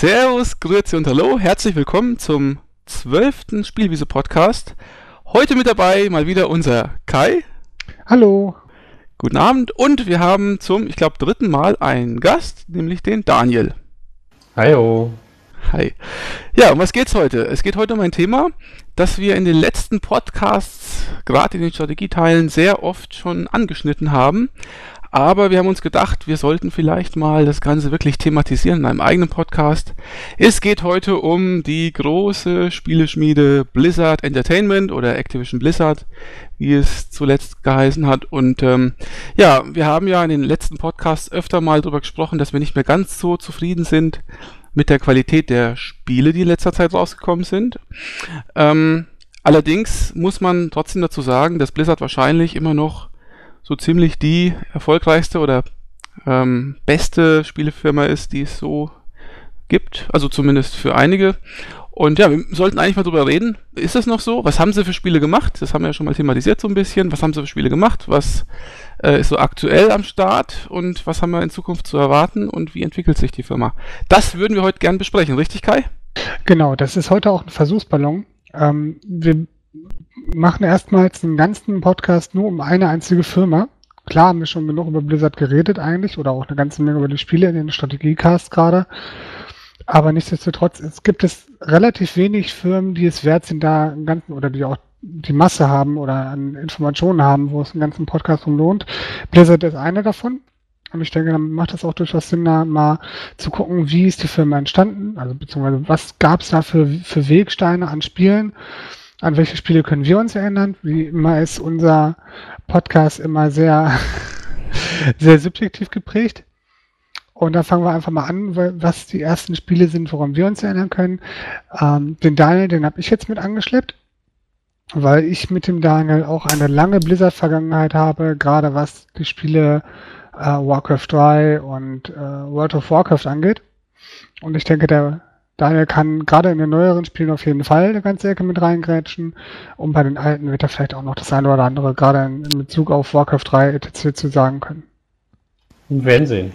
Servus, Grüezi und Hallo, herzlich willkommen zum zwölften Spielwiese-Podcast. Heute mit dabei mal wieder unser Kai. Hallo. Guten Abend und wir haben zum, ich glaube, dritten Mal einen Gast, nämlich den Daniel. Hallo. Hi. Ja, um was geht's heute? Es geht heute um ein Thema, das wir in den letzten Podcasts, gerade in den Strategieteilen, sehr oft schon angeschnitten haben. Aber wir haben uns gedacht, wir sollten vielleicht mal das Ganze wirklich thematisieren in einem eigenen Podcast. Es geht heute um die große Spieleschmiede Blizzard Entertainment oder Activision Blizzard, wie es zuletzt geheißen hat. Und ähm, ja, wir haben ja in den letzten Podcasts öfter mal darüber gesprochen, dass wir nicht mehr ganz so zufrieden sind mit der Qualität der Spiele, die in letzter Zeit rausgekommen sind. Ähm, allerdings muss man trotzdem dazu sagen, dass Blizzard wahrscheinlich immer noch so ziemlich die erfolgreichste oder ähm, beste Spielefirma ist, die es so gibt. Also zumindest für einige. Und ja, wir sollten eigentlich mal drüber reden. Ist das noch so? Was haben sie für Spiele gemacht? Das haben wir ja schon mal thematisiert so ein bisschen. Was haben sie für Spiele gemacht? Was äh, ist so aktuell am Start? Und was haben wir in Zukunft zu erwarten? Und wie entwickelt sich die Firma? Das würden wir heute gern besprechen, richtig Kai? Genau, das ist heute auch ein Versuchsballon. Ähm, wir machen erstmals einen ganzen Podcast nur um eine einzige Firma. Klar haben wir schon genug über Blizzard geredet eigentlich oder auch eine ganze Menge über die Spiele in den Strategiecast gerade. Aber nichtsdestotrotz, es gibt es relativ wenig Firmen, die es wert sind, da einen ganzen oder die auch die Masse haben oder an Informationen haben, wo es einen ganzen Podcast um lohnt. Blizzard ist eine davon. Und ich denke, dann macht es auch durchaus Sinn, da mal zu gucken, wie ist die Firma entstanden, also beziehungsweise was gab es da für, für Wegsteine an Spielen an welche Spiele können wir uns erinnern? Wie immer ist unser Podcast immer sehr, sehr subjektiv geprägt. Und da fangen wir einfach mal an, was die ersten Spiele sind, woran wir uns erinnern können. Ähm, den Daniel, den habe ich jetzt mit angeschleppt, weil ich mit dem Daniel auch eine lange Blizzard-Vergangenheit habe, gerade was die Spiele äh, Warcraft 3 und äh, World of Warcraft angeht. Und ich denke, der Daniel kann gerade in den neueren Spielen auf jeden Fall eine ganze Ecke mit reingrätschen. Und bei den alten wird er vielleicht auch noch das eine oder andere, gerade in, in Bezug auf Warcraft 3 etc. zu sagen können. Wir werden sehen.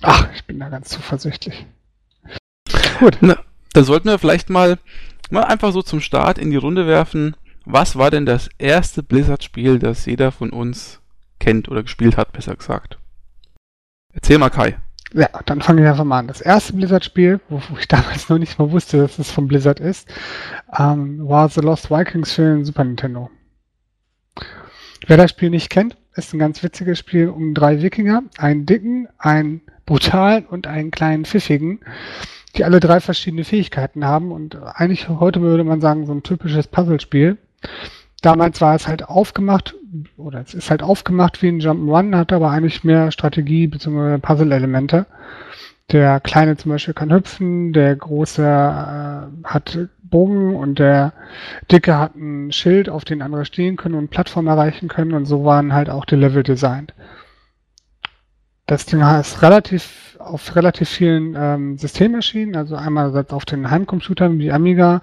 Ach, ich bin da ganz zuversichtlich. Gut. Na, dann sollten wir vielleicht mal, mal einfach so zum Start in die Runde werfen. Was war denn das erste Blizzard-Spiel, das jeder von uns kennt oder gespielt hat, besser gesagt? Erzähl mal, Kai. Ja, dann fange ich einfach mal an. Das erste Blizzard-Spiel, wo, ich damals noch nicht mal wusste, dass es von Blizzard ist, ähm, war The Lost Vikings für den Super Nintendo. Wer das Spiel nicht kennt, ist ein ganz witziges Spiel um drei Wikinger, einen dicken, einen brutalen und einen kleinen pfiffigen, die alle drei verschiedene Fähigkeiten haben und eigentlich heute würde man sagen, so ein typisches Puzzlespiel. Damals war es halt aufgemacht, oder es ist halt aufgemacht wie ein Jump'n'Run, hat aber eigentlich mehr Strategie bzw. Puzzle-Elemente. Der Kleine zum Beispiel kann hüpfen, der Große äh, hat Bogen und der Dicke hat ein Schild, auf den andere stehen können und Plattform erreichen können und so waren halt auch die Level designt. Das Ding ist relativ auf relativ vielen ähm, Systemmaschinen, also einmal auf den Heimcomputern wie Amiga,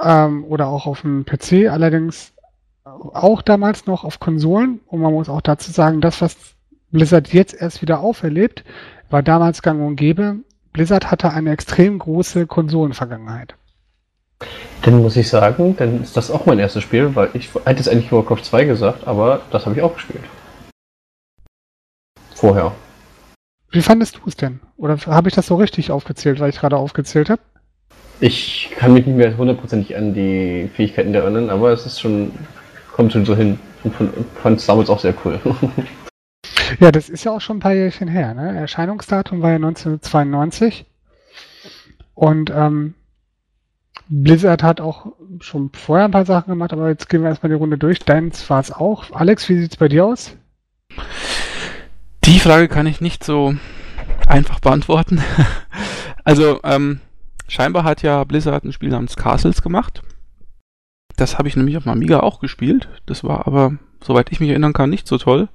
ähm, oder auch auf dem PC, allerdings auch damals noch auf Konsolen. Und man muss auch dazu sagen, das, was Blizzard jetzt erst wieder auferlebt, war damals gang und gäbe. Blizzard hatte eine extrem große Konsolenvergangenheit. Dann muss ich sagen, dann ist das auch mein erstes Spiel, weil ich hätte es eigentlich Warcraft 2 gesagt, aber das habe ich auch gespielt. Vorher. Wie fandest du es denn? Oder habe ich das so richtig aufgezählt, weil ich gerade aufgezählt habe? Ich kann mich nicht mehr hundertprozentig an die Fähigkeiten erinnern, aber es ist schon, kommt schon so hin. Und fand es damals auch sehr cool. ja, das ist ja auch schon ein paar Jährchen her. Ne? Erscheinungsdatum war ja 1992. Und ähm, Blizzard hat auch schon vorher ein paar Sachen gemacht, aber jetzt gehen wir erstmal die Runde durch. Deins war es auch. Alex, wie sieht es bei dir aus? Die Frage kann ich nicht so einfach beantworten. also, ähm, Scheinbar hat ja Blizzard ein Spiel namens Castles gemacht. Das habe ich nämlich auf dem Amiga auch gespielt. Das war aber, soweit ich mich erinnern kann, nicht so toll.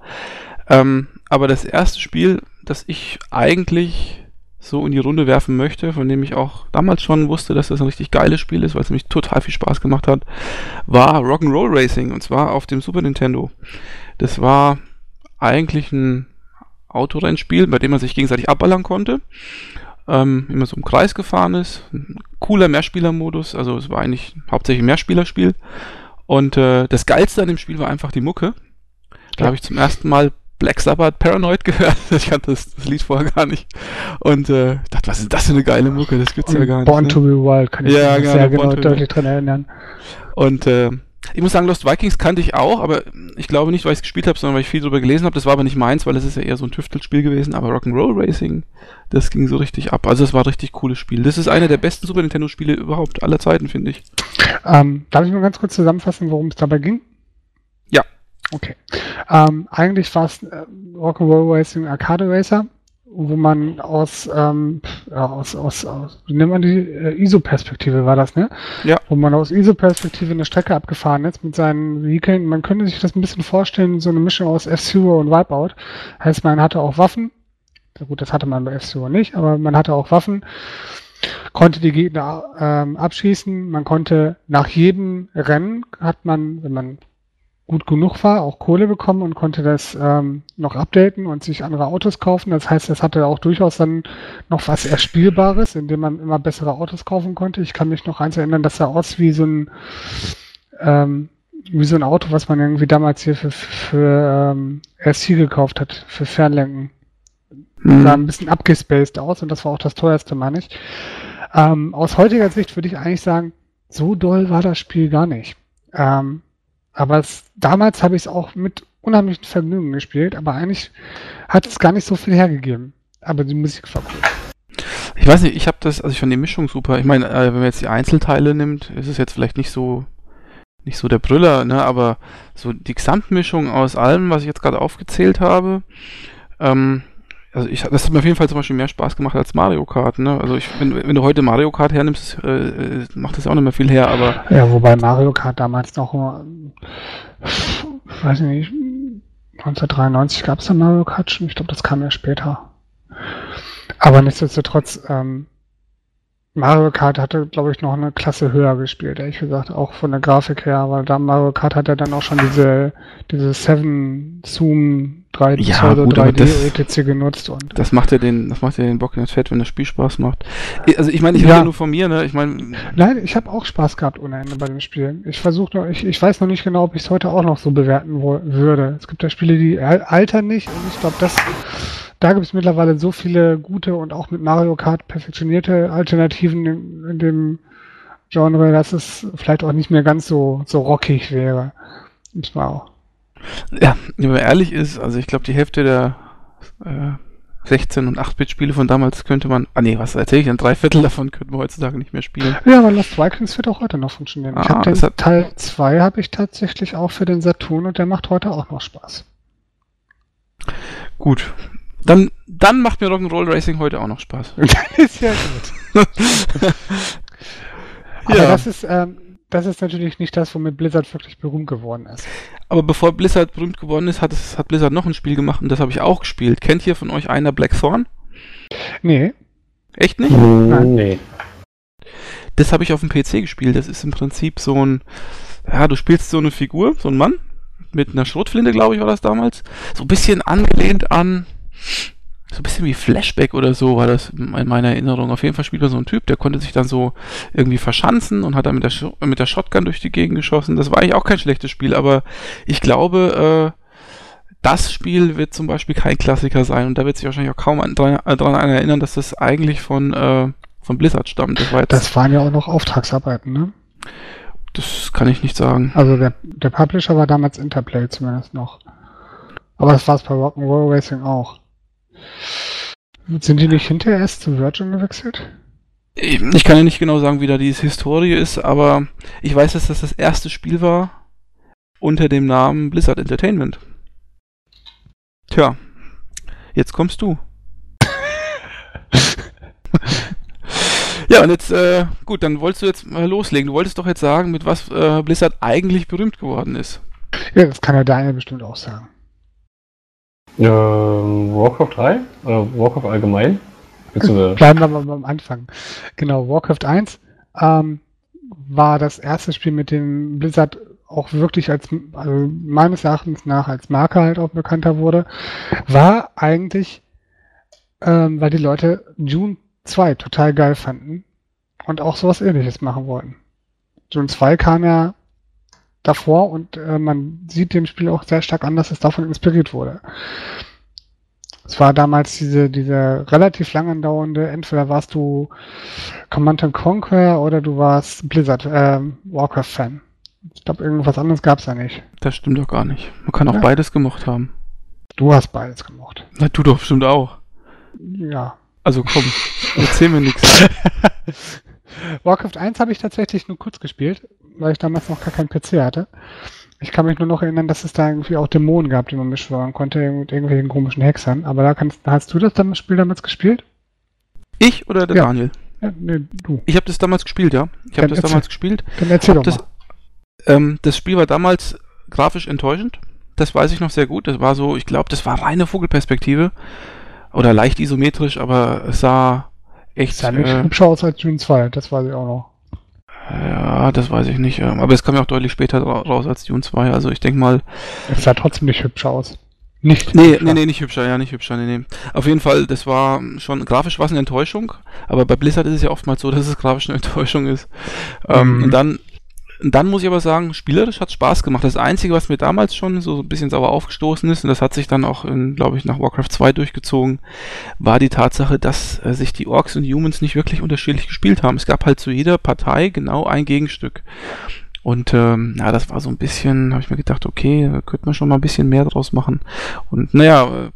Ähm, aber das erste Spiel, das ich eigentlich so in die Runde werfen möchte, von dem ich auch damals schon wusste, dass das ein richtig geiles Spiel ist, weil es nämlich total viel Spaß gemacht hat, war Rock'n'Roll Racing und zwar auf dem Super Nintendo. Das war eigentlich ein Autorennspiel, bei dem man sich gegenseitig abballern konnte. Ähm, immer so im Kreis gefahren ist. Ein cooler Mehrspielermodus, also es war eigentlich hauptsächlich ein Mehrspielerspiel. Und äh, das Geilste an dem Spiel war einfach die Mucke. Da Ja. habe ich zum ersten Mal Black Sabbath Paranoid gehört. Ich kannte das, das Lied vorher gar nicht. Und äh, dachte, was ist das für eine geile Mucke? Das gibt's ja gar nicht. Born ne? to be Wild kann ich Ja, mich genau, sehr genau be deutlich dran erinnern. Und äh, ich muss sagen, Lost Vikings kannte ich auch, aber ich glaube nicht, weil ich es gespielt habe, sondern weil ich viel drüber gelesen habe. Das war aber nicht meins, weil es ist ja eher so ein Tüftelspiel gewesen. Aber Rock'n'Roll Racing, das ging so richtig ab. Also es war ein richtig cooles Spiel. Das ist einer der besten Super Nintendo Spiele überhaupt aller Zeiten, finde ich. Ähm, darf ich mal ganz kurz zusammenfassen, worum es dabei ging? Ja. Okay. Ähm, eigentlich war es äh, Rock'n'Roll Racing Arcade Racer, wo man aus, ähm, aus, aus, aus, wie nennt man die, äh, ISO-Perspektive war das, ne? Ja. Wo man aus ISO-Perspektive eine Strecke abgefahren ist mit seinen Vehikeln. Man könnte sich das ein bisschen vorstellen, so eine Mischung aus F-Zero und Wipeout. Heißt, man hatte auch Waffen. Ja, gut, das hatte man bei F-Zero nicht, aber man hatte auch Waffen konnte die Gegner ähm, abschießen. Man konnte nach jedem Rennen hat man, wenn man gut genug war, auch Kohle bekommen und konnte das ähm, noch updaten und sich andere Autos kaufen. Das heißt, das hatte auch durchaus dann noch was Erspielbares, indem man immer bessere Autos kaufen konnte. Ich kann mich noch eins erinnern, das sah aus wie so ein ähm, wie so ein Auto, was man irgendwie damals hier für, für ähm, RC gekauft hat, für Fernlenken Hm. sah ein bisschen abgespaced aus und das war auch das teuerste, meine ich. Ähm, aus heutiger Sicht würde ich eigentlich sagen, so doll war das Spiel gar nicht. Ähm, aber es, damals habe ich es auch mit unheimlichem Vergnügen gespielt, aber eigentlich hat es gar nicht so viel hergegeben. Aber die Musik war cool. Ich weiß nicht, ich habe das, also ich fand die Mischung super. Ich meine, äh, wenn man jetzt die Einzelteile nimmt, ist es jetzt vielleicht nicht so nicht so der Brüller, ne, aber so die Gesamtmischung aus allem, was ich jetzt gerade aufgezählt habe, ähm, also ich, das hat mir auf jeden Fall zum Beispiel mehr Spaß gemacht als Mario Kart, ne? Also ich, wenn, wenn du heute Mario Kart hernimmst, äh, äh, macht das auch nicht mehr viel her, aber Ja, wobei Mario Kart damals noch, äh, weiß ich nicht, 1993 gab es da Mario Kart schon. Ich glaube, das kam ja später. Aber nichtsdestotrotz, ähm, Mario Kart hatte, glaube ich, noch eine Klasse höher gespielt, ehrlich gesagt, auch von der Grafik her, aber da Mario Kart hat ja dann auch schon diese, diese 7 Zoom 3 Ja, Pseudo gut, aber 3D das- etc genutzt und das macht ja den, das macht ja den Bock ins Fett, wenn das Spiel Spaß macht. Also ich meine, ich Ja. rede nur von mir, ne? Ich meine, Nein, ich habe auch Spaß gehabt ohne Ende bei dem Spiel. Ich versuche noch, ich, ich weiß noch nicht genau, ob ich es heute auch noch so bewerten würde. Es gibt ja Spiele, die al- altern nicht und ich glaube, das da gibt es mittlerweile so viele gute und auch mit Mario Kart perfektionierte Alternativen in, in dem Genre, dass es vielleicht auch nicht mehr ganz so, so rockig wäre. Das war auch. Ja, wenn man ehrlich ist, also ich glaube, die Hälfte der äh, 16- und 8-Bit-Spiele von damals könnte man. Ah nee, was erzähle ich denn? Drei Viertel davon könnten wir heutzutage nicht mehr spielen. Ja, aber Lost Vikings wird auch heute noch funktionieren. ich Ah, habe den hat- Teil 2 habe ich tatsächlich auch für den Saturn und der macht heute auch noch Spaß. Gut. Dann, dann macht mir Rock'n'Roll Racing heute auch noch Spaß. ist ja gut. Aber Ja. das ist, ähm, das ist natürlich nicht das, womit Blizzard wirklich berühmt geworden ist. Aber bevor Blizzard berühmt geworden ist, hat, es, hat Blizzard noch ein Spiel gemacht und das habe ich auch gespielt. Kennt hier von euch einer Blackthorn? Nee, Echt nicht? Hm, nee. Das habe ich auf dem PC gespielt. Das ist im Prinzip so ein, ja, du spielst so eine Figur, so ein Mann mit einer Schrotflinte, glaube ich, war das damals. So ein bisschen angelehnt an, so ein bisschen wie Flashback oder so war das in meiner Erinnerung. Auf jeden Fall spielt man so ein Typ, der konnte sich dann so irgendwie verschanzen und hat dann mit der, Sch- mit der Shotgun durch die Gegend geschossen. Das war eigentlich auch kein schlechtes Spiel, aber ich glaube, äh, das Spiel wird zum Beispiel kein Klassiker sein und da wird sich wahrscheinlich auch kaum an- dran, äh, dran erinnern, dass das eigentlich von, äh, von Blizzard stammt. Das war das waren ja auch noch Auftragsarbeiten, ne? das kann ich nicht sagen. Also der, der Publisher war damals Interplay zumindest noch. Aber das war es bei Rock'n'Roll Racing auch. Sind die nicht hinterher erst zu Virgin gewechselt? Ich kann ja nicht genau sagen, wie da die Historie ist, aber ich weiß, dass das das erste Spiel war unter dem Namen Blizzard Entertainment. Tja, jetzt kommst du. ja, und jetzt, äh, gut, dann wolltest du jetzt mal loslegen. Du wolltest doch jetzt sagen, mit was äh, Blizzard eigentlich berühmt geworden ist. Ja, das kann ja Daniel bestimmt auch sagen. Ähm, Warcraft 3? Oder Warcraft allgemein? Bleiben wir mal beim Anfang. Genau, Warcraft 1 ähm, war das erste Spiel, mit dem Blizzard auch wirklich als, also meines Erachtens nach als Marke halt auch bekannter wurde, war eigentlich, ähm, weil die Leute Dune 2 total geil fanden und auch sowas ähnliches machen wollten. Dune 2 kam ja davor und äh, man sieht dem Spiel auch sehr stark an, dass es davon inspiriert wurde. Es war damals diese, diese relativ lang andauernde, entweder warst du Command Conquer oder du warst Blizzard, äh, Warcraft-Fan. Ich glaube, irgendwas anderes gab es ja nicht. Das stimmt doch gar nicht. Man kann auch ja. beides gemocht haben. Du hast beides gemocht. Na, du doch bestimmt auch. Ja. Also komm, erzähl mir nichts. Warcraft 1 habe ich tatsächlich nur kurz gespielt, weil ich damals noch gar keinen PC hatte. Ich kann mich nur noch erinnern, dass es da irgendwie auch Dämonen gab, die man beschwören konnte mit irgendwelchen komischen Hexern. Aber da kannst, hast du das, das Spiel damals gespielt? Ich oder der ja. Daniel? Ja, nee, du. Ich habe das damals gespielt, ja. Ich habe das erzähl, damals gespielt. Dann erzähl doch das, mal. Ähm, das Spiel war damals grafisch enttäuschend. Das weiß ich noch sehr gut. Das war so, ich glaube, das war reine Vogelperspektive. Oder leicht isometrisch, aber es sah echt. Sah nicht äh, hübscher aus als Dune 2, das weiß ich auch noch. Ja, das weiß ich nicht. Ähm, aber es kam ja auch deutlich später raus als Dune 2. Also ich denke mal. Es sah trotzdem nicht hübscher aus. Nicht nee, hübscher. nee, nee, nicht hübscher, ja, nicht hübscher, nee, nee. Auf jeden Fall, das war schon, grafisch war es eine Enttäuschung, aber bei Blizzard ist es ja oftmals so, dass es grafisch eine Enttäuschung ist. Ähm, mhm. und dann dann muss ich aber sagen, spielerisch hat Spaß gemacht. Das Einzige, was mir damals schon so ein bisschen sauer aufgestoßen ist, und das hat sich dann auch, glaube ich, nach Warcraft 2 durchgezogen, war die Tatsache, dass äh, sich die Orks und Humans nicht wirklich unterschiedlich gespielt haben. Es gab halt zu jeder Partei genau ein Gegenstück. Und ähm, ja, das war so ein bisschen, habe ich mir gedacht, okay, könnte man schon mal ein bisschen mehr draus machen. Und naja, äh,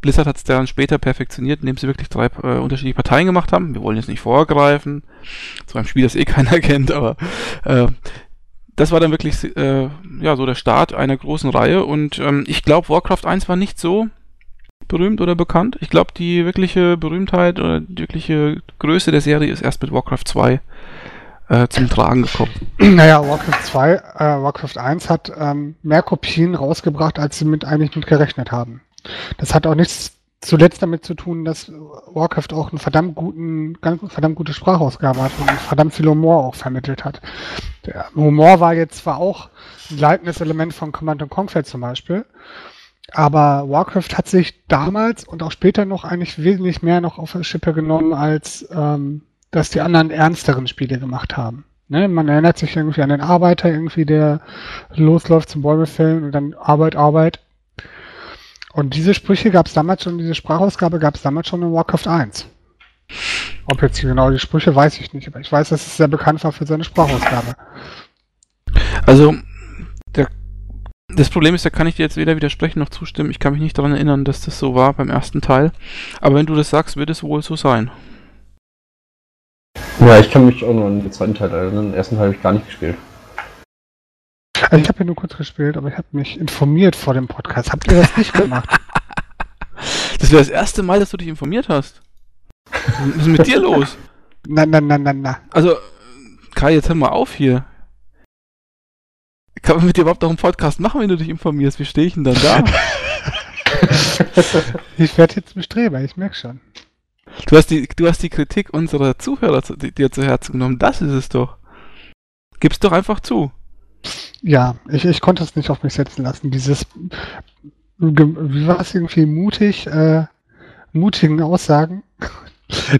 Blizzard hat es dann später perfektioniert, indem sie wirklich drei äh, unterschiedliche Parteien gemacht haben. Wir wollen jetzt nicht vorgreifen, zu einem Spiel, das eh keiner kennt, aber äh, das war dann wirklich äh, ja so der Start einer großen Reihe und ähm, ich glaube, Warcraft 1 war nicht so berühmt oder bekannt. Ich glaube, die wirkliche Berühmtheit oder die wirkliche Größe der Serie ist erst mit Warcraft 2 äh, zum Tragen gekommen. Naja, Warcraft 2, äh, Warcraft 1 hat ähm, mehr Kopien rausgebracht, als sie mit eigentlich mit gerechnet haben. Das hat auch nichts zuletzt damit zu tun, dass Warcraft auch einen verdammt guten, ganz verdammt gute Sprachausgabe hat und verdammt viel Humor auch vermittelt hat. Der Humor war jetzt zwar auch ein leitendes Element von Command Conquer zum Beispiel, aber Warcraft hat sich damals und auch später noch eigentlich wesentlich mehr noch auf Schippe genommen, als ähm, dass die anderen ernsteren Spiele gemacht haben. Ne, man erinnert sich irgendwie an den Arbeiter, irgendwie, der losläuft zum Bäume fällen und dann Arbeit, Arbeit. Und diese Sprüche gab es damals schon, diese Sprachausgabe gab es damals schon in Warcraft 1. Ob jetzt genau die Sprüche, weiß ich nicht, aber ich weiß, dass es sehr bekannt war für seine Sprachausgabe. Also, der, das Problem ist, da kann ich dir jetzt weder widersprechen noch zustimmen. Ich kann mich nicht daran erinnern, dass das so war beim ersten Teil. Aber wenn du das sagst, wird es wohl so sein. Ja, ich kann mich auch noch an den zweiten Teil erinnern. Den ersten Teil habe ich gar nicht gespielt. Also ich habe ja nur kurz gespielt, aber ich habe mich informiert vor dem Podcast. Habt ihr das nicht gemacht? Das wäre das erste Mal, dass du dich informiert hast. Was ist mit dir los? Na, na, na, na, na. Also, Kai, jetzt hör mal auf hier. Kann man mit dir überhaupt noch einen Podcast machen, wenn du dich informierst? Wie stehe ich denn dann da? ich werde jetzt Bestreber, ich merke schon. Du hast, die, du hast die Kritik unserer Zuhörer zu, dir zu Herzen genommen. Das ist es doch. Gib's doch einfach zu. Ja, ich, ich konnte es nicht auf mich setzen lassen. Dieses, wie war es irgendwie, mutig, äh, mutigen Aussagen.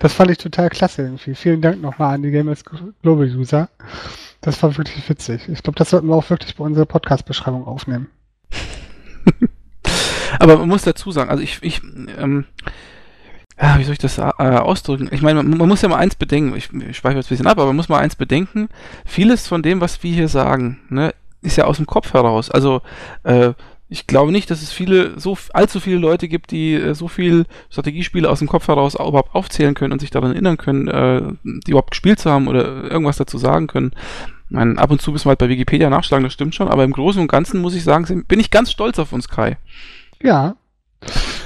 Das fand ich total klasse irgendwie. Vielen Dank nochmal an die Gamers Global User. Das war wirklich witzig. Ich glaube, das sollten wir auch wirklich bei unserer Podcast-Beschreibung aufnehmen. Aber man muss dazu sagen, also ich, ich ähm, ja, wie soll ich das äh, ausdrücken? Ich meine, man, man, muss ja mal eins bedenken, ich, ich speichere jetzt ein bisschen ab, aber man muss mal eins bedenken, vieles von dem, was wir hier sagen, ne, ist ja aus dem Kopf heraus. Also, äh, ich glaube nicht, dass es viele, so allzu viele Leute gibt, die äh, so viel Strategiespiele aus dem Kopf heraus überhaupt aufzählen können und sich daran erinnern können, äh, die überhaupt gespielt zu haben oder irgendwas dazu sagen können. Ich meine, ab und zu müssen wir halt bei Wikipedia nachschlagen, das stimmt schon, aber im Großen und Ganzen muss ich sagen, bin ich ganz stolz auf uns, Kai. Ja,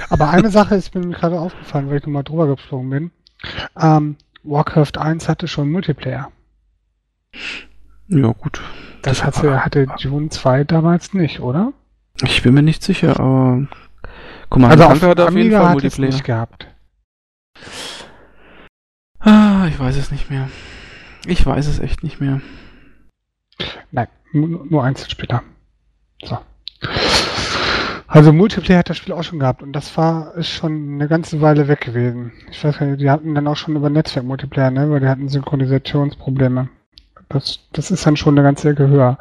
aber eine Sache ist mir gerade aufgefallen, weil ich nochmal drüber gesprungen bin. Ähm, Warcraft 1 hatte schon Multiplayer. Ja, gut. Das, das hatte, hatte Dune 2 damals nicht, oder? Ich bin mir nicht sicher, aber guck mal, also auf, hat auf jeden Fall Multiplayer. Nicht gehabt. Ah, ich weiß es nicht mehr. Ich weiß es echt nicht mehr. Nein, nur, nur später. So. Also Multiplayer hat das Spiel auch schon gehabt und das war ist schon eine ganze Weile weg gewesen. Ich weiß nicht, die hatten dann auch schon über Netzwerk Multiplayer, ne, weil die hatten Synchronisationsprobleme. Das, das ist dann schon eine ganze Ecke höher.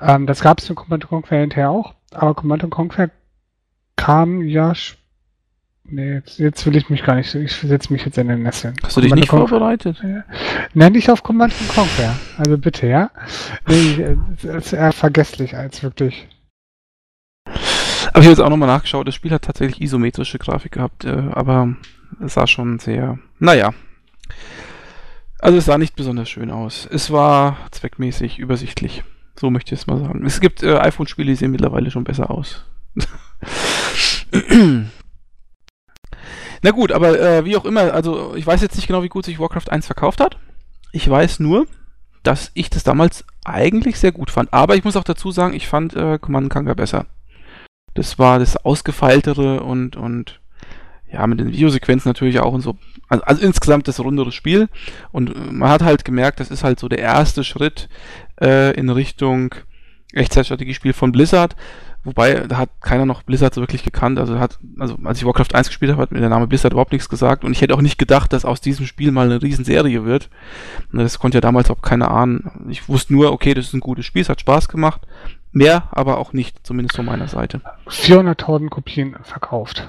Ähm, das gab es für Command Conquer hinterher auch, aber Command Conquer kam ja. Nee, jetzt, jetzt, will ich mich gar nicht. Ich setze mich jetzt in den Nesseln. Hast du dich nicht Conquer vorbereitet? Nein, nicht auf Command Conquer. Also bitte, ja. Nee, es ist eher vergesslich als wirklich. Aber ich habe jetzt auch nochmal nachgeschaut. Das Spiel hat tatsächlich isometrische Grafik gehabt, äh, aber es sah schon sehr. Naja. Also es sah nicht besonders schön aus. Es war zweckmäßig übersichtlich. So möchte ich es mal sagen. Es gibt äh, iPhone-Spiele, die sehen mittlerweile schon besser aus. Na gut, aber äh, wie auch immer, also ich weiß jetzt nicht genau, wie gut sich Warcraft 1 verkauft hat. Ich weiß nur, dass ich das damals eigentlich sehr gut fand. Aber ich muss auch dazu sagen, ich fand äh, Command Conquer besser. Das war das ausgefeiltere und, und ja, mit den Videosequenzen natürlich auch und so. Also, also insgesamt das rundere Spiel. Und man hat halt gemerkt, das ist halt so der erste Schritt äh, in Richtung Echtzeitstrategiespiel von Blizzard. Wobei, da hat keiner noch Blizzard so wirklich gekannt. Also hat, also als ich Warcraft 1 gespielt habe, hat mir der Name Blizzard überhaupt nichts gesagt. Und ich hätte auch nicht gedacht, dass aus diesem Spiel mal eine Riesenserie wird. Das konnte ja damals auch keiner ahnen. Ich wusste nur, okay, das ist ein gutes Spiel, es hat Spaß gemacht. Mehr, aber auch nicht, zumindest von meiner Seite. 400.000 Kopien verkauft.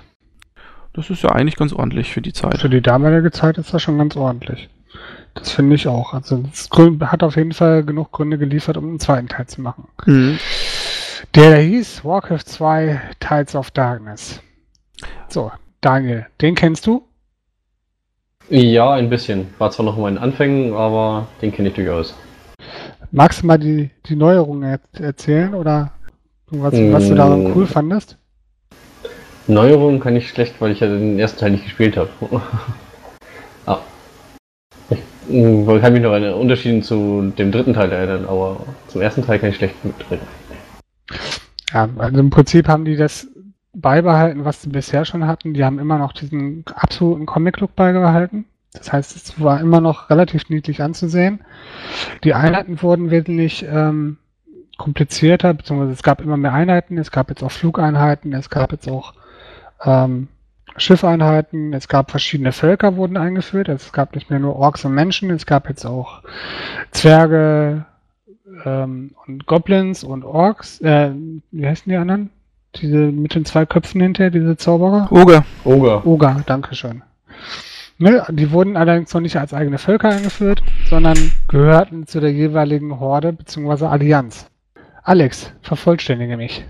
Das ist ja eigentlich ganz ordentlich für die Zeit. Für die damalige Zeit ist das schon ganz ordentlich. Das finde ich auch. Also es hat auf jeden Fall genug Gründe geliefert, um einen zweiten Teil zu machen. Mhm. Der, hieß Warcraft 2 Tides of Darkness. So, Daniel, den kennst du? Ja, ein bisschen. War zwar noch in meinen Anfängen, aber den kenne ich durchaus. Magst du mal die, die Neuerungen er erzählen oder was, was du daran mm. cool fandest? Neuerungen kann ich schlecht, weil ich ja den ersten Teil nicht gespielt habe. ah. Ich mm, kann mich noch an den Unterschieden zu dem dritten Teil erinnern, aber zum ersten Teil kann ich schlecht mitreden. Ja, also im Prinzip haben die das beibehalten, was sie bisher schon hatten. Die haben immer noch diesen absoluten Comic-Look beibehalten. Das heißt, es war immer noch relativ niedlich anzusehen. Die Einheiten wurden wesentlich ähm, komplizierter, beziehungsweise es gab immer mehr Einheiten. Es gab jetzt auch Flugeinheiten, es gab jetzt auch ähm, Schiffeinheiten, es gab verschiedene Völker wurden eingeführt. Es gab nicht mehr nur Orks und Menschen, es gab jetzt auch Zwerge ähm, und Goblins und Orks. Äh, wie heißen die anderen? Diese mit den zwei Köpfen hinter, diese Zauberer? Oger. Oger. Oger, danke schön. Ne, die wurden allerdings noch nicht als eigene Völker eingeführt, sondern gehörten zu der jeweiligen Horde bzw. Allianz. Alex, vervollständige mich.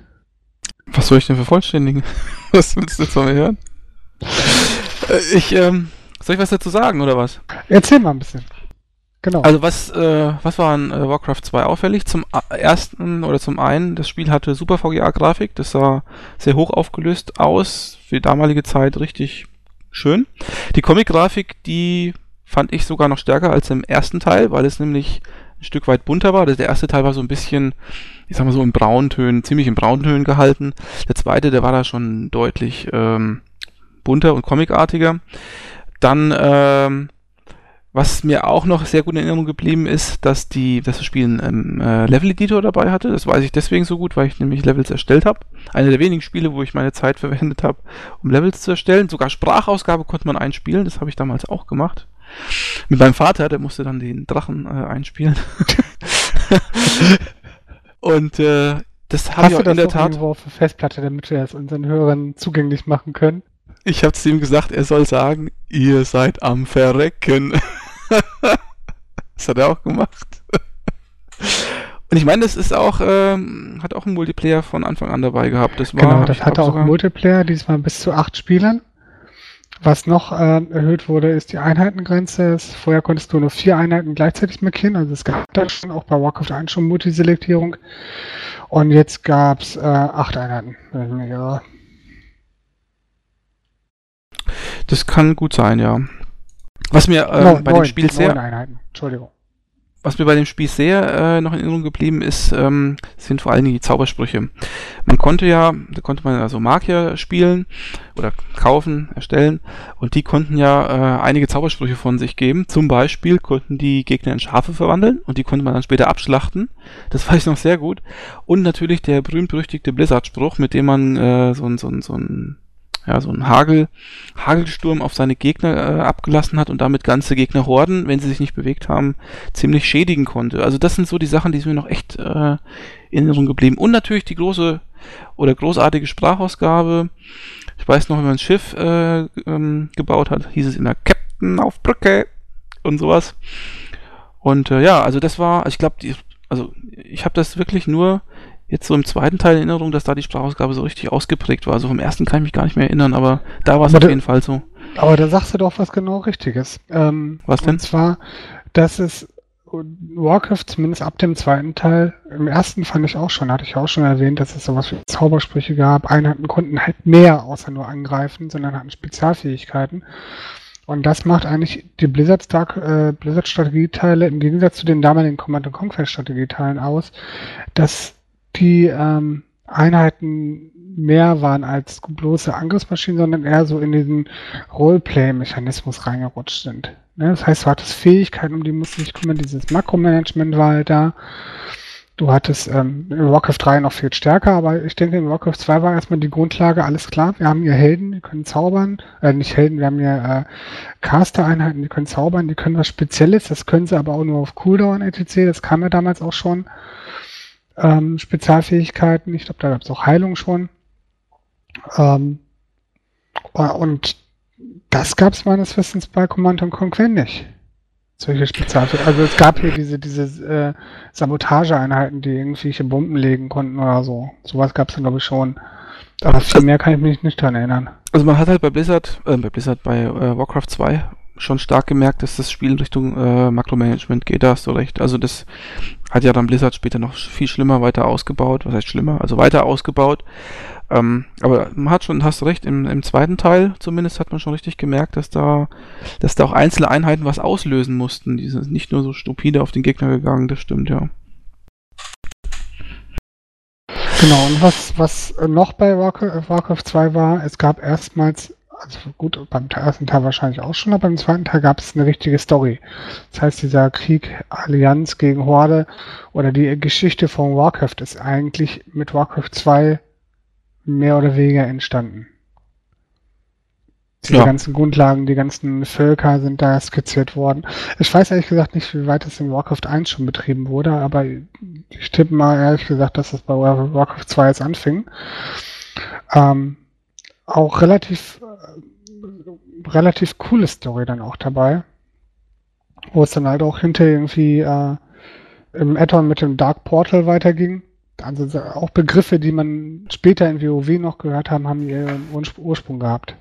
Was soll ich denn vervollständigen? Was willst du jetzt von mir hören? Äh, ich, ähm, soll ich was dazu sagen, oder was? Erzähl mal ein bisschen. Genau. Also was, äh, was war an äh, Warcraft 2 auffällig? Zum ersten oder zum einen, das Spiel hatte super VGA-Grafik, das sah sehr hoch aufgelöst aus, für die damalige Zeit richtig schön. Die Comic-Grafik, die fand ich sogar noch stärker als im ersten Teil, weil es nämlich ein Stück weit bunter war. Der erste Teil war so ein bisschen, ich sag mal so in Brauntönen, ziemlich in Brauntönen gehalten. Der zweite, der war da schon deutlich ähm, bunter und comicartiger. Dann ähm, was mir auch noch sehr gut in Erinnerung geblieben ist, dass die, dass das Spiel einen äh, Level-Editor dabei hatte. Das weiß ich deswegen so gut, weil ich nämlich Levels erstellt habe. Eine der wenigen Spiele, wo ich meine Zeit verwendet habe, um Levels zu erstellen. Sogar Sprachausgabe konnte man einspielen. Das habe ich damals auch gemacht. Mit meinem Vater, der musste dann den Drachen äh, einspielen. Und äh, das habe ich auch in der Tat. Auf Festplatte, damit wir es unseren Hörern zugänglich machen können. Ich habe zu ihm gesagt, er soll sagen, ihr seid am Verrecken. das hat er auch gemacht. Und ich meine, das ist auch, ähm, hat auch einen Multiplayer von Anfang an dabei gehabt. Das war, genau, das hatte auch einen Multiplayer, diesmal bis zu acht Spielern. Was noch äh, erhöht wurde, ist die Einheitengrenze. Vorher konntest du nur vier Einheiten gleichzeitig markieren. Also es gab da schon auch bei Warcraft 1 schon Multiselektierung. Und jetzt gab es äh, acht Einheiten, irre. Das kann gut sein, ja. Was mir äh, no, bei neun, dem Spiel sehr. Einheiten. Entschuldigung. was mir bei dem Spiel sehr äh, noch in Erinnerung geblieben ist, ähm, sind vor allem die Zaubersprüche. Man konnte ja, da konnte man also Magier spielen oder kaufen, erstellen und die konnten ja äh, einige Zaubersprüche von sich geben. Zum Beispiel konnten die Gegner in Schafe verwandeln und die konnte man dann später abschlachten. Das weiß ich noch sehr gut. Und natürlich der berühmt-berüchtigte Blizzard-Spruch, mit dem man äh, so ein, so ein, so ein ja, so ein Hagel, Hagelsturm auf seine Gegner äh, abgelassen hat und damit ganze Gegnerhorden, wenn sie sich nicht bewegt haben, ziemlich schädigen konnte. Also das sind so die Sachen, die sind mir noch echt äh, in Erinnerung geblieben. Und natürlich die große oder großartige Sprachausgabe. Ich weiß noch, wenn man ein Schiff äh, ähm, gebaut hat, hieß es immer Captain auf Brücke und sowas. Und äh, ja, also das war, ich glaube, also ich habe das wirklich nur jetzt so im zweiten Teil in Erinnerung, dass da die Sprachausgabe so richtig ausgeprägt war. Also vom ersten kann ich mich gar nicht mehr erinnern, aber da war es auf jeden Fall so. Aber da sagst du doch was genau Richtiges. Ähm, was denn? Und zwar, dass es Warcraft zumindest ab dem zweiten Teil, im ersten fand ich auch schon, hatte ich auch schon erwähnt, dass es sowas wie Zaubersprüche gab. Einheiten konnten halt mehr außer nur angreifen, sondern hatten Spezialfähigkeiten. Und das macht eigentlich die Blizzard, Stark, äh, Blizzard im Gegensatz zu den damaligen Command Conquer Strategieteilen aus, dass die ähm, Einheiten mehr waren als bloße Angriffsmaschinen, sondern eher so in diesen Roleplay-Mechanismus reingerutscht sind. Ne? Das heißt, du hattest Fähigkeiten, um die musst du dich kümmern, dieses Makromanagement war halt da. Du hattest ähm, in Warcraft 3 noch viel stärker, aber ich denke, in Warcraft 2 war erstmal die Grundlage, alles klar, wir haben hier Helden, die können zaubern, äh, nicht Helden, wir haben hier äh, Caster-Einheiten, die können zaubern, die können was Spezielles, das können sie aber auch nur auf Cooldown etc., das kam ja damals auch schon ähm, Spezialfähigkeiten. Ich glaube, da gab es auch Heilung schon. Ähm, und das gab es meines Wissens bei Command Conquer nicht. Solche Spezialfähigkeiten. Also es gab hier diese, diese äh, Sabotageeinheiten, die irgendwelche Bomben legen konnten oder so. Sowas gab es dann, glaube ich, schon. Aber viel also, mehr kann ich mich nicht dran erinnern. Also man hat halt bei Blizzard, äh, bei Blizzard, bei äh, Warcraft 2 schon stark gemerkt, dass das Spiel in Richtung äh, Makromanagement geht, da hast du recht. Also das hat ja dann Blizzard später noch viel schlimmer weiter ausgebaut. Was heißt schlimmer? Also weiter ausgebaut. Ähm, aber man hat schon, hast du recht, im, im zweiten Teil zumindest hat man schon richtig gemerkt, dass da, dass da auch einzelne Einheiten was auslösen mussten. Die sind nicht nur so stupide auf den Gegner gegangen, das stimmt, ja. Genau, und was, was noch bei Warcraft, Warcraft 2 war, es gab erstmals also gut, beim ersten Teil wahrscheinlich auch schon, aber beim zweiten Teil gab es eine richtige Story. Das heißt, dieser Krieg Allianz gegen Horde oder die Geschichte von Warcraft ist eigentlich mit Warcraft 2 mehr oder weniger entstanden. Die ja. ganzen Grundlagen, die ganzen Völker sind da skizziert worden. Ich weiß ehrlich gesagt nicht, wie weit es in Warcraft 1 schon betrieben wurde, aber ich tippe mal ehrlich gesagt, dass es bei Warcraft 2 jetzt anfing. Ähm, auch relativ, äh, relativ coole Story dann auch dabei. Wo es dann halt auch hinter irgendwie äh, im Addon mit dem Dark Portal weiterging. Also auch Begriffe, die man später in WoW noch gehört haben, haben ihren Ursprung gehabt.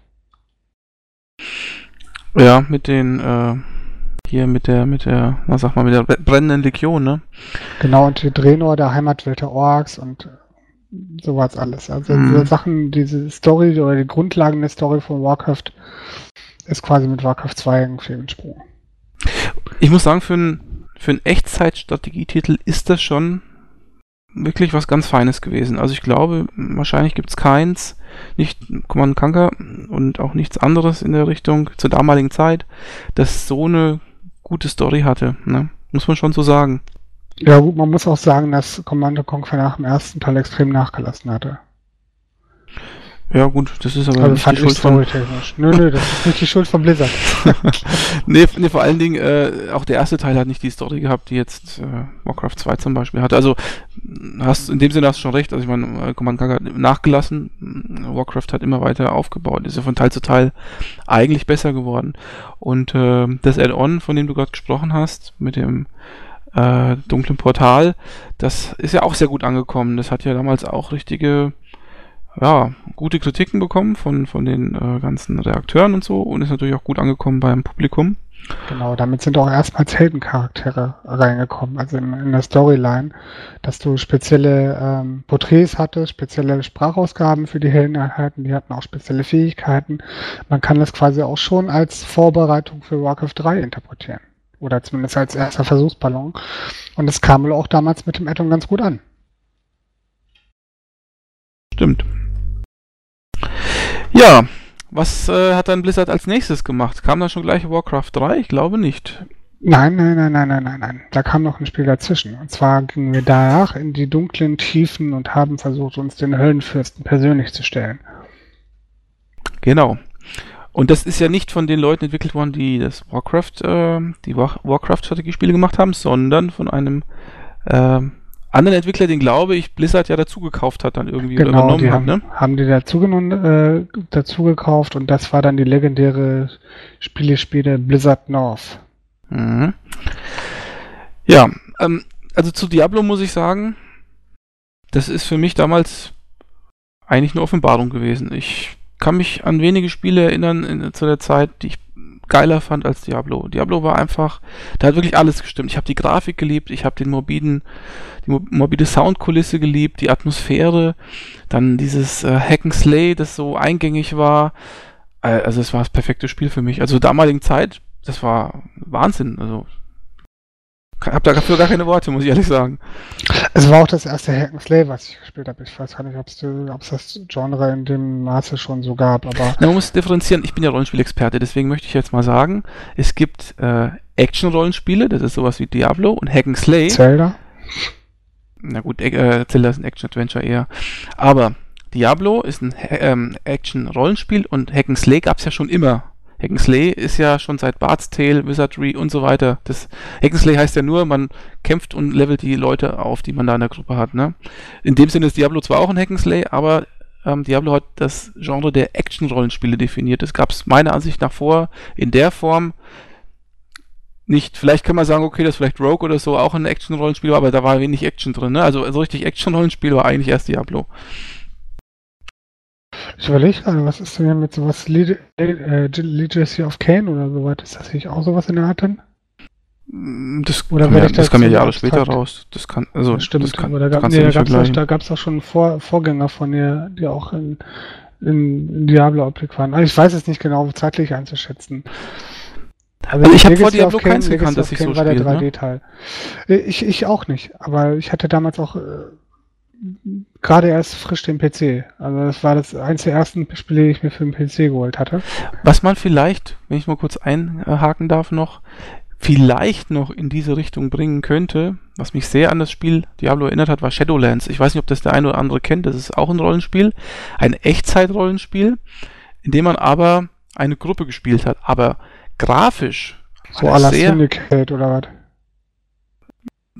Ja, mit den äh, hier mit der, mit der, na sag mal, mit der brennenden Legion, ne? Genau, und die Drenor, der Heimatwelt der Orks und sowas alles. Also mhm. diese Sachen, diese Story oder die Grundlagen der Story von Warcraft ist quasi mit Warcraft 2 irgendwie entsprungen. Ich muss sagen, für einen für einen Echtzeitstrategietitel ist das schon wirklich was ganz Feines gewesen. Also ich glaube, wahrscheinlich gibt es keins, nicht Command Conquer und auch nichts anderes in der Richtung zur damaligen Zeit, das so eine gute Story hatte. Ne? Muss man schon so sagen. Ja gut, man muss auch sagen, dass Commando Conquer nach dem ersten Teil extrem nachgelassen hatte. Ja gut, das ist aber also nicht die Schuld von... Nö, nö, das ist nicht die Schuld von Blizzard. nee, nee, vor allen Dingen, äh, auch der erste Teil hat nicht die Story gehabt, die jetzt äh, Warcraft 2 zum Beispiel hatte. Also hast in dem Sinne hast du schon recht, also ich meine, äh, Command Conquer hat nachgelassen, Warcraft hat immer weiter aufgebaut, ist ja von Teil zu Teil eigentlich besser geworden. Und äh, das Add-on, von dem du gerade gesprochen hast, mit dem äh, dunklen Portal, das ist ja auch sehr gut angekommen. Das hat ja damals auch richtige, ja, gute Kritiken bekommen von, von den äh, ganzen Reakteuren und so und ist natürlich auch gut angekommen beim Publikum. Genau, damit sind auch erstmals Heldencharaktere reingekommen, also in, in der Storyline, dass du spezielle ähm, Porträts hattest, spezielle Sprachausgaben für die Heldeneinheiten, die hatten auch spezielle Fähigkeiten. Man kann das quasi auch schon als Vorbereitung für Warcraft 3 interpretieren. Oder zumindest als erster Versuchsballon. Und es kam wohl auch damals mit dem Addon ganz gut an. Stimmt. Ja, was äh, hat dann Blizzard als nächstes gemacht? Kam dann schon gleich Warcraft 3? Ich glaube nicht. Nein, nein, nein, nein, nein, nein, nein. Da kam noch ein Spiel dazwischen. Und zwar gingen wir danach in die dunklen Tiefen und haben versucht, uns den Höllenfürsten persönlich zu stellen. Genau. Und das ist ja nicht von den Leuten entwickelt worden, die das Warcraft, äh, die War Warcraft-Strategiespiele gemacht haben, sondern von einem äh, anderen Entwickler, den glaube ich Blizzard ja dazu gekauft hat, dann irgendwie genau, übernommen die haben, hat, ne? haben die dazu, äh, dazu gekauft und das war dann die legendäre Spielespiele Blizzard North. Mhm. Ja, ähm, also zu Diablo muss ich sagen, das ist für mich damals eigentlich eine Offenbarung gewesen. Ich kann mich an wenige Spiele erinnern in, zu der Zeit, die ich geiler fand als Diablo. Diablo war einfach, da hat wirklich alles gestimmt. Ich habe die Grafik geliebt, ich habe den morbiden, die morbide Soundkulisse geliebt, die Atmosphäre, dann dieses äh, Hack and Slay, das so eingängig war. Äh, also es war das perfekte Spiel für mich. Also zur damaligen Zeit das war Wahnsinn. Also hab dafür gar keine Worte, muss ich ehrlich sagen. Es war auch das erste Hack Slay, was ich gespielt habe. Ich weiß gar nicht, ob es das Genre in dem Maße schon so gab, aber. Na, man muss differenzieren. Ich bin ja Rollenspielexperte, deswegen möchte ich jetzt mal sagen, es gibt äh, Action-Rollenspiele, das ist sowas wie Diablo und Hack Slay. Zelda. Na gut, äh, Zelda ist ein Action-Adventure eher. Aber Diablo ist ein ähm, Action-Rollenspiel und Hack Slay gab es ja schon immer. Hackenslay ist ja schon seit Bart's Tale, Wizardry und so weiter. Das Hackenslay heißt ja nur, man kämpft und levelt die Leute auf, die man da in der Gruppe hat. Ne? In dem Sinne ist Diablo zwar auch ein Hackenslay, aber ähm, Diablo hat das Genre der Action-Rollenspiele definiert. Das gab es meiner Ansicht nach vor in der Form nicht. Vielleicht kann man sagen, okay, das ist vielleicht Rogue oder so auch ein Action-Rollenspiel, aber da war wenig Action drin. Ne? Also so richtig Action-Rollenspiel war eigentlich erst Diablo. Ich überlege gerade, was ist denn mit sowas Le äh, Legacy of Kane oder sowas? Ist das nicht auch sowas in der Art dann? Mm, das, oder kam ja, das kam ja Jahre später raus. Das kann, also, das stimmt, das kann, aber da gab es auch, auch schon Vor Vorgänger von dir, die auch in, in, in Diablo-Optik waren. Also ich weiß es nicht genau zeitlich einzuschätzen. Also, also ich habe vor Diablo keins gekannt, dass ich so war spiele, der 3D-Teil. Ne? Ich, ich auch nicht, aber ich hatte damals auch äh, gerade erst frisch den PC. Also das war das eins der ersten Spiele, die ich mir für den PC geholt hatte. Was man vielleicht, wenn ich mal kurz einhaken darf noch, vielleicht noch in diese Richtung bringen könnte, was mich sehr an das Spiel Diablo erinnert hat, war Shadowlands. Ich weiß nicht, ob das der eine oder andere kennt. Das ist auch ein Rollenspiel, ein Echtzeit-Rollenspiel, in dem man aber eine Gruppe gespielt hat. Aber grafisch so à la Syndicate oder was?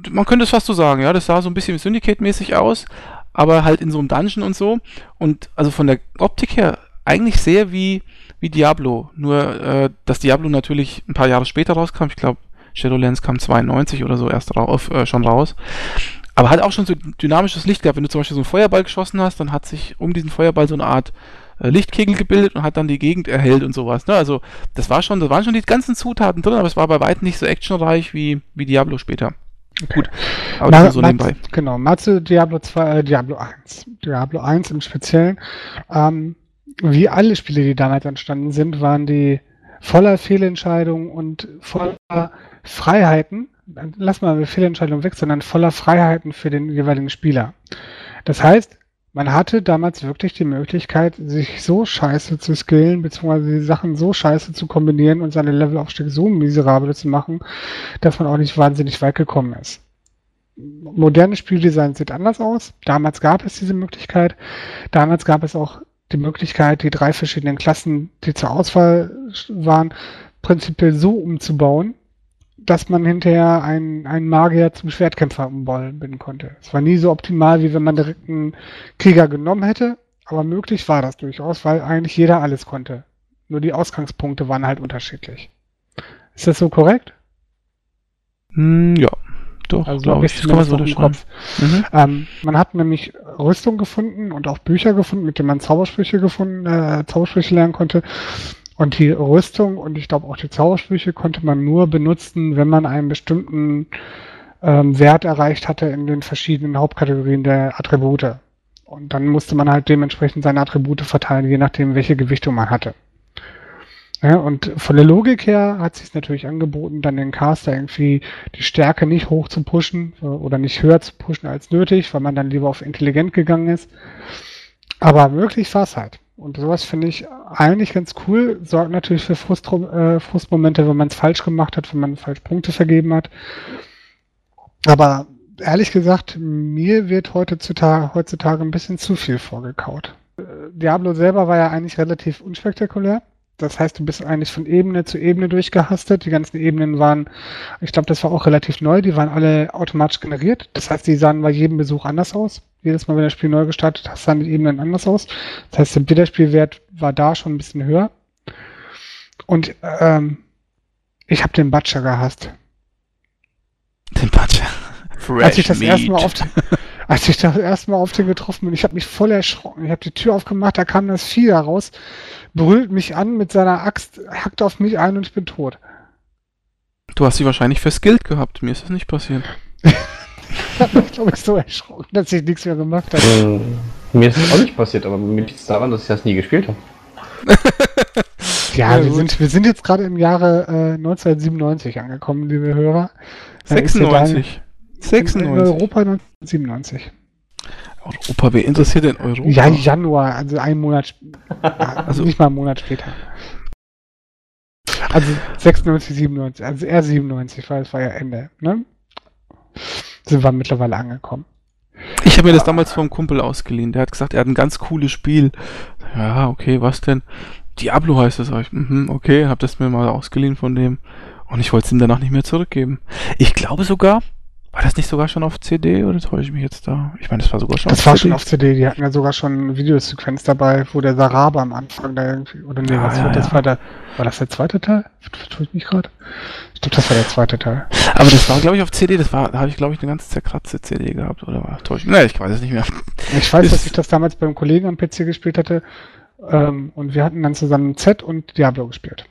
man könnte es fast so sagen, ja, das sah so ein bisschen Syndicate-mäßig aus, aber halt in so einem Dungeon und so. Und also von der Optik her eigentlich sehr wie, wie Diablo. Nur, äh, dass Diablo natürlich ein paar Jahre später rauskam. Ich glaube, Shadowlands kam 92 oder so erst rauf, äh, schon raus. Aber hat auch schon so dynamisches Licht gehabt. Wenn du zum Beispiel so einen Feuerball geschossen hast, dann hat sich um diesen Feuerball so eine Art äh, Lichtkegel gebildet und hat dann die Gegend erhellt und sowas. Ne? Also das war schon, das waren schon die ganzen Zutaten drin, aber es war bei weitem nicht so actionreich wie, wie Diablo später. Gut, aber Ma so nebenbei. Genau, mal zu Diablo 2, äh, Diablo 1. Diablo 1 im Speziellen. Ähm, wie alle Spiele, die damals entstanden sind, waren die voller Fehlentscheidungen und voller Freiheiten. Lass mal Fehlentscheidungen weg, sondern voller Freiheiten für den jeweiligen Spieler. Das heißt, man hatte damals wirklich die Möglichkeit, sich so scheiße zu skillen, beziehungsweise die Sachen so scheiße zu kombinieren und seine Levelaufstieg so miserabel zu machen, dass man auch nicht wahnsinnig weit gekommen ist. Moderne Spieldesign sieht anders aus. Damals gab es diese Möglichkeit. Damals gab es auch die Möglichkeit, die drei verschiedenen Klassen, die zur Auswahl waren, prinzipiell so umzubauen, dass man hinterher einen, einen Magier zum Schwertkämpfer umbauen konnte. Es war nie so optimal, wie wenn man direkt einen Krieger genommen hätte, aber möglich war das durchaus, weil eigentlich jeder alles konnte. Nur die Ausgangspunkte waren halt unterschiedlich. Ist das so korrekt? Mm, ja, doch. Also habe ich das kann man so Kopf. Mhm. Ähm, man hat nämlich Rüstung gefunden und auch Bücher gefunden, mit denen man Zaubersprüche gefunden, äh, Zaubersprüche lernen konnte. Und die Rüstung und ich glaube auch die Zaubersprüche konnte man nur benutzen, wenn man einen bestimmten ähm, Wert erreicht hatte in den verschiedenen Hauptkategorien der Attribute. Und dann musste man halt dementsprechend seine Attribute verteilen, je nachdem, welche Gewichtung man hatte. Ja, und von der Logik her hat sich natürlich angeboten, dann den Caster irgendwie die Stärke nicht hoch zu pushen äh, oder nicht höher zu pushen als nötig, weil man dann lieber auf intelligent gegangen ist. Aber möglich war es halt. Und sowas finde ich eigentlich ganz cool. Sorgt natürlich für Frust, äh, Frustmomente, wenn man es falsch gemacht hat, wenn man falsch Punkte vergeben hat. Aber ehrlich gesagt, mir wird heutzutage, heutzutage ein bisschen zu viel vorgekaut. Äh, Diablo selber war ja eigentlich relativ unspektakulär. Das heißt, du bist eigentlich von Ebene zu Ebene durchgehastet. Die ganzen Ebenen waren, ich glaube, das war auch relativ neu, die waren alle automatisch generiert. Das heißt, die sahen bei jedem Besuch anders aus. Jedes Mal, wenn das Spiel neu gestartet hat, sahen die Ebenen anders aus. Das heißt, der Wiederspielwert war da schon ein bisschen höher. Und ähm, ich habe den Butcher gehasst. Den Butcher. Fresh als ich das erste Mal auf als ich das erste Mal auf den getroffen bin, ich habe mich voll erschrocken. Ich habe die Tür aufgemacht, da kam das Vieh da raus brüllt mich an mit seiner Axt, hackt auf mich ein und ich bin tot. Du hast sie wahrscheinlich verskillt gehabt. Mir ist das nicht passiert. ich habe mich, glaube ich, so erschrocken, dass ich nichts mehr gemacht habe. Äh, mir ist das auch nicht passiert, aber mir liegt es daran, dass ich das nie gespielt habe. ja, ja wir, sind, wir sind jetzt gerade im Jahre äh, 1997 angekommen, liebe Hörer. 96. 96. In, Europa 1997. Europa, wer interessiert denn Europa? Ja, Januar, also ein Monat, also nicht mal einen Monat später. Also 96, 97, also eher 97, weil es war ja Ende, ne? Sind wir mittlerweile angekommen. Ich habe mir das damals vom Kumpel ausgeliehen. Der hat gesagt, er hat ein ganz cooles Spiel. Ja, okay, was denn? Diablo heißt das. Ich, mhm, okay, habe das mir mal ausgeliehen von dem. Und ich wollte es ihm danach nicht mehr zurückgeben. Ich glaube sogar, war das nicht sogar schon auf CD oder täusche ich mich jetzt da? Ich meine, das war sogar schon das auf CD. Das war schon auf CD. Die hatten ja sogar schon eine Videosequenz dabei, wo der Saraba am Anfang da irgendwie. Oder nee, ja, was ja, war das? Ja. War, der, war das der zweite Teil? Tue ich mich gerade? Ich glaube, das war der zweite Teil. Aber das war, glaube ich, auf CD. Das war, da habe ich, glaube ich, eine ganz zerkratzte CD gehabt. Oder war täusche ich? Nee, ich weiß es nicht mehr. Ich weiß, dass ich das damals beim Kollegen am PC gespielt hatte. Ähm, und wir hatten dann zusammen Z und Diablo gespielt.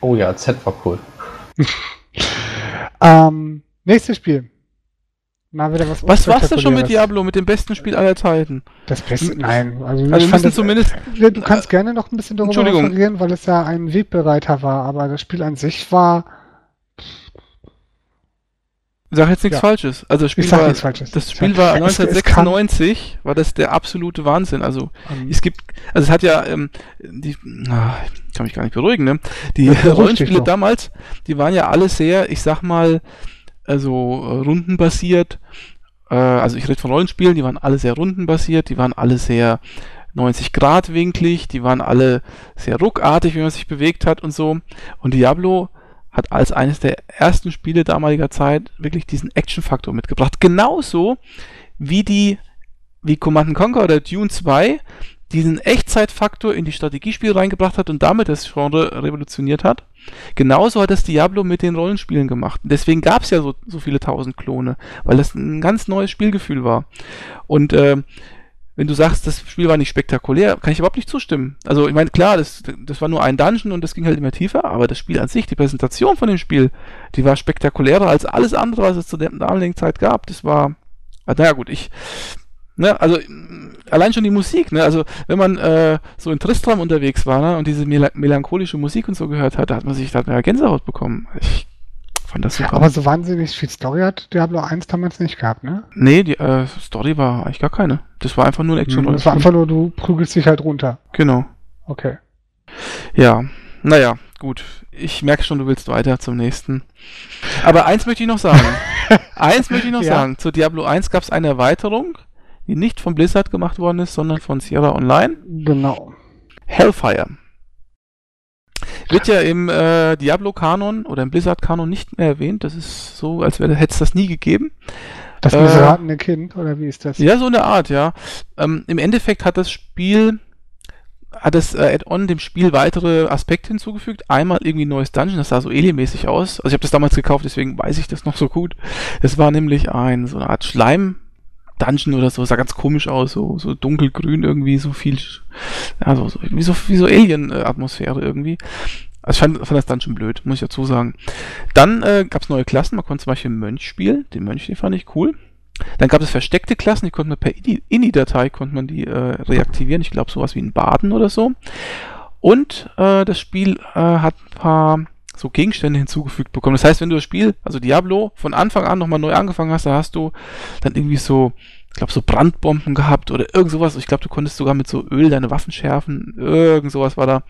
Oh ja, Z war cool. ähm, Nächstes Spiel. Mal wieder was Was war's denn schon mit Diablo, mit dem besten Spiel aller Zeiten? Das Beste? Nein. Also, also ich fand das, zumindest. Du kannst äh, gerne noch ein bisschen darüber referieren, weil es ja ein Wegbereiter war, aber das Spiel an sich war. Sag jetzt nichts ja. Falsches. Also das Spiel, war, nichts Falsches. Das Spiel war 1996, war das der absolute Wahnsinn. Also um. es gibt, also es hat ja, ähm, die, ah, kann mich gar nicht beruhigen, ne? Die Rollenspiele damals, die waren ja alle sehr, ich sag mal, also äh, rundenbasiert. Äh, also ich rede von Rollenspielen, die waren alle sehr rundenbasiert, die waren alle sehr 90 Grad winklig, die waren alle sehr ruckartig, wie man sich bewegt hat und so. Und Diablo hat als eines der ersten Spiele damaliger Zeit wirklich diesen Action-Faktor mitgebracht. Genauso wie die, wie Command Conquer oder Dune 2 diesen Echtzeitfaktor in die Strategiespiele reingebracht hat und damit das Genre revolutioniert hat. Genauso hat das Diablo mit den Rollenspielen gemacht. deswegen gab es ja so, so viele tausend Klone, weil das ein ganz neues Spielgefühl war. Und äh, wenn du sagst, das Spiel war nicht spektakulär, kann ich überhaupt nicht zustimmen. Also ich meine, klar, das, das war nur ein Dungeon und das ging halt immer tiefer, aber das Spiel an sich, die Präsentation von dem Spiel, die war spektakulärer als alles andere, was es zu der damaligen Zeit gab. Das war, naja gut, ich, Ne, also allein schon die Musik, ne? Also wenn man äh, so in Tristram unterwegs war ne? und diese mel melancholische Musik und so gehört hat, da hat man sich da eine Gänsehaut bekommen. Ich fand das super. Aber so wahnsinnig viel Story hat Diablo 1 damals nicht gehabt, ne? Nee, die äh, Story war eigentlich gar keine. Das war einfach nur ein action hm, Das war einfach nur, du prügelst dich halt runter. Genau. Okay. Ja, naja, gut. Ich merke schon, du willst weiter zum nächsten. Aber eins möchte ich noch sagen. eins möchte ich noch ja. sagen. Zu Diablo 1 gab es eine Erweiterung die nicht von Blizzard gemacht worden ist, sondern von Sierra Online. Genau. Hellfire. Wird ja im äh, Diablo-Kanon oder im Blizzard-Kanon nicht mehr erwähnt. Das ist so, als hätte es das nie gegeben. Das äh, missratene Kind, oder wie ist das? Ja, so eine Art, ja. Ähm, Im Endeffekt hat das Spiel, hat das äh, Add-on dem Spiel weitere Aspekte hinzugefügt. Einmal irgendwie ein neues Dungeon, das sah so alien-mäßig aus. Also ich habe das damals gekauft, deswegen weiß ich das noch so gut. Es war nämlich ein, so eine Art Schleim, Dungeon oder so, sah ganz komisch aus, so, so dunkelgrün irgendwie, so viel, ja, so, so wie so, wie so Alien-Atmosphäre irgendwie. Also ich fand, fand das Dungeon blöd, muss ich dazu sagen. Dann äh, gab es neue Klassen, man konnte zum Beispiel Mönch spielen, den Mönch, den fand ich cool. Dann gab es versteckte Klassen, die konnte man per INI-Datei konnte man die äh, reaktivieren. Ich glaube sowas wie ein Baden oder so. Und äh, das Spiel äh, hat ein paar so Gegenstände hinzugefügt bekommen. Das heißt, wenn du das Spiel, also Diablo, von Anfang an nochmal neu angefangen hast, da hast du dann irgendwie so, ich glaube, so Brandbomben gehabt oder irgend sowas. Ich glaube, du konntest sogar mit so Öl deine Waffen schärfen. Irgend sowas war da.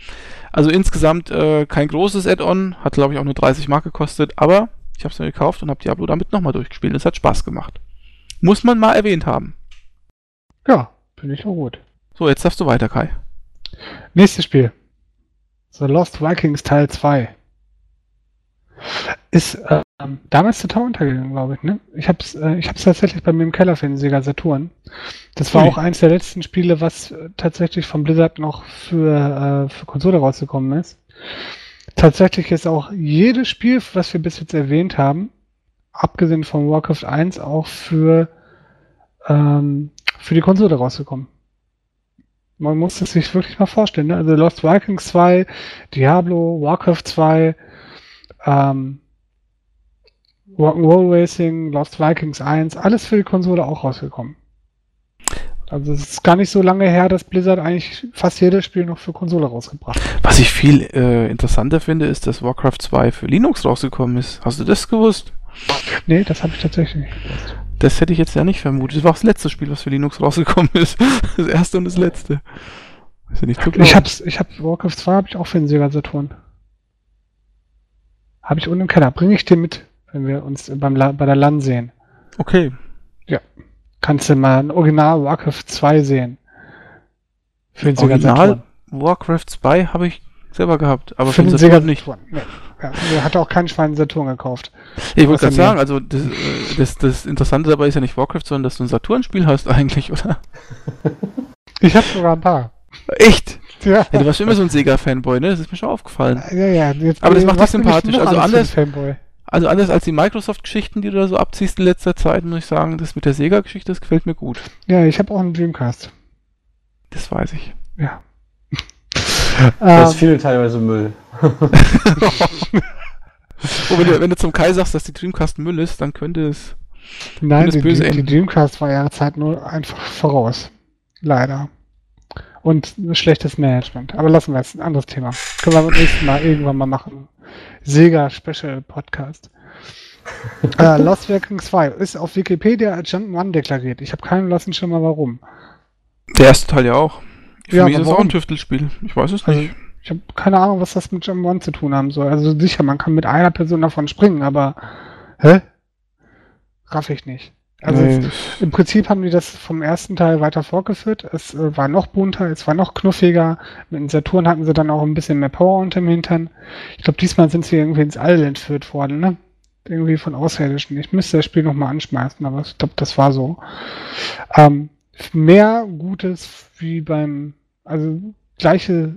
Also insgesamt äh, kein großes Add-on, hat glaube ich auch nur 30 Mark gekostet, aber ich habe es mir gekauft und habe Diablo damit nochmal durchgespielt. Es hat Spaß gemacht. Muss man mal erwähnt haben. Ja, finde ich auch gut. So, jetzt darfst du weiter, Kai. Nächstes Spiel. The Lost Vikings Teil 2. Ist ähm, damals total untergegangen, glaube ich. Ne? Ich habe es äh, ich hab's tatsächlich bei mir im Keller für den Sega Saturn. Das war Ui. auch eins der letzten Spiele, was äh, tatsächlich von Blizzard noch für, äh, für Konsole rausgekommen ist. Tatsächlich ist auch jedes Spiel, was wir bis jetzt erwähnt haben, abgesehen von Warcraft 1, auch für, ähm, für die Konsole rausgekommen. Man muss es sich wirklich mal vorstellen. Ne? Also Lost Vikings 2, Diablo, Warcraft 2, ähm, Rock'n'Roll Racing, Lost Vikings 1, alles für die Konsole auch rausgekommen. Also es ist gar nicht so lange her, dass Blizzard eigentlich fast jedes Spiel noch für Konsole rausgebracht hat. Was ich viel äh, interessanter finde, ist, dass Warcraft 2 für Linux rausgekommen ist. Hast du das gewusst? Nee, das habe ich tatsächlich nicht gewusst. Das hätte ich jetzt ja nicht vermutet. Das war auch das letzte Spiel, was für Linux rausgekommen ist. Das erste und das letzte. Ist ja nicht zu glauben. Ich hab's, ich hab Warcraft 2 habe ich auch für den Sega Saturn. Habe ich unten im Keller. Bringe ich dir mit, wenn wir uns beim La bei der LAN sehen. Okay. Kannst du mal ein Original Warcraft 2 sehen. Für den Original. Warcraft 2 habe ich selber gehabt, aber Für für den Sega Saturn nicht. Saturn. Ja, der hat auch keinen Schwein Saturn gekauft. Ich wollte gerade sagen, also das, äh, das, das Interessante dabei ist ja nicht Warcraft, sondern dass du ein Saturn-Spiel hast eigentlich, oder? Ich habe sogar ein paar. Echt? Ja, Ja, du warst schon immer so ein Sega-Fanboy, ne? Das ist mir schon aufgefallen. ja, ja. Jetzt, Aber das macht dich sympathisch. Also anders-. Also anders als die Microsoft-Geschichten, die du da so abziehst in letzter Zeit, muss ich sagen, das mit der Sega-Geschichte, das gefällt mir gut. Ja, ich habe auch einen Dreamcast. Das weiß ich. Ja. Das Ähm, viele teilweise Müll. Oh, wenn, du, wenn du zum Kai sagst, dass die Dreamcast Müll ist, dann könnte es. Nein, das die, böse die, die. Dreamcast war ihrer Zeit nur einfach voraus. Leider. Und ein schlechtes Management. Aber lassen wir jetzt ein anderes Thema. Können wir beim nächsten Mal irgendwann mal machen. Sega Special Podcast. äh, Lost Vikings 2 ist auf Wikipedia als Jump'n'Run deklariert. Ich habe keinen blassen Schimmer warum. Der erste Teil ja auch. Für Ja, mich ist es auch ein Tüftelspiel. Ich weiß es Also, nicht. ich habe keine Ahnung, was das mit Jump'n'Run zu tun haben soll. Also sicher, man kann mit einer Person davon springen, aber hä? Raff ich nicht. Also Nee, es- Im Prinzip haben die das vom ersten Teil weiter fortgeführt. Es äh, war noch bunter, es war noch knuffiger. Mit dem Saturn hatten sie dann auch ein bisschen mehr Power unterm Hintern. Ich glaube, diesmal sind sie irgendwie ins All entführt worden, ne? Irgendwie von Außerirdischen. Ich müsste das Spiel nochmal anschmeißen, aber ich glaube, das war so. Ähm, mehr Gutes wie beim, also gleiche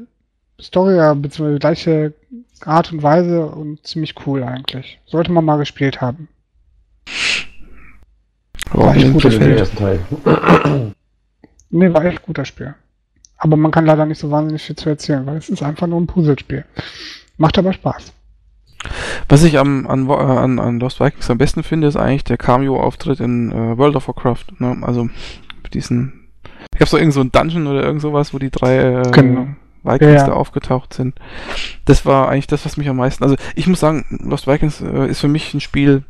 Story, beziehungsweise gleiche Art und Weise und ziemlich cool eigentlich. Sollte man mal gespielt haben. Warum echt denn? gut, Für den Gefällt. ersten Teil. Nee, war echt ein guter Spiel. Aber man kann leider nicht so wahnsinnig viel zu erzählen, weil es ist einfach nur ein Puzzlespiel. Macht aber Spaß. Was ich am, an, äh, an, an Lost Vikings am besten finde, ist eigentlich der Cameo-Auftritt in äh, World of Warcraft. Ne? Also mit diesen. Ich habe so irgend so ein Dungeon oder irgend sowas, wo die drei äh, Genau. Vikings Ja, ja. da aufgetaucht sind. Das war eigentlich das, was mich am meisten. Also ich muss sagen, Lost Vikings äh, ist für mich ein Spiel.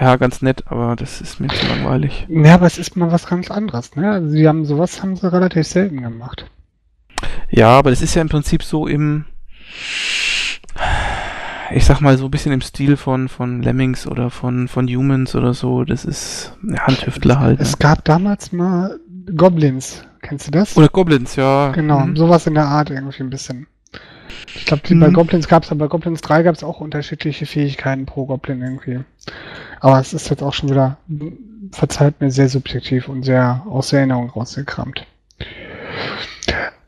Ja, ganz nett, aber das ist mir zu langweilig. Ja, aber es ist mal was ganz anderes, ne? Also sie haben sowas haben sie relativ selten gemacht. Ja, aber das ist ja im Prinzip so im, ich sag mal so ein bisschen im Stil von, von Lemmings oder von, von Humans oder so. Das ist Tüftler halt. Ne? Es gab damals mal Goblins. Kennst du das? Oder Goblins, ja. Genau, Mhm. sowas in der Art irgendwie ein bisschen. Ich glaube, die bei Mhm. Goblins gab es, aber bei Goblins 3 gab es auch unterschiedliche Fähigkeiten pro Goblin irgendwie. Aber es ist jetzt auch schon wieder, verzeiht mir, sehr subjektiv und sehr aus der Erinnerung rausgekramt.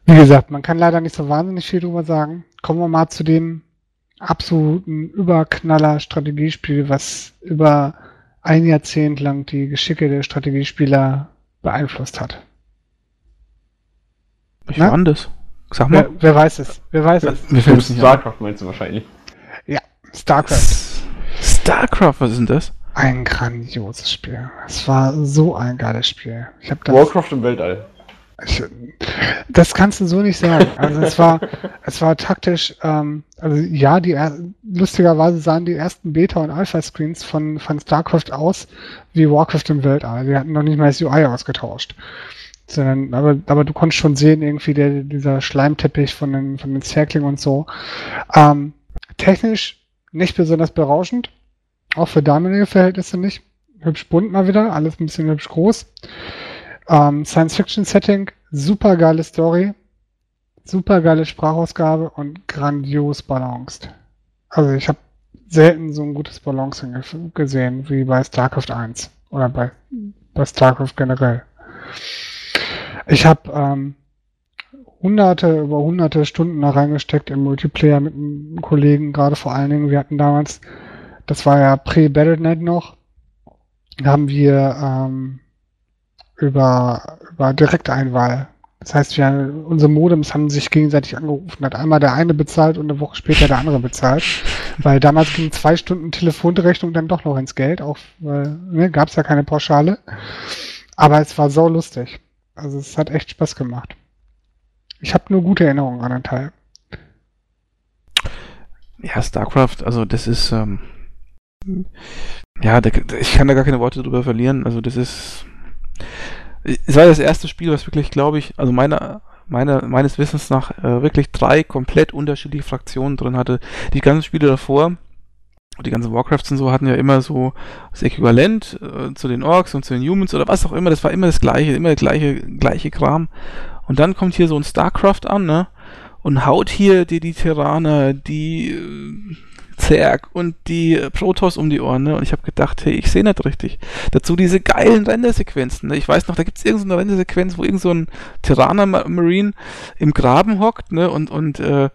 Wie gesagt, man kann leider nicht so wahnsinnig viel drüber sagen. Kommen wir mal zu dem absoluten Überknaller-Strategiespiel, was über ein Jahrzehnt lang die Geschicke der Strategiespieler beeinflusst hat. Ich Na? fand das. Sag mal. Wer, wer weiß es? Wer weiß es? Mir fällt. StarCraft meinst du wahrscheinlich. StarCraft. S- Starcraft, was ist denn das? Ein grandioses Spiel. Es war so ein geiles Spiel. Ich habe das. Warcraft im Weltall. Ich, das kannst du so nicht sagen. Also es war, es war taktisch, ähm, also ja, die lustigerweise sahen die ersten Beta- und Alpha-Screens von, von StarCraft aus wie Warcraft im Weltall. Die hatten noch nicht mal das UI ausgetauscht. Sondern, aber, aber du konntest schon sehen, irgendwie der, dieser Schleimteppich von den, von den Zerklingen und so. Ähm, technisch nicht besonders berauschend. Auch für damalige Verhältnisse nicht. Hübsch bunt mal wieder, alles ein bisschen hübsch groß. Ähm, Science-Fiction-Setting, super geile Story, super geile Sprachausgabe und grandios balanced. Also ich habe selten so ein gutes Balancing gesehen wie bei StarCraft 1 oder bei, bei StarCraft generell. Ich habe ähm, hunderte, über hunderte Stunden da reingesteckt im Multiplayer mit einem Kollegen, gerade vor allen Dingen. Wir hatten damals, das war ja pre-Battlenet noch, haben wir ähm, über, über Direkteinwahl. Das heißt, wir, unsere Modems haben sich gegenseitig angerufen. Hat einmal der eine bezahlt und eine Woche später der andere bezahlt. weil damals ging zwei Stunden Telefonrechnung dann doch noch ins Geld, auch weil ne, gab es ja keine Pauschale. Aber es war so lustig. Also es hat echt Spaß gemacht. Ich habe nur gute Erinnerungen an den Teil. Ja, StarCraft, also das ist, ähm, ja, da, ich kann da gar keine Worte drüber verlieren. Also das ist, es war das erste Spiel, was wirklich, glaube ich, also meiner, meiner, meines Wissens nach äh, wirklich drei komplett unterschiedliche Fraktionen drin hatte. Die ganzen Spiele davor, die ganzen Warcrafts und so hatten ja immer so das Äquivalent äh, zu den Orks und zu den Humans oder was auch immer. Das war immer das gleiche, immer der gleiche, gleiche Kram. Und dann kommt hier so ein StarCraft an, ne? Und haut hier dir die Terraner, die äh, Zerg und die Protoss um die Ohren, ne? Und ich habe gedacht, hey, ich sehe nicht richtig. Dazu diese geilen Rendersequenzen, ne? Ich weiß noch, da gibt es irgendeine Rendersequenz, wo irgend so Tyranner Marine im Graben hockt, ne? Und, und, äh,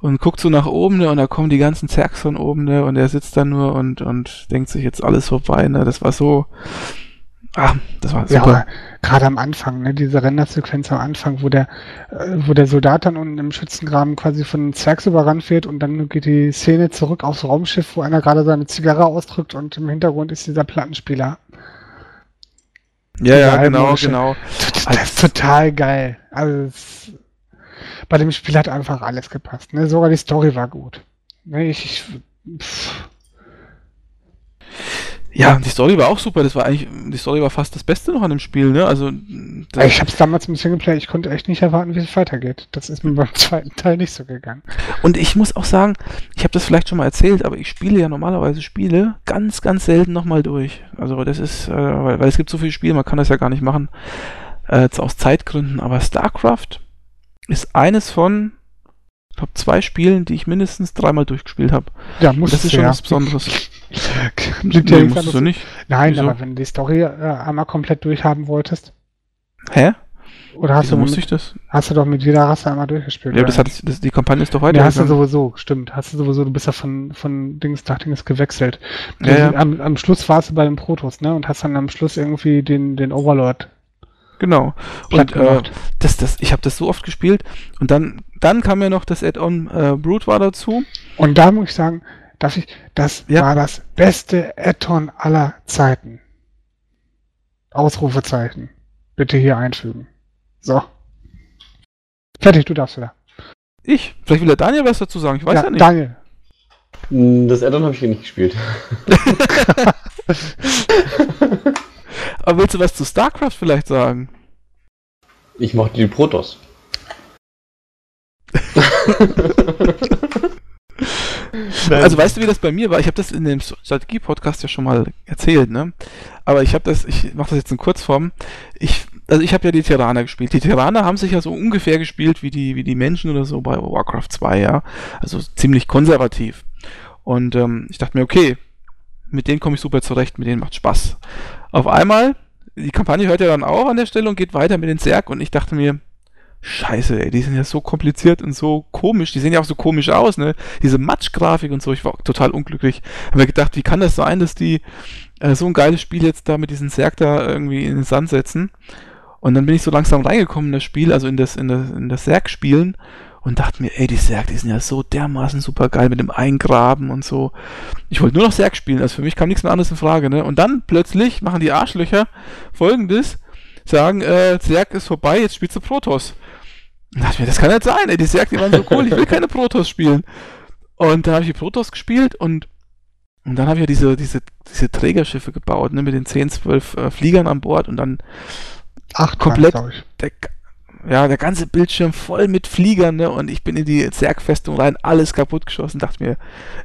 und guckt so nach oben, ne? Und da kommen die ganzen Zergs von oben, ne? Und er sitzt da nur und, und denkt sich jetzt alles vorbei, ne? Das war so, Ah, das war super. Ja, gerade am Anfang, ne, diese Rendersequenz am Anfang, wo der, äh, wo der Soldat dann unten im Schützengraben quasi von den Zergs überrannt wird und dann geht die Szene zurück aufs Raumschiff, wo einer gerade seine Zigarre ausdrückt und im Hintergrund ist dieser Plattenspieler. Ja, ja, genau, genau. Das ist total geil. Also, es, bei dem Spiel hat einfach alles gepasst. Ne? Sogar die Story war gut. Ne, ich, ich pff. Ja, die Story war auch super. Das war eigentlich, die Story war fast das Beste noch an dem Spiel, ne? Also. Ich hab's damals im Singleplayer, ich konnte echt nicht erwarten, wie es weitergeht. Das ist mir beim zweiten Teil nicht so gegangen. Und ich muss auch sagen, ich habe das vielleicht schon mal erzählt, aber ich spiele ja normalerweise Spiele ganz, ganz selten nochmal durch. Also das ist, äh, weil, weil, es gibt so viele Spiele, man kann das ja gar nicht machen, äh, aus Zeitgründen. Aber StarCraft ist eines von ich glaube, zwei Spielen, die ich mindestens dreimal durchgespielt habe. Ja, muss Das ist schon ja. was Besonderes. Ja nee, musst du nicht. Nein, Wieso? aber wenn du die Story äh, einmal komplett durchhaben wolltest. Hä? Oder hast Wieso du mit, musste ich das? Hast du doch mit jeder Rasse einmal durchgespielt. Ja, das hat, das, die Kampagne ist doch weiter. Ja, hast du sowieso, stimmt. Hast du sowieso, du bist ja von, von Dings nach Dings gewechselt. Ja, ja. Am, am Schluss warst du bei den Protoss, ne? Und hast dann am Schluss irgendwie den, den Overlord Genau. Und äh, das, das, ich habe das so oft gespielt und dann, dann kam ja noch das Add-on äh, Brood war dazu. Und da muss ich sagen, dass ich, das ja. war das beste Add-on aller Zeiten. Ausrufezeichen. Bitte hier einfügen. So. Fertig, du darfst wieder. Ich? Vielleicht will der Daniel was dazu sagen, ich weiß ja, ja nicht. Daniel. Hm, das Addon habe ich hier nicht gespielt. Aber willst du was zu StarCraft vielleicht sagen? Ich mochte die Protoss. also weißt du, wie das bei mir war? Ich habe das in dem Strategie-Podcast ja schon mal erzählt, ne? Aber ich habe das, ich mache das jetzt in Kurzform. Ich, also ich habe ja die Tyranner gespielt. Die Tyranner haben sich ja so ungefähr gespielt wie die, wie die Menschen oder so bei Warcraft 2, ja. Also ziemlich konservativ. Und ähm, ich dachte mir, okay, mit denen komme ich super zurecht, mit denen macht Spaß. Auf einmal, die Kampagne hört ja dann auch an der Stelle und geht weiter mit den Zerg und ich dachte mir, Scheiße, ey, die sind ja so kompliziert und so komisch. Die sehen ja auch so komisch aus, ne? Diese Matschgrafik und so. Ich war total unglücklich. Hab mir gedacht, wie kann das sein, dass die äh, so ein geiles Spiel jetzt da mit diesen Zerg da irgendwie in den Sand setzen? Und dann bin ich so langsam reingekommen in das Spiel, also in das, in das, in das Zerg-Spielen und dachte mir, ey, die Serg, die sind ja so dermaßen super geil mit dem Eingraben und so. Ich wollte nur noch Serg spielen, also für mich kam nichts mehr anderes in Frage, ne? Und dann plötzlich machen die Arschlöcher folgendes. Sagen, äh, Zerg ist vorbei, jetzt spielst du Protoss. Und dachte ich mir, das kann nicht sein, ey, die Zerg, die waren so cool, ich will keine Protoss spielen. Und dann habe ich die Protoss gespielt und, und dann habe ich ja diese, diese, diese Trägerschiffe gebaut, ne, mit den 10, 12 äh, Fliegern an Bord und dann Acht komplett ich. der, ja, der ganze Bildschirm voll mit Fliegern, ne? Und ich bin in die Zergfestung rein, alles kaputt geschossen, dachte mir,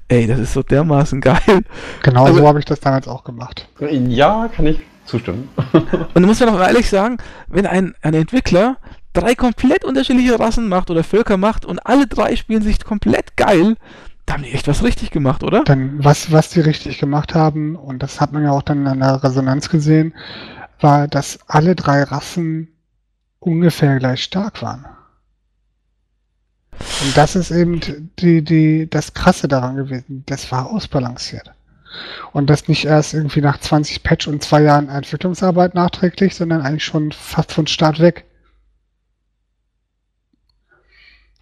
ey, das ist so dermaßen geil. Genau Also- so habe ich das damals auch gemacht. Ja, kann ich zustimmen. Und du musst mir noch ehrlich sagen, wenn ein, ein Entwickler drei komplett unterschiedliche Rassen macht oder Völker macht und alle drei spielen sich komplett geil, da haben die echt was richtig gemacht, oder? Dann, was, was die richtig gemacht haben, und das hat man ja auch dann an der Resonanz gesehen, war, dass alle drei Rassen ungefähr gleich stark waren. Und das ist eben die, die, das Krasse daran gewesen. Das war ausbalanciert. Und das nicht erst irgendwie nach 20 Patch und zwei Jahren Entwicklungsarbeit nachträglich, sondern eigentlich schon fast von Start weg.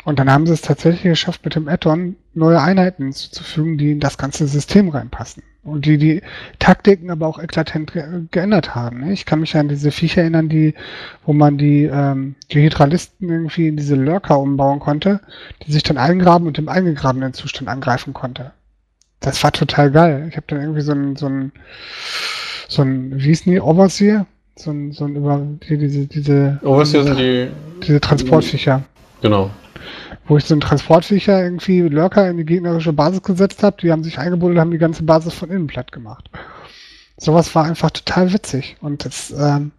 Und dann haben sie es tatsächlich geschafft, mit dem Add-on neue Einheiten hinzuzufügen, die in das ganze System reinpassen. Und die die Taktiken aber auch eklatant ge geändert haben. ne? Ich kann mich an diese Viecher erinnern, die, wo man die, ähm, die Hydralisten irgendwie in diese Lurker umbauen konnte, die sich dann eingraben und im eingegrabenen Zustand angreifen konnte. Das war total geil. Ich habe dann irgendwie so ein, so ein, so ein, wie hieß die, Overseer? So ein, so ein über, die, diese, diese, Overseer sind die. diese Transportviecher Genau. wo ich so einen Transportviecher irgendwie Lurker in die gegnerische Basis gesetzt habe. Die haben sich eingebuddelt und haben die ganze Basis von innen platt gemacht. Sowas war einfach total witzig. Und das, ähm,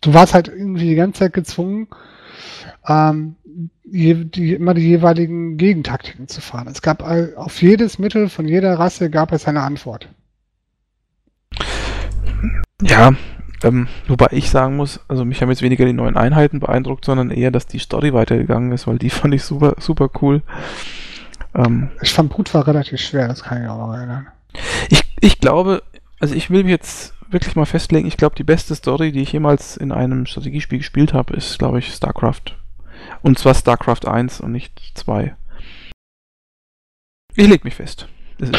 du warst halt irgendwie die ganze Zeit gezwungen, ähm, je, die, immer die jeweiligen Gegentaktiken zu fahren. Es gab auf jedes Mittel von jeder Rasse gab es eine Antwort. Ja, ähm, wobei ich sagen muss, also mich haben jetzt weniger die neuen Einheiten beeindruckt, sondern eher, dass die Story weitergegangen ist, weil die fand ich super, super cool. Ähm, Ich fand Brut war relativ schwer, das kann ich auch noch erinnern. ich, ich glaube, also ich will mich jetzt wirklich mal festlegen, ich glaube, die beste Story, die ich jemals in einem Strategiespiel gespielt habe, ist, glaube ich, StarCraft. Und zwar StarCraft 1 und nicht 2. Ich leg mich fest. So.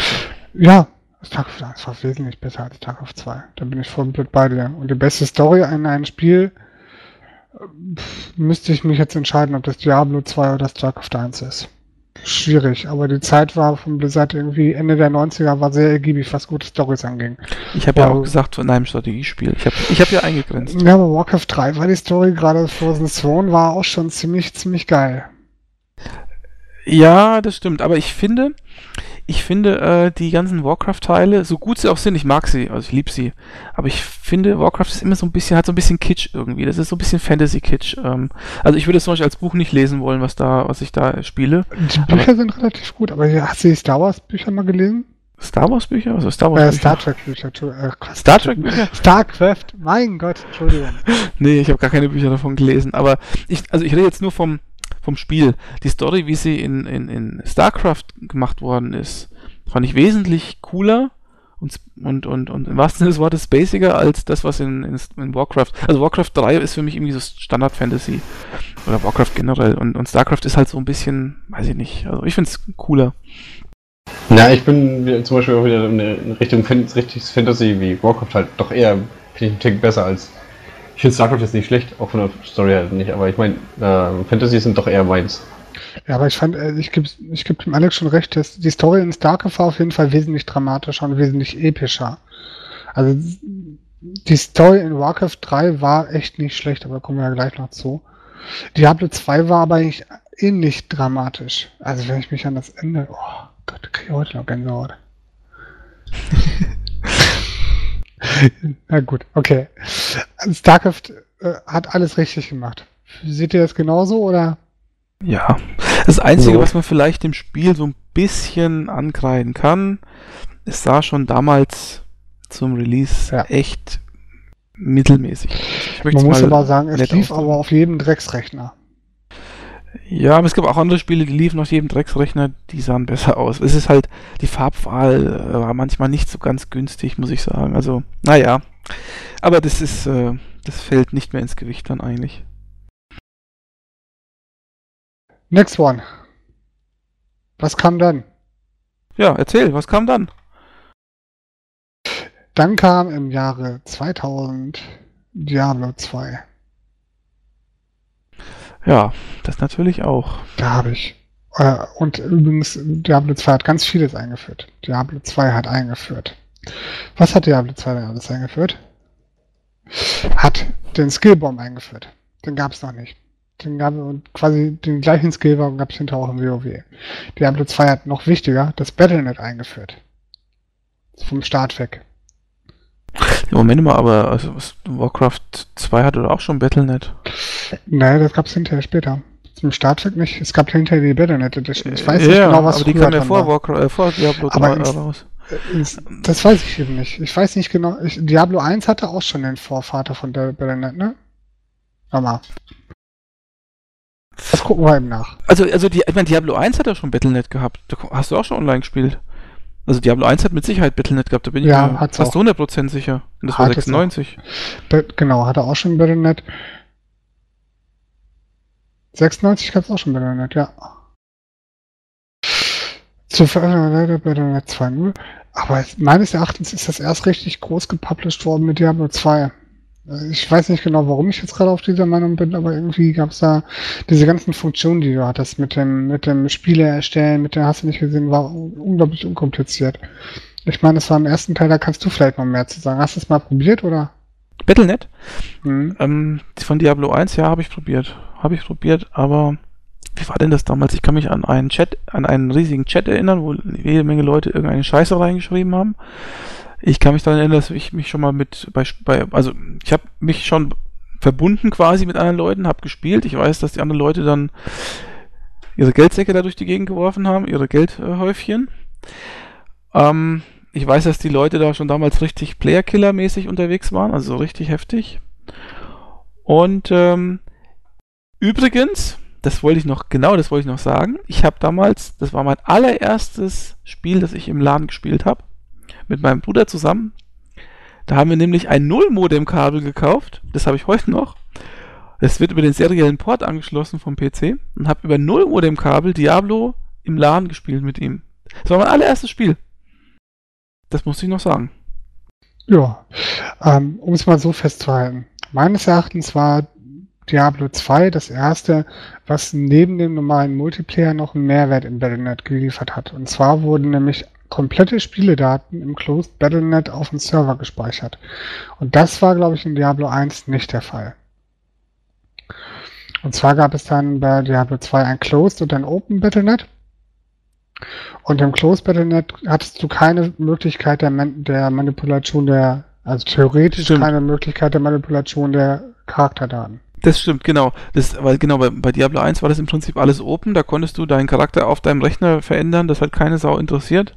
Ja, StarCraft 1 war wesentlich besser als StarCraft 2. Da bin ich voll blöd bei dir. Und die beste Story in einem Spiel müsste ich mich jetzt entscheiden, ob das Diablo 2 oder StarCraft 1 ist. Schwierig, aber die Zeit war von Blizzard irgendwie Ende der 90er war sehr ergiebig, was gute Stories anging. Ich habe ja auch gesagt, in einem Strategiespiel. Ich habe ich hab ja eingegrenzt. Ja, aber Warcraft 3 war die Story, gerade Frozen Throne war auch schon ziemlich, ziemlich geil. Ja, das stimmt. Aber ich finde, ich finde äh, die ganzen Warcraft-Teile, so gut sie auch sind, ich mag sie, also ich liebe sie, aber ich finde, Warcraft ist immer so ein bisschen, hat so ein bisschen Kitsch irgendwie. Das ist so ein bisschen Fantasy-Kitsch. Ähm, also ich würde es zum Beispiel als Buch nicht lesen wollen, was da, was ich da spiele. Die Bücher sind relativ gut, aber hast du die Star Wars Bücher mal gelesen? Star Wars-Bücher? Also Star Äh, Wars-Bücher? Star Trek Bücher. Äh, Star Trek-Bücher? StarCraft, mein Gott, Entschuldigung. Nee, ich habe gar keine Bücher davon gelesen. Aber ich, also ich rede jetzt nur vom, vom Spiel. Die Story, wie sie in, in, in StarCraft gemacht worden ist, fand ich wesentlich cooler und, und, und, und im wahrsten Sinne des Wortes spaciger als das, was in, in, in Warcraft. Also Warcraft 3 ist für mich irgendwie so Standard-Fantasy. Oder Warcraft generell. Und, und StarCraft ist halt so ein bisschen, weiß ich nicht. Also ich finde es cooler. Na, ich bin zum Beispiel auch wieder in Richtung richtiges Fantasy wie Warcraft halt doch eher, finde ich einen Tick besser als. Ich finde StarCraft jetzt nicht schlecht, auch von der Story halt nicht, aber ich meine, äh, Fantasy sind doch eher meins. Ja, aber ich fand, äh, ich gebe ich geb dem Alex schon recht, dass die Story in StarCraft war auf jeden Fall wesentlich dramatischer und wesentlich epischer. Also die Story in Warcraft 3 war echt nicht schlecht, aber kommen wir ja gleich noch zu. Diablo 2 war aber eigentlich ähnlich dramatisch. Also wenn ich mich an das Ende. Oh Gott, kriege ich heute noch Gänsehaut. Na gut, okay. StarCraft äh, hat alles richtig gemacht. Seht ihr das genauso oder? Ja. Das Einzige, So. was man vielleicht dem Spiel so ein bisschen ankreiden kann, es sah schon damals zum Release Ja. echt mittelmäßig aus. Ich möchte Man muss mal aber sagen, es lief ausdrücken. aber auf jedem Drecksrechner. Ja, aber es gab auch andere Spiele, die liefen auf jedem Drecksrechner, die sahen besser aus. Es ist halt, die Farbwahl äh, war manchmal nicht so ganz günstig, muss ich sagen. Also, naja. Aber das ist, äh, das fällt nicht mehr ins Gewicht dann eigentlich. Next one. Was kam dann? Ja, erzähl, was kam dann? Dann kam im Jahre 2000 Diablo 2. Ja, das natürlich auch. Da habe ich. Äh, und übrigens, Diablo 2 hat ganz vieles eingeführt. Diablo 2 hat eingeführt. Was hat Diablo 2 denn alles eingeführt? Hat den Skillbomb eingeführt. Den gab es noch nicht. Den gab und quasi den gleichen Skillbomb gab es hinterher auch im WoW. Diablo 2 hat noch wichtiger das Battlenet eingeführt. Vom Start weg. Moment mal, aber also, Warcraft 2 hatte auch schon Battlenet. Nein, das gab es hinterher später. Zum Startwerk nicht. Es gab hinterher die Battlenet Edition. Ich weiß nicht ja, genau, was aber die kam ja vor, Warcraft, äh, vor Diablo 3 raus. Das weiß ich eben nicht. Ich weiß nicht genau. Ich, Diablo 1 hatte auch schon den Vorvater von der Battlenet, ne? mal. Das gucken wir eben nach. Also, also die, ich meine, Diablo 1 hat ja schon Battlenet gehabt. Hast du auch schon online gespielt. Also Diablo 1 hat mit Sicherheit Battlenet gehabt, da bin ja, ich mir fast 100% sicher. Und das hat war 96. Genau, hat er auch schon Battlenet. 96 gab es auch schon Battlenet, ja. Zur Veröffentlichung Battlenet 2.0. Aber meines Erachtens ist das erst richtig groß gepublished worden mit Diablo 2. Ich weiß nicht genau, warum ich jetzt gerade auf dieser Meinung bin, aber irgendwie gab es da diese ganzen Funktionen, die du hattest, mit dem, mit dem Spiele erstellen, mit dem hast du nicht gesehen, war unglaublich unkompliziert. Ich meine, das war im ersten Teil, da kannst du vielleicht noch mehr zu sagen. Hast du es mal probiert, oder? Battlenet? Mhm. Ähm, von Diablo 1, ja, habe ich probiert. Habe ich probiert, aber wie war denn das damals? Ich kann mich an einen Chat, an einen riesigen Chat erinnern, wo jede Menge Leute irgendeine Scheiße reingeschrieben haben. Ich kann mich daran erinnern, dass ich mich schon mal mit bei, bei also ich habe mich schon verbunden quasi mit anderen Leuten, habe gespielt. Ich weiß, dass die anderen Leute dann ihre Geldsäcke da durch die Gegend geworfen haben, ihre Geldhäufchen. Ähm, ich weiß, dass die Leute da schon damals richtig Player-Killer-mäßig unterwegs waren, also richtig heftig. Und ähm, übrigens, das wollte ich noch, genau das wollte ich noch sagen. Ich habe damals, das war mein allererstes Spiel, das ich im Laden gespielt habe mit meinem Bruder zusammen. Da haben wir nämlich ein Null-Modem-Kabel gekauft. Das habe ich heute noch. Das wird über den seriellen Port angeschlossen vom PC und habe über Null-Modem-Kabel Diablo im LAN gespielt mit ihm. Das war mein allererstes Spiel. Das muss ich noch sagen. Ja, ähm, um es mal so festzuhalten. Meines Erachtens war Diablo 2 das erste, was neben dem normalen Multiplayer noch einen Mehrwert im Battlenet geliefert hat. Und zwar wurden nämlich komplette Spieledaten im Closed Battlenet auf dem Server gespeichert. Und das war, glaube ich, in Diablo 1 nicht der Fall. Und zwar gab es dann bei Diablo 2 ein Closed und ein Open Battlenet. Und im Closed Battlenet hattest du keine Möglichkeit der, Man der Manipulation der, also theoretisch Stimmt. keine Möglichkeit der Manipulation der Charakterdaten. Das stimmt, genau. Das, weil genau bei, bei, Diablo 1 war das im Prinzip alles open, da konntest du deinen Charakter auf deinem Rechner verändern, das hat keine Sau interessiert.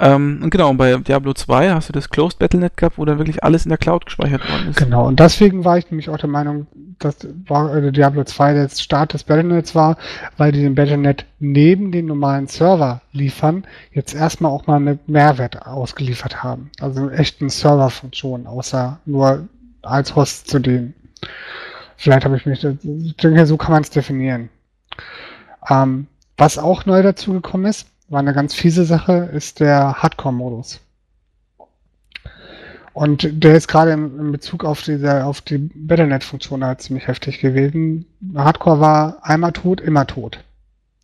Ähm, und genau, und bei Diablo 2 hast du das Closed Battlenet gehabt, wo dann wirklich alles in der Cloud gespeichert worden ist. Genau, und deswegen war ich nämlich auch der Meinung, dass äh, Diablo 2 der Start des Battlenets war, weil die den Battlenet neben den normalen Server liefern, jetzt erstmal auch mal eine Mehrwert ausgeliefert haben. Also echten Serverfunktion, außer nur als Host zu dienen. Vielleicht habe ich mich, ich denke, so kann man es definieren. Ähm, was auch neu dazu gekommen ist, war eine ganz fiese Sache, ist der Hardcore-Modus. Und der ist gerade in, Bezug auf diese, auf die Battlenet-Funktion halt ziemlich heftig gewesen. Hardcore war einmal tot, immer tot.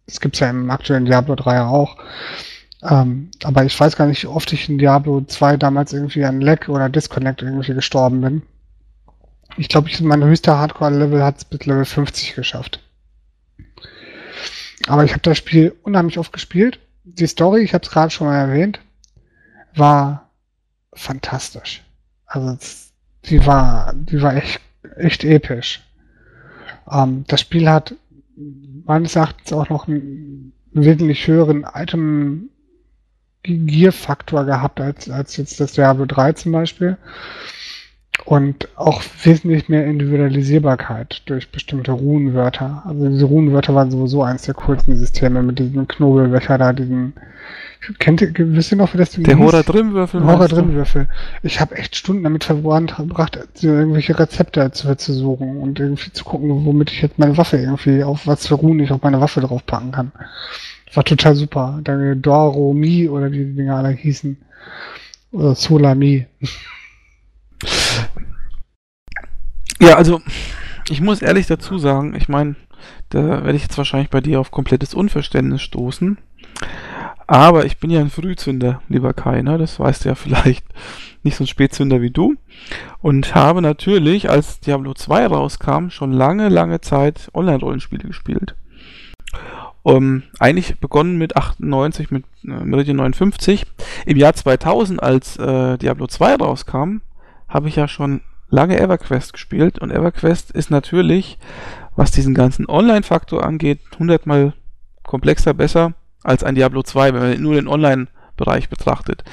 Das gibt's ja im aktuellen Diablo 3 auch. Ähm, aber ich weiß gar nicht, wie oft ich in Diablo 2 damals irgendwie an Lag oder Disconnect irgendwie gestorben bin. Ich glaube, ich, mein höchster Hardcore-Level hat es bis Level 50 geschafft. Aber ich habe das Spiel unheimlich oft gespielt. Die Story, ich habe es gerade schon mal erwähnt, war fantastisch. Also die war, die war echt, echt episch. Ähm, das Spiel hat meines Erachtens auch noch einen wesentlich höheren Item Gear Faktor gehabt als, als jetzt das Diablo 3 zum Beispiel und auch wesentlich mehr Individualisierbarkeit durch bestimmte Runenwörter. Also diese Runenwörter waren sowieso eins der coolsten Systeme mit diesem Knobelbecher da, diesen Kennt ihr, wisst ihr noch, wie das Ding Der. Hora Drimwürfel. Ich habe echt Stunden damit verbracht, irgendwelche Rezepte zu, zu suchen und irgendwie zu gucken, womit ich jetzt meine Waffe irgendwie, auf was für Runen ich auf meine Waffe draufpacken kann. War total super. Dann Doro Mi oder wie die Dinger alle hießen. Oder Solami. Ja, also ich muss ehrlich dazu sagen, ich meine, da werde ich jetzt wahrscheinlich bei dir auf komplettes Unverständnis stoßen. Aber ich bin ja ein Frühzünder, lieber Kai, ne? das weißt du ja vielleicht. Nicht so ein Spätzünder wie du. Und habe natürlich, als Diablo 2 rauskam, schon lange, lange Zeit Online-Rollenspiele gespielt. Um, eigentlich begonnen mit 98, mit äh, Meridian 59. Im Jahr 2000, als äh, Diablo 2 rauskam, habe ich ja schon lange EverQuest gespielt. Und EverQuest ist natürlich, was diesen ganzen Online-Faktor angeht, hundertmal komplexer, besser als ein Diablo 2, wenn man nur den Online-Bereich betrachtet.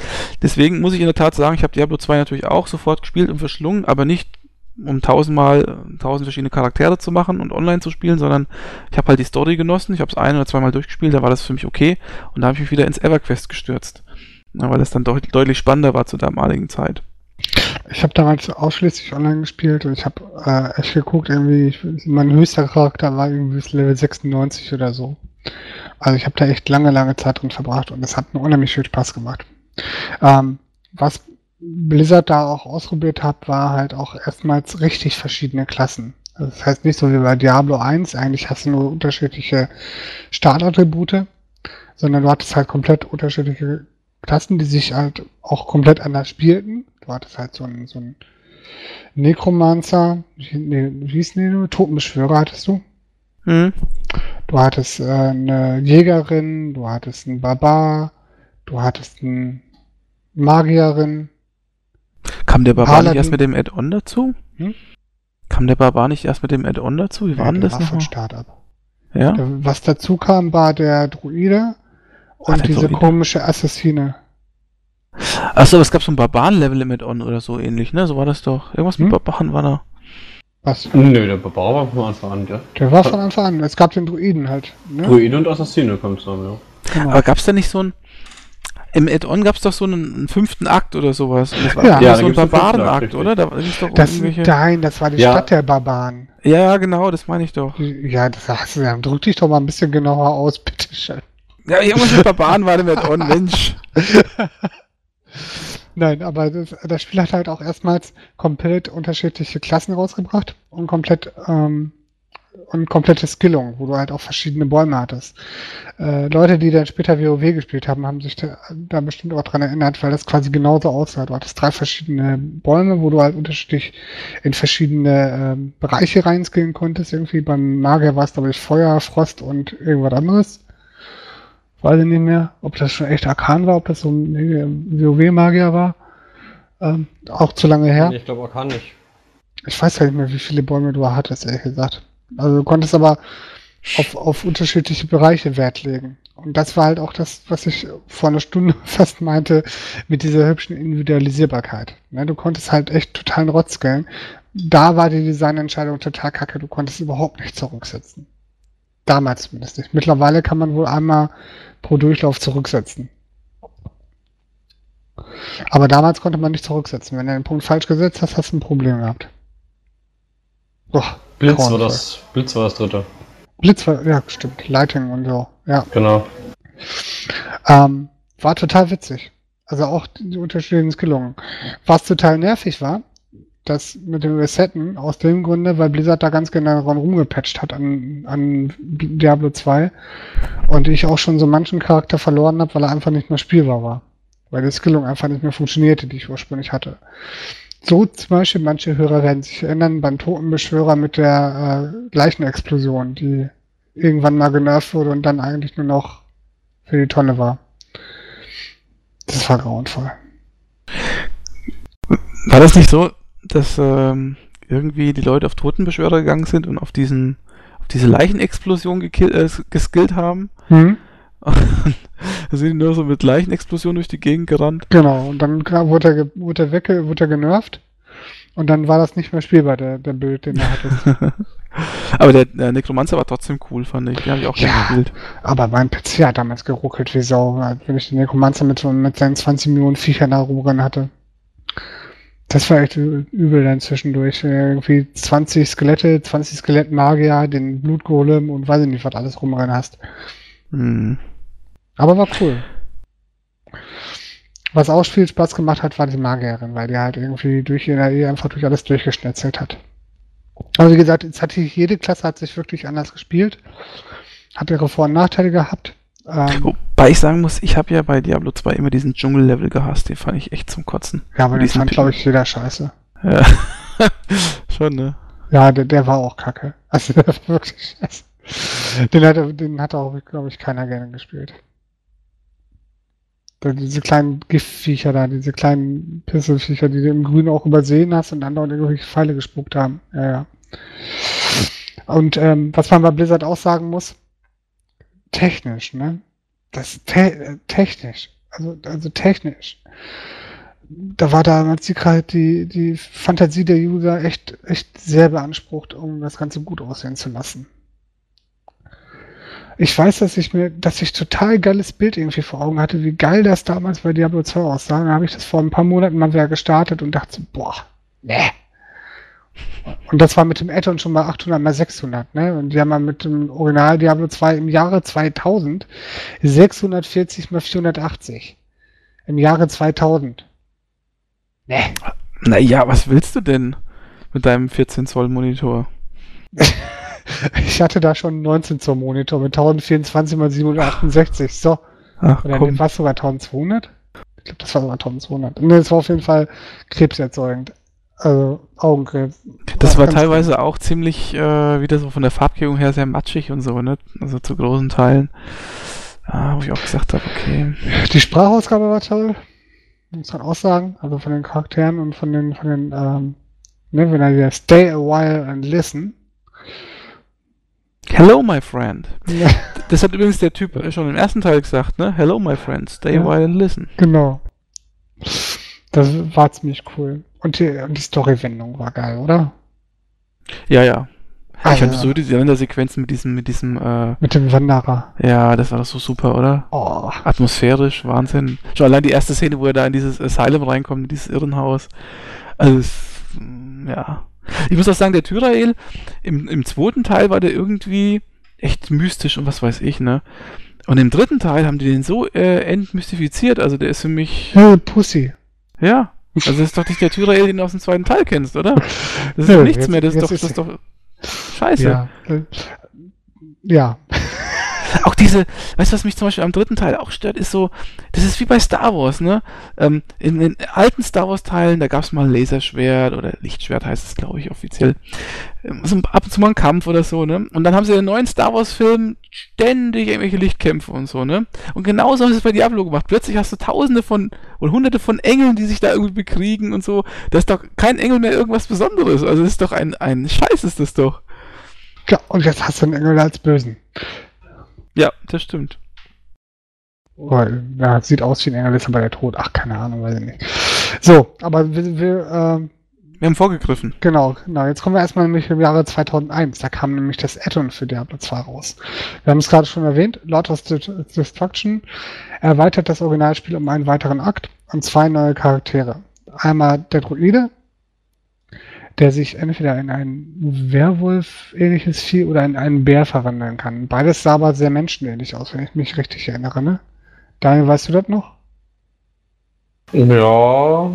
Deswegen muss ich in der Tat sagen, ich habe Diablo 2 natürlich auch sofort gespielt und verschlungen, aber nicht um tausendmal tausend verschiedene Charaktere zu machen und online zu spielen, sondern ich habe halt die Story genossen, ich habe es ein oder zweimal durchgespielt, da war das für mich okay und da habe ich mich wieder ins EverQuest gestürzt, weil das dann deut deutlich spannender war zur damaligen Zeit. Ich habe damals ausschließlich online gespielt und ich habe äh, echt geguckt, irgendwie, ich, mein höchster Charakter war irgendwie bis Level 96 oder so. Also ich habe da echt lange, lange Zeit drin verbracht und es hat mir unheimlich viel Spaß gemacht. Ähm, was Blizzard da auch ausprobiert hat, war halt auch erstmals richtig verschiedene Klassen. Also das heißt nicht so wie bei Diablo 1, eigentlich hast du nur unterschiedliche Startattribute, sondern du hattest halt komplett unterschiedliche Klassen, die sich halt auch komplett anders spielten. Du hattest halt so einen, so einen Necromancer, nee, wie hieß denn Totenbeschwörer hattest du. Hm. Du hattest äh, eine Jägerin, du hattest einen Barbar, du hattest einen Magierin, Kam der Barbar nicht erst mit dem Add-on dazu? Hm? Kam der Barbar nicht erst mit dem Add-on dazu? Wie war denn das war von Start ab. Ja? Was dazu kam, war der Druide und Ach, diese Druide. komische Assassine. Achso, es gab so ein Barbaren-Level im Add-on oder so ähnlich, ne? So war das doch. Irgendwas hm? mit Barbaren war da. Was? Nö, der Barbar war von Anfang an, ja. Der war von Anfang an. Es gab den Druiden halt. Ne? Druide und Assassine kommt zusammen, ja. Genau. Aber gab's da nicht so ein im Add-on gab es doch so einen, einen, fünften Akt oder sowas. Und das war ja, ja so ein Barbarenakt, oder? Da gibt's doch das, irgendwelche... Nein, das war die ja. Stadt der Barbaren. Ja, genau, das meine ich doch. Ja, das hast du ja. Drück dich doch mal ein bisschen genauer aus, bitteschön. Ja, irgendwas mit Barbaren war im Add-on, Mensch. Nein, aber das, das, Spiel hat halt auch erstmals komplett unterschiedliche Klassen rausgebracht und komplett ähm, und komplette Skillung, wo du halt auch verschiedene Bäume hattest. Äh, Leute, die dann später WoW gespielt haben, haben sich da, da bestimmt auch dran erinnert, weil das quasi genauso aussah. Du hattest drei verschiedene Bäume, wo du halt unterschiedlich in verschiedene äh, Bereiche reinskillen konntest. Irgendwie beim Magier war es, glaube ich, Feuer, Frost und irgendwas anderes. Weiß ich nicht mehr, ob das schon echt Arkan war, ob das so ein WoW-Magier war. Ähm, auch zu lange her. Ich glaube Arkan nicht. Ich weiß halt nicht mehr, wie viele Bäume du hattest, ehrlich gesagt. Also du konntest aber auf, auf unterschiedliche Bereiche Wert legen. Und das war halt auch das, was ich vor einer Stunde fast meinte, mit dieser hübschen Individualisierbarkeit. Ne, du konntest halt echt totalen Rotz gellen. Da war die Designentscheidung total kacke. Du konntest überhaupt nicht zurücksetzen. Damals zumindest nicht. Mittlerweile kann man wohl einmal pro Durchlauf zurücksetzen. Aber damals konnte man nicht zurücksetzen. Wenn du den Punkt falsch gesetzt hast, hast du ein Problem gehabt. Boah. Blitz war das, Blitz war das dritte. Blitz war, ja, stimmt. Lighting und so, ja. Genau. Ähm, war total witzig. Also auch die unterschiedlichen Skillungen. Was total nervig war, das mit dem Resetten aus dem Grunde, weil Blizzard da ganz genau rumgepatcht hat an, an Diablo 2 und ich auch schon so manchen Charakter verloren habe, weil er einfach nicht mehr spielbar war. Weil die Skillung einfach nicht mehr funktionierte, die ich ursprünglich hatte. So zum Beispiel manche Hörer werden sich erinnern beim Totenbeschwörer mit der äh, gleichen Explosion, die irgendwann mal genervt wurde und dann eigentlich nur noch für die Tonne war. Das war grauenvoll. War das nicht so, dass ähm, irgendwie die Leute auf Totenbeschwörer gegangen sind und auf diesen auf diese Leichenexplosion äh, geskillt haben? Mhm. da sind die nur so mit Leichenexplosionen durch die Gegend gerannt. Genau, und dann wurde er, wurde er, weg, wurde er genervt. Und dann war das nicht mehr spielbar, der, der Bild, den er hatte. aber der, der Necromancer war trotzdem cool, fand ich. Den habe ich auch ja, gespielt. Aber mein PC hat damals geruckelt wie Sau, wenn ich den Necromancer mit, mit seinen 20 Millionen Viechern da rumrennen hatte. Das war echt übel dann zwischendurch. Irgendwie 20 Skelette, 20 Skelettmagier, den Blutgolem und weiß ich nicht, was alles rumrennen hast. Hm. Aber war cool. Was auch viel Spaß gemacht hat, war die Magierin, weil die halt irgendwie durch ihre Ehe einfach durch alles durchgeschnetzelt hat. Aber wie gesagt, jetzt ich, jede Klasse hat sich wirklich anders gespielt. Hat ihre Vor- und Nachteile gehabt. Ähm, Wobei ich sagen muss, ich habe ja bei Diablo 2 immer diesen Dschungel-Level gehasst. Den fand ich echt zum Kotzen. Ja, aber den fand, glaube ich, jeder scheiße. Ja. Schon, ne? Ja, der, der war auch kacke. Also der war wirklich scheiße. Den hat, den hat auch, glaube ich, keiner gerne gespielt. Diese kleinen Giftviecher da, diese kleinen Pisselviecher, die du im Grün auch übersehen hast und dann dort irgendwelche Pfeile gespuckt haben. Ja, ja. Und ähm, was man bei Blizzard auch sagen muss, technisch, ne? Das te äh, technisch. Also, also technisch. Da war damals die, die, die Fantasie der User echt, echt sehr beansprucht, um das Ganze gut aussehen zu lassen. Ich weiß, dass ich mir, dass ich total geiles Bild irgendwie vor Augen hatte, wie geil das damals bei Diablo 2 aussah. Dann habe ich das vor ein paar Monaten mal wieder gestartet und dachte so, boah, ne. Und das war mit dem Add-on schon mal 800 mal 600, ne? Und die haben mal mit dem Original Diablo 2 im Jahre 2000 640 mal 480. Im Jahre 2000. Ne. Naja, was willst du denn mit deinem 14 Zoll Monitor? ich hatte da schon 19 Zoll Monitor mit 1024 mal 768. So. Ach, Oder komm. was sogar 1200? Ich glaube, das war sogar 1200. Ne, das war auf jeden Fall krebserzeugend. Also Augenkrebs. Das war teilweise gut. auch ziemlich äh, wieder so von der Farbgebung her sehr matschig und so, ne? Also zu großen Teilen. Ah, wo ich auch gesagt habe, okay. Die Sprachausgabe war toll. Muss man auch sagen. Also von den Charakteren und von den, von den, ähm, ne, wenn er hier Stay a while and listen. Hello, my friend. Ja. Das hat übrigens der Typ schon im ersten Teil gesagt, ne? Hello, my friend. Stay ja. a while and listen. Genau. Das war ziemlich cool. Und die, die Story-Wendung war geil, oder? Ja, ja. Ah, ich fand so diese Wandersequenzen mit diesem, mit diesem, äh, Mit dem Wanderer. Ja, das war doch so super, oder? Oh. Atmosphärisch, Wahnsinn. Schon allein die erste Szene, wo er da in dieses Asylum reinkommt, in dieses Irrenhaus. Also, es, ja. Ich muss auch sagen, der Tyrael, im, im zweiten Teil war der irgendwie echt mystisch und was weiß ich, ne? Und im dritten Teil haben die den so äh, entmystifiziert, also der ist für mich. Hey, Pussy. Ja. Also das ist doch nicht der Tyrael, den du aus dem zweiten Teil kennst, oder? Das ist doch nichts jetzt, mehr, das ist doch, das ist doch scheiße. Ja. ja. Auch diese, weißt du, was mich zum Beispiel am dritten Teil auch stört, ist so, das ist wie bei Star Wars, ne? Ähm, in den alten Star Wars-Teilen, da gab es mal ein Laserschwert oder Lichtschwert heißt es, glaube ich, offiziell. Ähm, so ab und zu mal ein Kampf oder so, ne? Und dann haben sie in den neuen Star Wars-Filmen ständig irgendwelche Lichtkämpfe und so, ne? Und genauso haben sie es bei Diablo gemacht. Plötzlich hast du tausende von oder hunderte von Engeln, die sich da irgendwie bekriegen und so. Da ist doch kein Engel mehr irgendwas Besonderes. Also das ist doch ein, ein Scheiß ist das doch. Ja, und jetzt hast du einen Engel als Bösen. Ja, das stimmt. Oh, ja, sieht aus wie ein Engel, ist aber der Tod. Ach, keine Ahnung, weiß ich nicht. So, aber wir, wir, ähm, wir haben vorgegriffen. Genau, genau. Jetzt kommen wir erstmal nämlich im Jahre 2001. Da kam nämlich das Add-on für Diablo 2 raus. Wir haben es gerade schon erwähnt. Lord of Destruction erweitert das Originalspiel um einen weiteren Akt und zwei neue Charaktere. Einmal der Druide, der sich entweder in ein Werwolf-ähnliches Vieh oder in einen Bär verwandeln kann. Beides sah aber sehr menschenähnlich aus, wenn ich mich richtig erinnere. Ne? Daniel, weißt du das noch? Ja.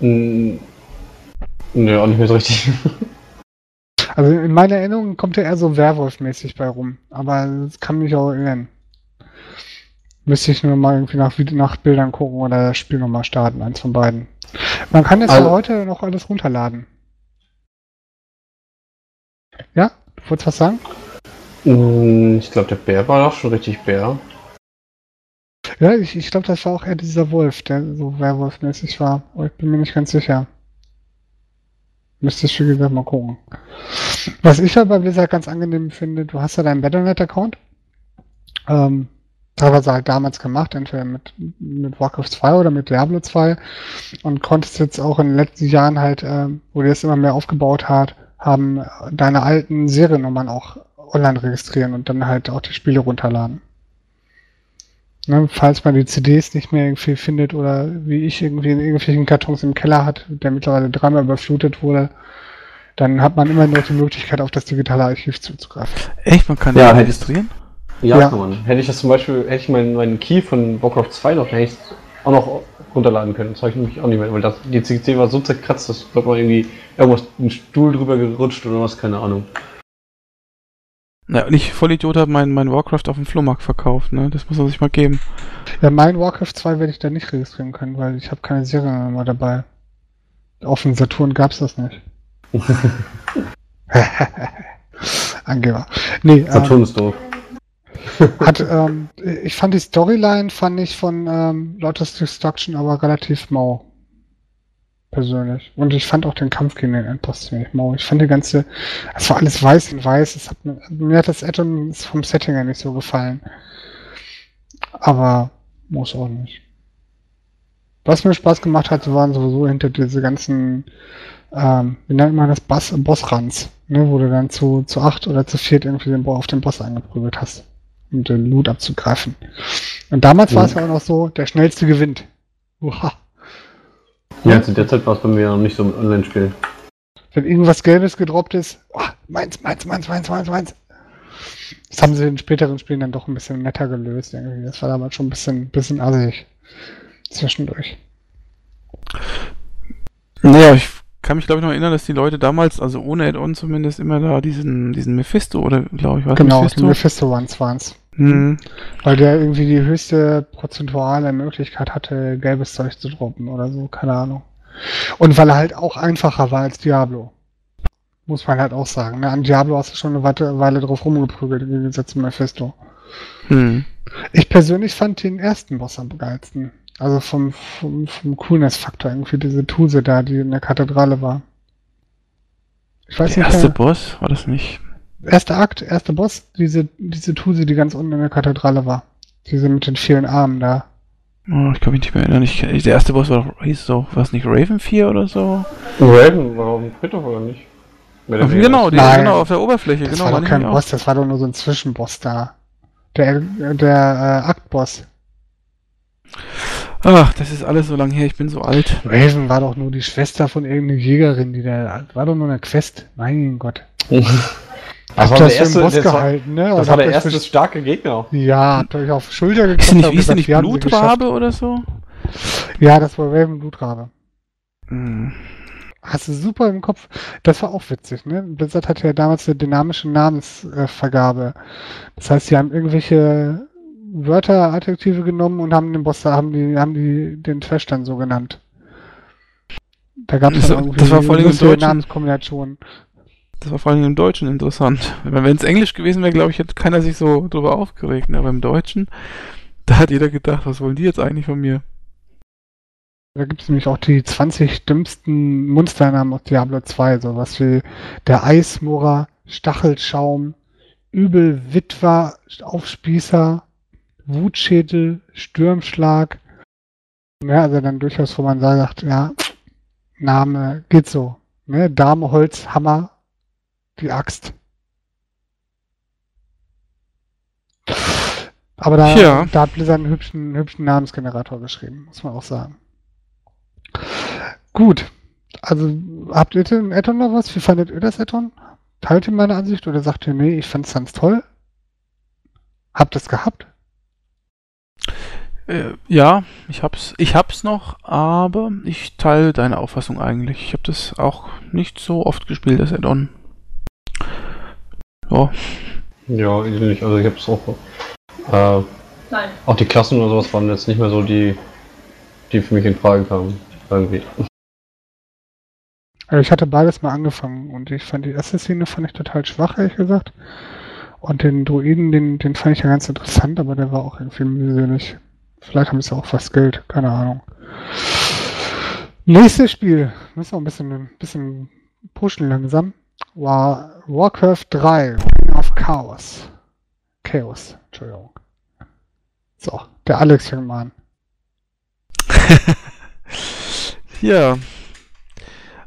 Hm. Nö, auch nicht mehr so richtig. Also in meiner Erinnerung kommt er eher so Werwolf-mäßig bei rum. Aber das kann mich auch erinnern. Müsste ich nur mal irgendwie nach, nach Bildern gucken oder das Spiel nochmal starten, eins von beiden. Man kann jetzt also, heute noch alles runterladen. Ja? Du wolltest was sagen? Mm, ich glaube, der Bär war doch schon richtig Bär. Ja, ich, ich glaube, das war auch eher dieser Wolf, der so Werwolf-mäßig war. Aber ich bin mir nicht ganz sicher. Müsste ich, wie gesagt, mal gucken. Was ich ja bei Blizzard ganz angenehm finde, du hast ja deinen Battle.net-Account. Ähm, teilweise halt damals gemacht, entweder mit, mit Warcraft 2 oder mit Diablo 2 und konntest jetzt auch in den letzten Jahren halt, äh, wo die das immer mehr aufgebaut hat, haben deine alten Seriennummern auch online registrieren und dann halt auch die Spiele runterladen. Ne, falls man die CDs nicht mehr irgendwie findet oder wie ich irgendwie in irgendwelchen Kartons im Keller hat, der mittlerweile dreimal überflutet wurde, dann hat man immer noch die Möglichkeit, auf das digitale Archiv zuzugreifen. Echt? Man kann ja registrieren? Ja, ja. kann man. Hätte ich das zum Beispiel, hätte ich meinen, meinen Key von Warcraft 2 noch, hätte ich auch noch runterladen können. Das habe ich nämlich auch nicht mehr, weil das, die CGC war so zerkratzt, dass glaube man irgendwie irgendwas einen Stuhl drüber gerutscht oder was, keine Ahnung. Ja, und ich Vollidiot habe mein, mein Warcraft auf dem Flohmarkt verkauft, ne? Das muss man sich mal geben. Ja, mein Warcraft 2 werde ich da nicht registrieren können, weil ich habe keine Seriennummer dabei. Auf dem Saturn gab's das nicht. Angeber. Nee, Saturn ähm, ist doof. hat, ähm, ich fand die Storyline, fand ich von ähm, Lotus Destruction aber relativ mau. Persönlich. Und ich fand auch den Kampf gegen den Endboss ziemlich mau. Ich fand die ganze, es war alles weiß in weiß. Hat, mir, hat das Addon vom Setting her nicht so gefallen. Aber muss auch nicht. Was mir Spaß gemacht hat, waren sowieso hinter diese ganzen, ähm, wie nennt man das, Boss, Bossruns, ne, wo du dann zu, zu acht oder zu viert irgendwie den, auf den Boss eingeprügelt hast, um den Loot abzugreifen. Und damals war es ja auch noch so, der schnellste gewinnt. Uha. Ja, zu der Zeit war es bei mir noch nicht so mit Online-Spielen. Wenn irgendwas Gelbes gedroppt ist, oh, meins, meins, meins, meins, meins, meins. Das haben sie in späteren Spielen dann doch ein bisschen netter gelöst. Irgendwie. Das war damals schon ein bisschen, bisschen assig. Zwischendurch. Naja, ich kann mich glaube ich noch erinnern, dass die Leute damals, also ohne Add-on zumindest, immer da diesen, diesen Mephisto oder glaube ich, was Genau, die Mephisto? Mephisto Ones waren's. Hm. Weil der irgendwie die höchste prozentuale Möglichkeit hatte, gelbes Zeug zu droppen oder so, keine Ahnung. Und weil er halt auch einfacher war als Diablo. Muss man halt auch sagen. Ne? An Diablo hast du schon eine Weile, drauf rumgeprügelt, im Gegensatz zu Mephisto. Hm. Ich persönlich fand den ersten Boss am geilsten. Also vom, vom, vom Coolness-Faktor, irgendwie diese Tuse da, die in der Kathedrale war. Ich weiß Der nicht, erste. Boss, war das nicht? erster Akt, erster Boss, diese, diese Tuse, die ganz unten in der Kathedrale war. Diese mit den vielen Armen da. Oh, ich kann mich nicht mehr erinnern. Ich, der erste Boss war doch, hieß doch, was nicht, Raven 4 oder so? Raven war auf dem Friedhof oder nicht? Weniger. genau, die, Nein. genau, auf der Oberfläche, Das genau. war doch kein mich auch. Boss, das war doch nur so ein Zwischenboss da. Der, der äh, Aktboss. Ach, das ist alles so lang her, ich bin so alt. Raven war doch nur die Schwester von irgendeiner Jägerin, die da, war doch nur eine Quest. Mein Gott. Das Habt war der das erste, Boss das war, gehalten, ne? das war der erste starke Gegner. Ja, habt euch auf die Schulter geklopft. Ist nicht, nicht Blutrabe oder so? Ja, das war Raven Blutrabe. Hm. Hast du super im Kopf. Das war auch witzig, ne? Blizzard hatte ja damals eine dynamische Namensvergabe. Das heißt, sie haben irgendwelche Wörter, Adjektive genommen und haben den Boss, da haben die, haben die den Trash dann so genannt. Da gab es irgendwie das war vor allem im lustige Deutschen. Namenskombinationen. Das war vor allem im Deutschen interessant. Wenn es Englisch gewesen wäre, glaube ich, hätte keiner sich so drüber aufgeregt. ne? Aber im Deutschen, da hat jeder gedacht, was wollen die jetzt eigentlich von mir? Da gibt es nämlich auch die 20 dümmsten Monsternamen aus Diablo 2, sowas wie der Eismurrer, Stachelschaum, Übelwitwer, Aufspießer, Wutschädel, Stürmschlag. Ja, also dann durchaus, wo man sagt, ja, Name geht so. Ne? Dame, Holz, Hammer, die Axt. Aber da, Tja. da hat Blizzard einen hübschen, hübschen Namensgenerator geschrieben, muss man auch sagen. Gut. Also, habt ihr den Addon noch was? Wie fandet ihr das Addon? Teilt ihr meine Ansicht oder sagt ihr, nee, ich fand's ganz toll? Habt ihr es gehabt? Äh, ja, ich hab's, ich hab's noch, aber ich teile deine Auffassung eigentlich. Ich habe das auch nicht so oft gespielt, das Add-on. Ja, Ja, ich nicht. Also ich hab's auch. Äh, Nein. auch die Klassen oder sowas waren jetzt nicht mehr so die, die für mich in Frage kamen. Irgendwie. Also ich hatte beides mal angefangen und ich fand die erste Szene fand ich total schwach, ehrlich gesagt. Und den Druiden, den, den fand ich ja ganz interessant, aber der war auch irgendwie mühselig. Vielleicht haben sie auch Geld, keine Ahnung. Nächstes Spiel, müssen wir ein bisschen, ein bisschen pushen langsam, war Warcraft 3, Reign of Chaos. Chaos, Entschuldigung. So, der Alex fängt mal an. Ja.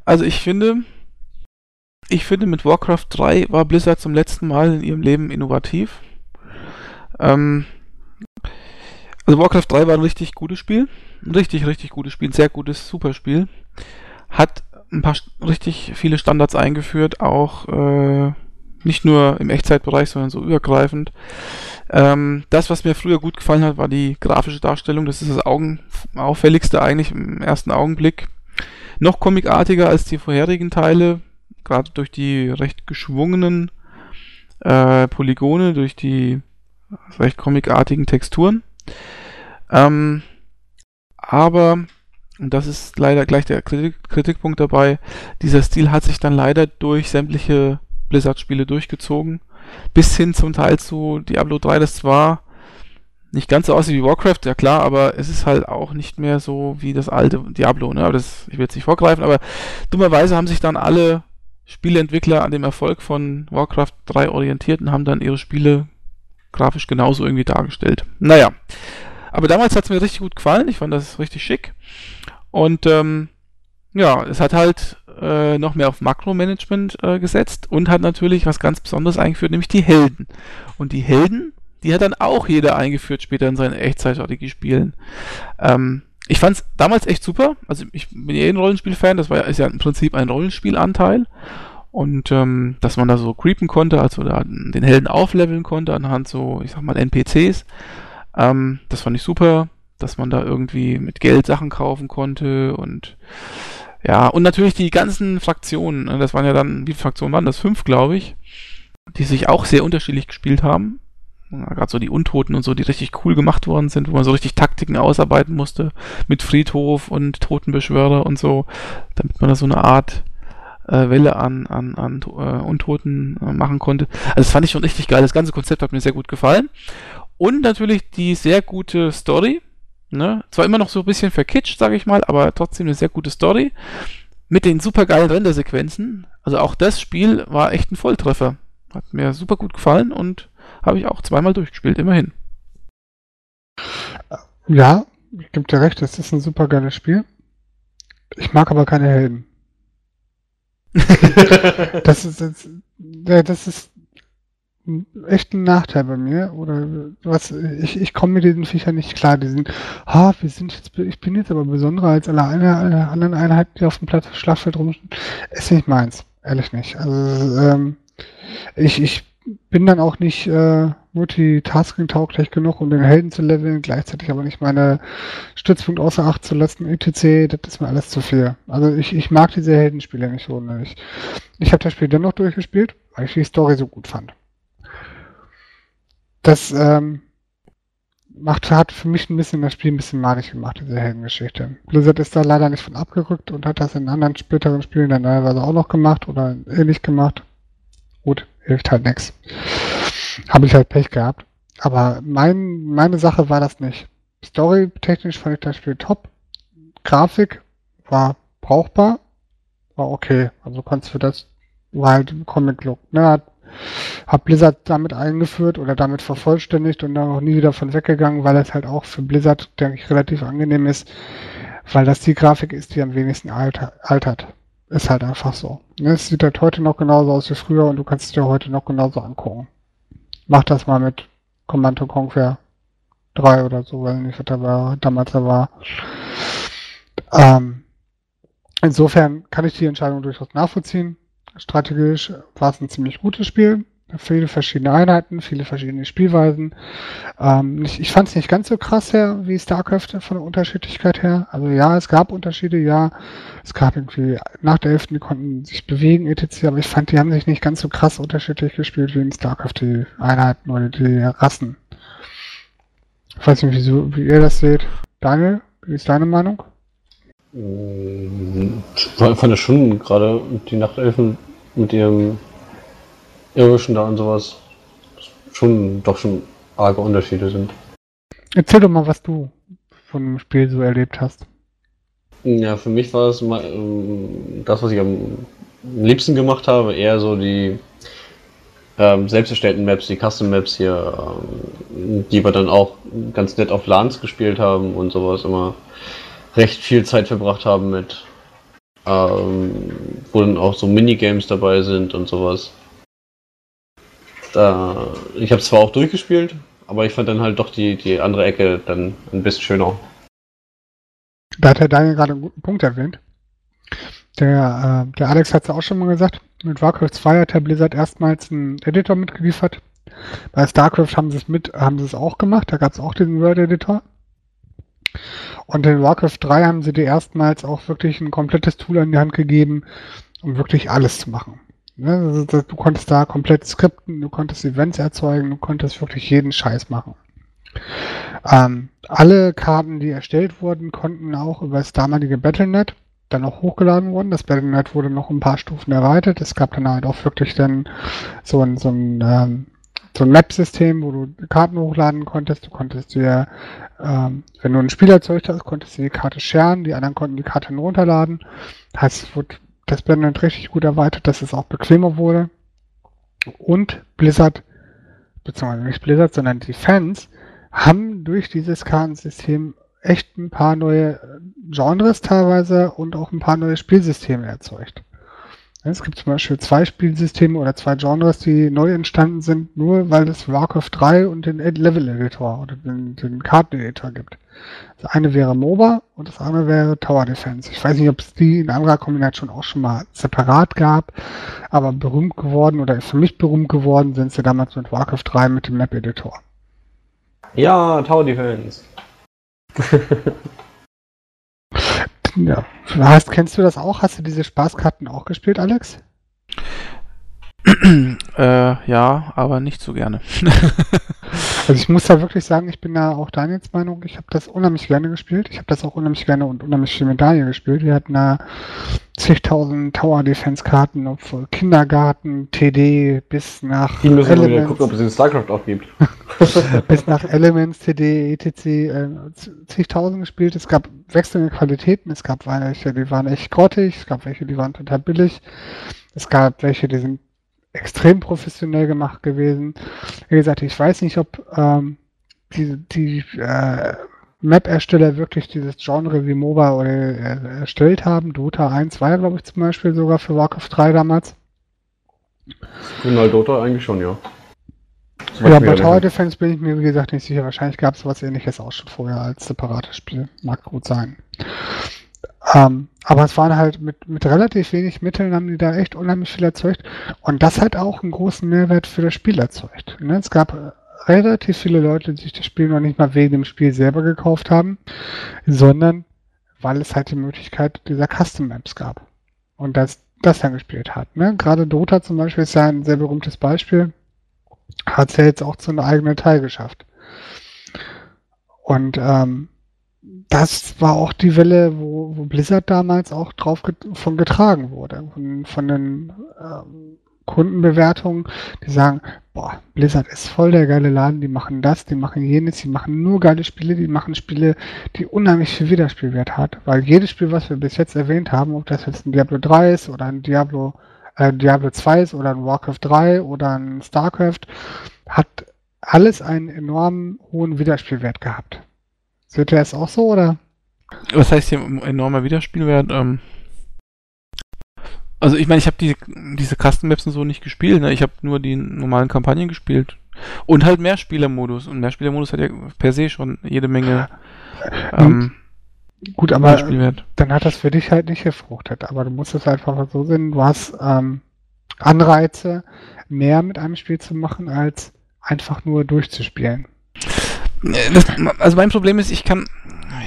Also ich finde, ich finde mit Warcraft 3 war Blizzard zum letzten Mal in ihrem Leben innovativ. Ähm, also Warcraft 3 war ein richtig gutes Spiel. Ein richtig, richtig gutes Spiel. Ein sehr gutes, super Spiel. Hat ein paar richtig viele Standards eingeführt, auch äh, nicht nur im Echtzeitbereich, sondern so übergreifend. Ähm, das, was mir früher gut gefallen hat, war die grafische Darstellung. Das ist das Augenauffälligste eigentlich im ersten Augenblick. Noch comicartiger als die vorherigen Teile, gerade durch die recht geschwungenen äh, Polygone, durch die recht comicartigen Texturen. Ähm, aber, und das ist leider gleich der Kritik Kritikpunkt dabei, dieser Stil hat sich dann leider durch sämtliche Blizzard-Spiele durchgezogen. Bis hin zum Teil zu Diablo 3, das zwar nicht ganz so aussieht wie Warcraft, ja klar, aber es ist halt auch nicht mehr so wie das alte Diablo, ne? Aber das, ich will jetzt nicht vorgreifen, aber dummerweise haben sich dann alle Spieleentwickler an dem Erfolg von Warcraft 3 orientiert und haben dann ihre Spiele grafisch genauso irgendwie dargestellt. Naja, aber damals hat es mir richtig gut gefallen. Ich fand das richtig schick. Und ähm, ja, es hat halt äh, noch mehr auf Makromanagement äh, gesetzt und hat natürlich was ganz Besonderes eingeführt, nämlich die Helden. Und die Helden, die hat dann auch jeder eingeführt später in seinen Echtzeitstrategie-Spielen. Ähm, ich fand es damals echt super. Also ich bin eh ein Rollenspiel-Fan, das war ist ja im Prinzip ein Rollenspielanteil. Und ähm, dass man da so creepen konnte, also da den Helden aufleveln konnte anhand so, ich sag mal, NPCs. Ähm, das fand ich super, dass man da irgendwie mit Geld Sachen kaufen konnte und ja, und natürlich die ganzen Fraktionen, ne, das waren ja dann, wie viele Fraktionen waren das? Fünf, glaube ich, die sich auch sehr unterschiedlich gespielt haben. Gerade so die Untoten und so, die richtig cool gemacht worden sind, wo man so richtig Taktiken ausarbeiten musste mit Friedhof und Totenbeschwörer und so, damit man da so eine Art äh, Welle an, an, an äh, Untoten äh, machen konnte. Also das fand ich schon richtig geil. Das ganze Konzept hat mir sehr gut gefallen. Und natürlich die sehr gute Story. Ne? Zwar immer noch so ein bisschen verkitscht, sage ich mal, aber trotzdem eine sehr gute Story. Mit den super geilen Rendersequenzen. Also auch das Spiel war echt ein Volltreffer. Hat mir super gut gefallen und habe ich auch zweimal durchgespielt, immerhin. Ja, ich gebe dir recht, das ist ein super geiles Spiel. Ich mag aber keine Helden. das ist, das, das ist echt ein Nachteil bei mir. Oder was, ich, ich komme mit diesen Viechern nicht klar. Die sind, ha, wir sind jetzt, ich bin jetzt aber besonderer als alle, alle anderen Einheiten, die auf dem Platz Schlachtfeld rumstehen. Ist nicht meins, ehrlich nicht. Also ähm, ich, ich bin dann auch nicht äh, multitasking-tauglich genug, um den Helden zu leveln, gleichzeitig aber nicht meine Stützpunkt außer Acht zu lassen, etc. Das ist mir alles zu viel. Also ich, ich mag diese Heldenspiele nicht so. Ich, ich habe das Spiel dennoch durchgespielt, weil ich die Story so gut fand das ähm, macht, hat für mich ein bisschen das Spiel ein bisschen madig gemacht, diese Heldengeschichte. Blizzard ist da leider nicht von abgerückt und hat das in anderen späteren Spielen dann teilweise auch noch gemacht oder ähnlich gemacht. Gut, hilft halt nichts. Habe ich halt Pech gehabt. Aber mein, meine Sache war das nicht. Story-technisch fand ich das Spiel top. Grafik war brauchbar. War okay. Also konntest du das, war halt Comic-Look. Ne? Hat habe Blizzard damit eingeführt oder damit vervollständigt und dann auch nie wieder von weggegangen, weil das halt auch für Blizzard, denke ich, relativ angenehm ist, weil das die Grafik ist, die am wenigsten alter, altert. Ist halt einfach so. Ne, es sieht halt heute noch genauso aus wie früher und du kannst es dir heute noch genauso angucken. Mach das mal mit Command Conquer 3 oder so, weil nicht, was da war, damals da war. Ähm, insofern kann ich die Entscheidung durchaus nachvollziehen. Strategisch war es ein ziemlich gutes Spiel. Viele verschiedene Einheiten, viele verschiedene Spielweisen. Ähm, ich ich fand es nicht ganz so krass her wie StarCraft von der Unterschiedlichkeit her. Also ja, es gab Unterschiede, ja. Es gab irgendwie nach der 11. die konnten sich bewegen, etc. Aber ich fand, die haben sich nicht ganz so krass unterschiedlich gespielt wie in StarCraft, die Einheiten oder die Rassen. Ich weiß nicht, wie, wie ihr das seht. Daniel, wie ist deine Meinung? Ich fand das schon gerade die Nachtelfen mit ihrem irischen da und sowas schon doch schon arge Unterschiede sind. Erzähl doch mal, was du von dem Spiel so erlebt hast. Ja, für mich war es mal, ähm, das, was ich am liebsten gemacht habe, eher so die ähm, selbst erstellten Maps, die Custom Maps hier, ähm, die wir dann auch ganz nett auf LANs gespielt haben und sowas immer recht viel Zeit verbracht haben mit, ähm, wo dann auch so Minigames dabei sind und sowas. Da, ich habe zwar auch durchgespielt, aber ich fand dann halt doch die, die andere Ecke dann ein bisschen schöner. Da hat Herr Daniel gerade einen guten Punkt erwähnt. Der, äh, der Alex hat es auch schon mal gesagt, mit Warcraft 2 hat Herr Blizzard erstmals einen Editor mitgeliefert, Bei StarCraft haben sie es mit, haben sie es auch gemacht, da gab es auch diesen World Editor. Und in Warcraft 3 haben sie dir erstmals auch wirklich ein komplettes Tool an die Hand gegeben, um wirklich alles zu machen. Ne? Also, du konntest da komplett skripten, du konntest Events erzeugen, du konntest wirklich jeden Scheiß machen. Ähm, alle Karten, die erstellt wurden, konnten auch über das damalige Battlenet dann noch hochgeladen wurden. Das Battlenet wurde noch ein paar Stufen erweitert. Es gab dann halt auch wirklich dann so ein, so ein, ähm, so ein Map-System, wo du Karten hochladen konntest. Du konntest dir, ähm, wenn du ein Spiel erzeugt hast, konntest du die Karte scheren, die anderen konnten die Karte runterladen. Heißt, es wurde das Battlenet richtig gut erweitert, dass es auch bequemer wurde. Und Blizzard, beziehungsweise nicht Blizzard, sondern die Fans, haben durch dieses Kartensystem echt ein paar neue Genres teilweise und auch ein paar neue Spielsysteme erzeugt. Es gibt zum Beispiel zwei Spielsysteme oder zwei Genres, die neu entstanden sind, nur weil es Warcraft 3 und den Level Editor oder den, den Karten-Editor gibt. Das eine wäre MOBA und das andere wäre Tower Defense. Ich weiß nicht, ob es die in anderer Kombination auch schon mal separat gab, aber berühmt geworden oder für mich berühmt geworden sind sie damals mit Warcraft 3 mit dem Map Editor. Ja, Tower Defense. ja. Hast, kennst du das auch? Hast du diese Spaßkarten auch gespielt, Alex? äh, ja, aber nicht so gerne. also ich muss da wirklich sagen, ich bin da auch Daniels Meinung, ich habe das unheimlich gerne gespielt. Ich habe das auch unheimlich gerne und unheimlich viel mit Daniel gespielt. Wir hatten da zigtausend Tower Defense Karten, ob von Kindergarten, TD bis nach Die müssen wir wieder gucken, ob es in StarCraft auch gibt. bis nach Elements, TD, etc. Äh, zigtausend gespielt. Es gab wechselnde Qualitäten. Es gab welche, die waren echt grottig. Es gab welche, die waren total billig. Es gab welche, die sind extrem professionell gemacht gewesen. Wie gesagt, ich weiß nicht, ob ähm, die, die äh, Map-Ersteller wirklich dieses Genre wie MOBA oder, äh, erstellt haben. Dota 1 war glaube ich, zum Beispiel sogar für Warcraft 3 damals. Genau, Dota eigentlich schon, ja. Ja, bei Tower Defense bin ich mir, wie gesagt, nicht sicher. Wahrscheinlich gab es was ähnliches auch schon vorher als separates Spiel. Mag gut sein. Ähm, aber es waren halt mit, mit relativ wenig Mitteln haben die da echt unheimlich viel erzeugt. Und das hat auch einen großen Mehrwert für das Spiel erzeugt. Ne? Es gab äh, relativ viele Leute, die sich das Spiel noch nicht mal wegen dem Spiel selber gekauft haben, sondern weil es halt die Möglichkeit dieser Custom Maps gab. Und das, das dann gespielt hat. Ne? Gerade Dota zum Beispiel ist ja ein sehr berühmtes Beispiel. Hat es ja jetzt auch zu einem eigenen Teil geschafft. Und ähm, das war auch die Welle, wo, wo Blizzard damals auch drauf get von getragen wurde. Von, von den ähm, Kundenbewertungen, die sagen, boah, Blizzard ist voll der geile Laden, die machen das, die machen jenes, die machen nur geile Spiele, die machen Spiele, die unheimlich viel Wiederspielwert hat. Weil jedes Spiel, was wir bis jetzt erwähnt haben, ob das jetzt ein Diablo 3 ist oder ein Diablo, äh, Diablo 2 ist oder ein Warcraft 3 oder ein StarCraft, hat alles einen enormen hohen Wiederspielwert gehabt. Seht ihr es auch so, oder? Was heißt hier enormer Wiederspielwert? Ähm, also ich meine, ich habe die, diese Custom Maps und so nicht gespielt, ne? Ich habe nur die normalen Kampagnen gespielt. Und halt Mehrspielermodus. Und Mehrspielermodus hat ja per se schon jede Menge ähm, Gut, aber dann hat das für dich halt nicht gefruchtet. Aber du musst es einfach so sehen, du hast ähm, Anreize, mehr mit einem Spiel zu machen, als einfach nur durchzuspielen. Das, also mein Problem ist, ich kann,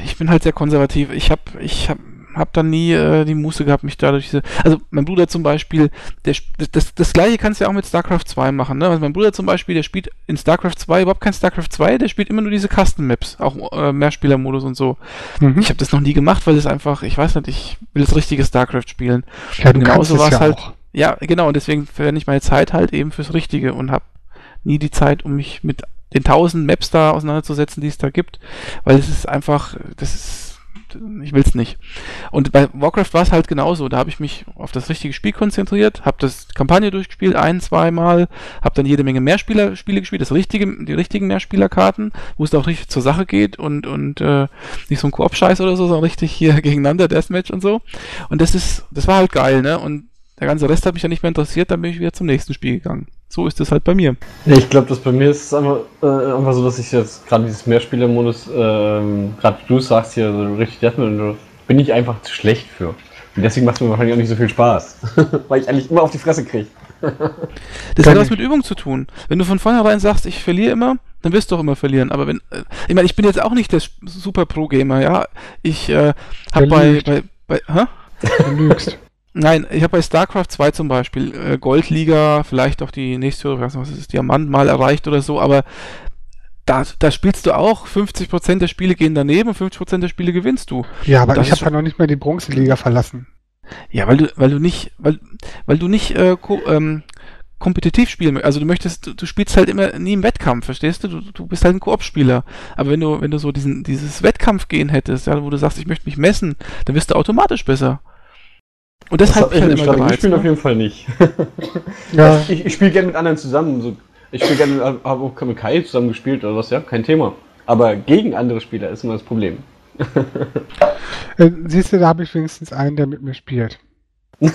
ich bin halt sehr konservativ. Ich habe, ich habe hab dann nie äh, die Muße gehabt, mich dadurch diese. Also mein Bruder zum Beispiel, der das, das gleiche kannst du ja auch mit StarCraft 2 machen. Ne? Also mein Bruder zum Beispiel, der spielt in StarCraft 2 überhaupt kein StarCraft 2, der spielt immer nur diese Custom Maps, auch äh, Mehrspielermodus und so. Mhm. Ich habe das noch nie gemacht, weil es einfach, ich weiß nicht, ich will das richtige StarCraft spielen. Ja, du genauso war es ja halt. Auch. Ja, genau, und deswegen verwende ich meine Zeit halt eben fürs Richtige und habe nie die Zeit, um mich mit den tausend Maps da auseinanderzusetzen, die es da gibt, weil es ist einfach, das ist, ich will es nicht. Und bei Warcraft war es halt genauso. Da habe ich mich auf das richtige Spiel konzentriert, habe das Kampagne durchgespielt, ein, zweimal, habe dann jede Menge Mehrspieler-Spiele gespielt, das richtige, die richtigen Mehrspielerkarten, wo es auch richtig zur Sache geht und, und äh, nicht so ein Koop-Scheiß oder so, sondern richtig hier gegeneinander, Deathmatch und so. Und das ist, das war halt geil, ne? Und der ganze Rest hat mich ja nicht mehr interessiert, dann bin ich wieder zum nächsten Spiel gegangen. So ist es halt bei mir. Ich glaube, dass bei mir ist es einfach, äh, einfach so, dass ich jetzt gerade dieses Mehrspieler-Modus, ähm, gerade du sagst hier so richtig Deathmatch, bin ich einfach zu schlecht für. Und deswegen macht es mir wahrscheinlich auch nicht so viel Spaß. Weil ich eigentlich immer auf die Fresse kriege. Das hat was mit Übung zu tun. Wenn du von vornherein sagst, ich verliere immer, dann wirst du auch immer verlieren. Aber wenn, äh, ich meine, ich bin jetzt auch nicht der super Pro-Gamer, ja. Ich äh, habe bei, bei, bei, hä? Du lügst. Nein, ich habe bei StarCraft 2 zum Beispiel äh, Goldliga, vielleicht auch die nächste, ich weiß nicht, was ist, Diamant mal erreicht oder so, aber da, da spielst du auch, 50% der Spiele gehen daneben und 50% der Spiele gewinnst du. Ja, aber ich habe ja noch nicht mehr die Bronzeliga verlassen. Ja, weil du, weil du nicht, weil, weil du nicht äh, ko ähm, kompetitiv spielen, mö- also du möchtest, du, du spielst halt immer nie im Wettkampf, verstehst du? Du, du bist halt ein Koop-Spieler. Aber wenn du, wenn du so diesen, dieses Wettkampfgehen hättest, ja, wo du sagst, ich möchte mich messen, dann wirst du automatisch besser. Und Das deshalb habe ich halt in immer Strategiespielen auf jeden Fall nicht. Ja, Ich, ich spiele gerne mit anderen zusammen. So, ich spiele gerne, habe auch mit Kai zusammen gespielt oder was, ja, kein Thema. Aber gegen andere Spieler ist immer das Problem. äh, siehst du, da habe ich wenigstens einen, der mit mir spielt.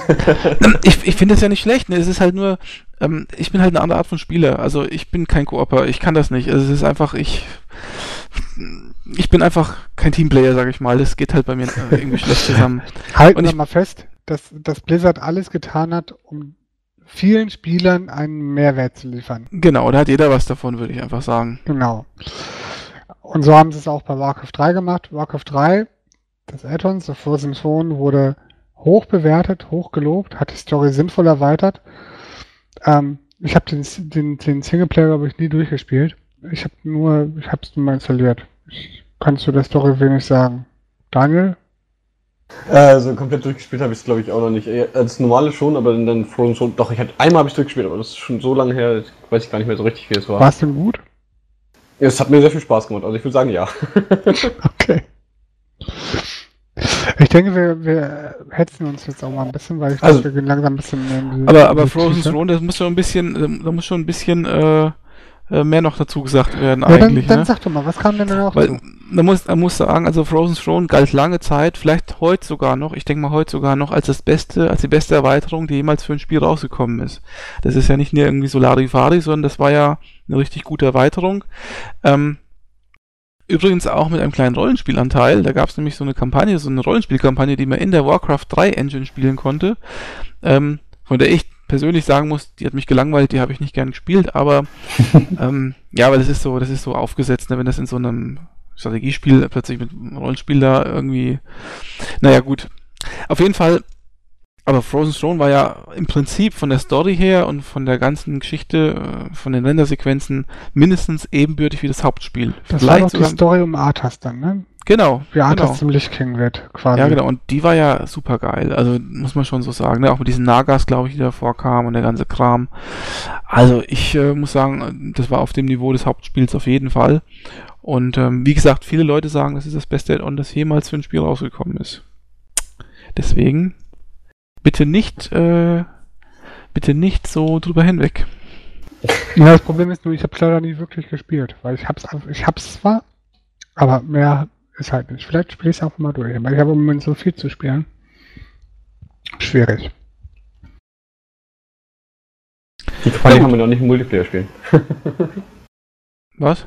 Ich, ich finde das ja nicht schlecht, ne? Es ist halt nur, ähm, ich bin halt eine andere Art von Spieler. Also ich bin kein Kooper, ich kann das nicht. Also es ist einfach, ich. Ich bin einfach kein Teamplayer, sag ich mal. Das geht halt bei mir äh, irgendwie schlecht zusammen. Halten Und wir ich- mal fest, dass, dass Blizzard alles getan hat, um vielen Spielern einen Mehrwert zu liefern. Genau, da hat jeder was davon, würde ich einfach sagen. Genau. Und so haben sie es auch bei Warcraft 3 gemacht. Warcraft 3, das Add-ons, The Frozen Throne, wurde hoch bewertet, hoch gelobt, hat die Story sinnvoll erweitert. Ähm, ich habe den, den, den Singleplayer, glaube ich, nie durchgespielt. Ich habe nur, ich habe es nur mal installiert. Ich kann zu der Story wenig sagen. Daniel? Also komplett durchgespielt habe ich es glaube ich auch noch nicht. Eher Als normale schon, aber dann, dann Frozen schon. Doch, ich hatte einmal habe ich durchgespielt, aber das ist schon so lange her, weiß ich gar nicht mehr so richtig, wie es war. War es denn gut? Es hat mir sehr viel Spaß gemacht, also ich würde sagen ja. Okay. Ich denke, wir, wir hetzen uns jetzt auch mal ein bisschen, weil ich Also- glaube, wir gehen langsam ein bisschen mehr in die- Aber, in aber die Frozen. Throne, das muss schon ein bisschen, da muss schon ein bisschen äh, äh, mehr noch dazu gesagt werden Ja, dann, eigentlich. dann ne? sag doch mal, was kam denn da noch Weil man muss, man muss sagen, also Frozen Throne galt lange Zeit, vielleicht heute sogar noch, ich denke mal heute sogar noch als das beste, als die beste Erweiterung, die jemals für ein Spiel rausgekommen ist. Das ist ja nicht nur irgendwie Solarifari, sondern das war ja eine richtig gute Erweiterung. Ähm, übrigens auch mit einem kleinen Rollenspielanteil. Da gab es nämlich so eine Kampagne, so eine Rollenspielkampagne, die man in der Warcraft 3 Engine spielen konnte. Ähm, von der ich persönlich sagen muss, die hat mich gelangweilt, die habe ich nicht gern gespielt, aber ähm, ja, weil das ist so, das ist so aufgesetzt, ne, wenn das in so einem Strategiespiel plötzlich mit einem Rollenspiel da irgendwie. Naja, gut. Auf jeden Fall, aber Frozen Throne war ja im Prinzip von der Story her und von der ganzen Geschichte, äh, von den Rendersequenzen mindestens ebenbürtig wie das Hauptspiel. Das war doch die sogar- Story um Arthas dann, ne? Genau. Arthas genau. zum Lich King wird, quasi. Ja, genau. Und die war ja super geil. Also muss man schon so sagen. Ne? Auch mit diesen Nagas, glaube ich, die da vorkamen und der ganze Kram. Also ich äh, muss sagen, das war auf dem Niveau des Hauptspiels auf jeden Fall. Und ähm, wie gesagt, viele Leute sagen, das ist das beste Add-on, das jemals für ein Spiel rausgekommen ist. Deswegen bitte nicht, äh, bitte nicht so drüber hinweg. Ja, das Problem ist nur, ich habe leider nie wirklich gespielt, weil ich hab's, ich hab's zwar, aber mehr ist halt nicht. Vielleicht spiele ich es einfach mal durch, aber ich habe im Moment so viel zu spielen. Schwierig. Die Kampagne kann man doch nicht im Multiplayer spielen. Was?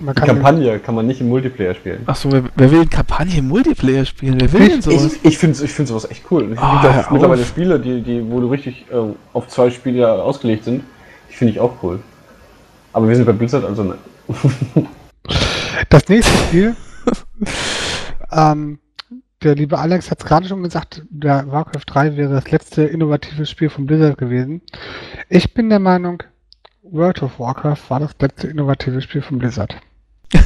Man Die kann Kampagne kann man nicht im Multiplayer spielen. Ach so, wer, wer will Kampagne im Multiplayer spielen? Wer will Ich- denn sowas? Ich, ich finde ich find sowas echt cool. Es Ah, gibt hör auch mittlerweile. Spiele, die, die, wo du richtig ähm, auf zwei Spiele ausgelegt sind. Die finde ich auch cool. Aber wir sind bei Blizzard, also nein. Das nächste Spiel, ähm, der liebe Alex hat es gerade schon gesagt, der Warcraft 3 wäre das letzte innovative Spiel von Blizzard gewesen. Ich bin der Meinung, World of Warcraft war das letzte innovative Spiel von Blizzard.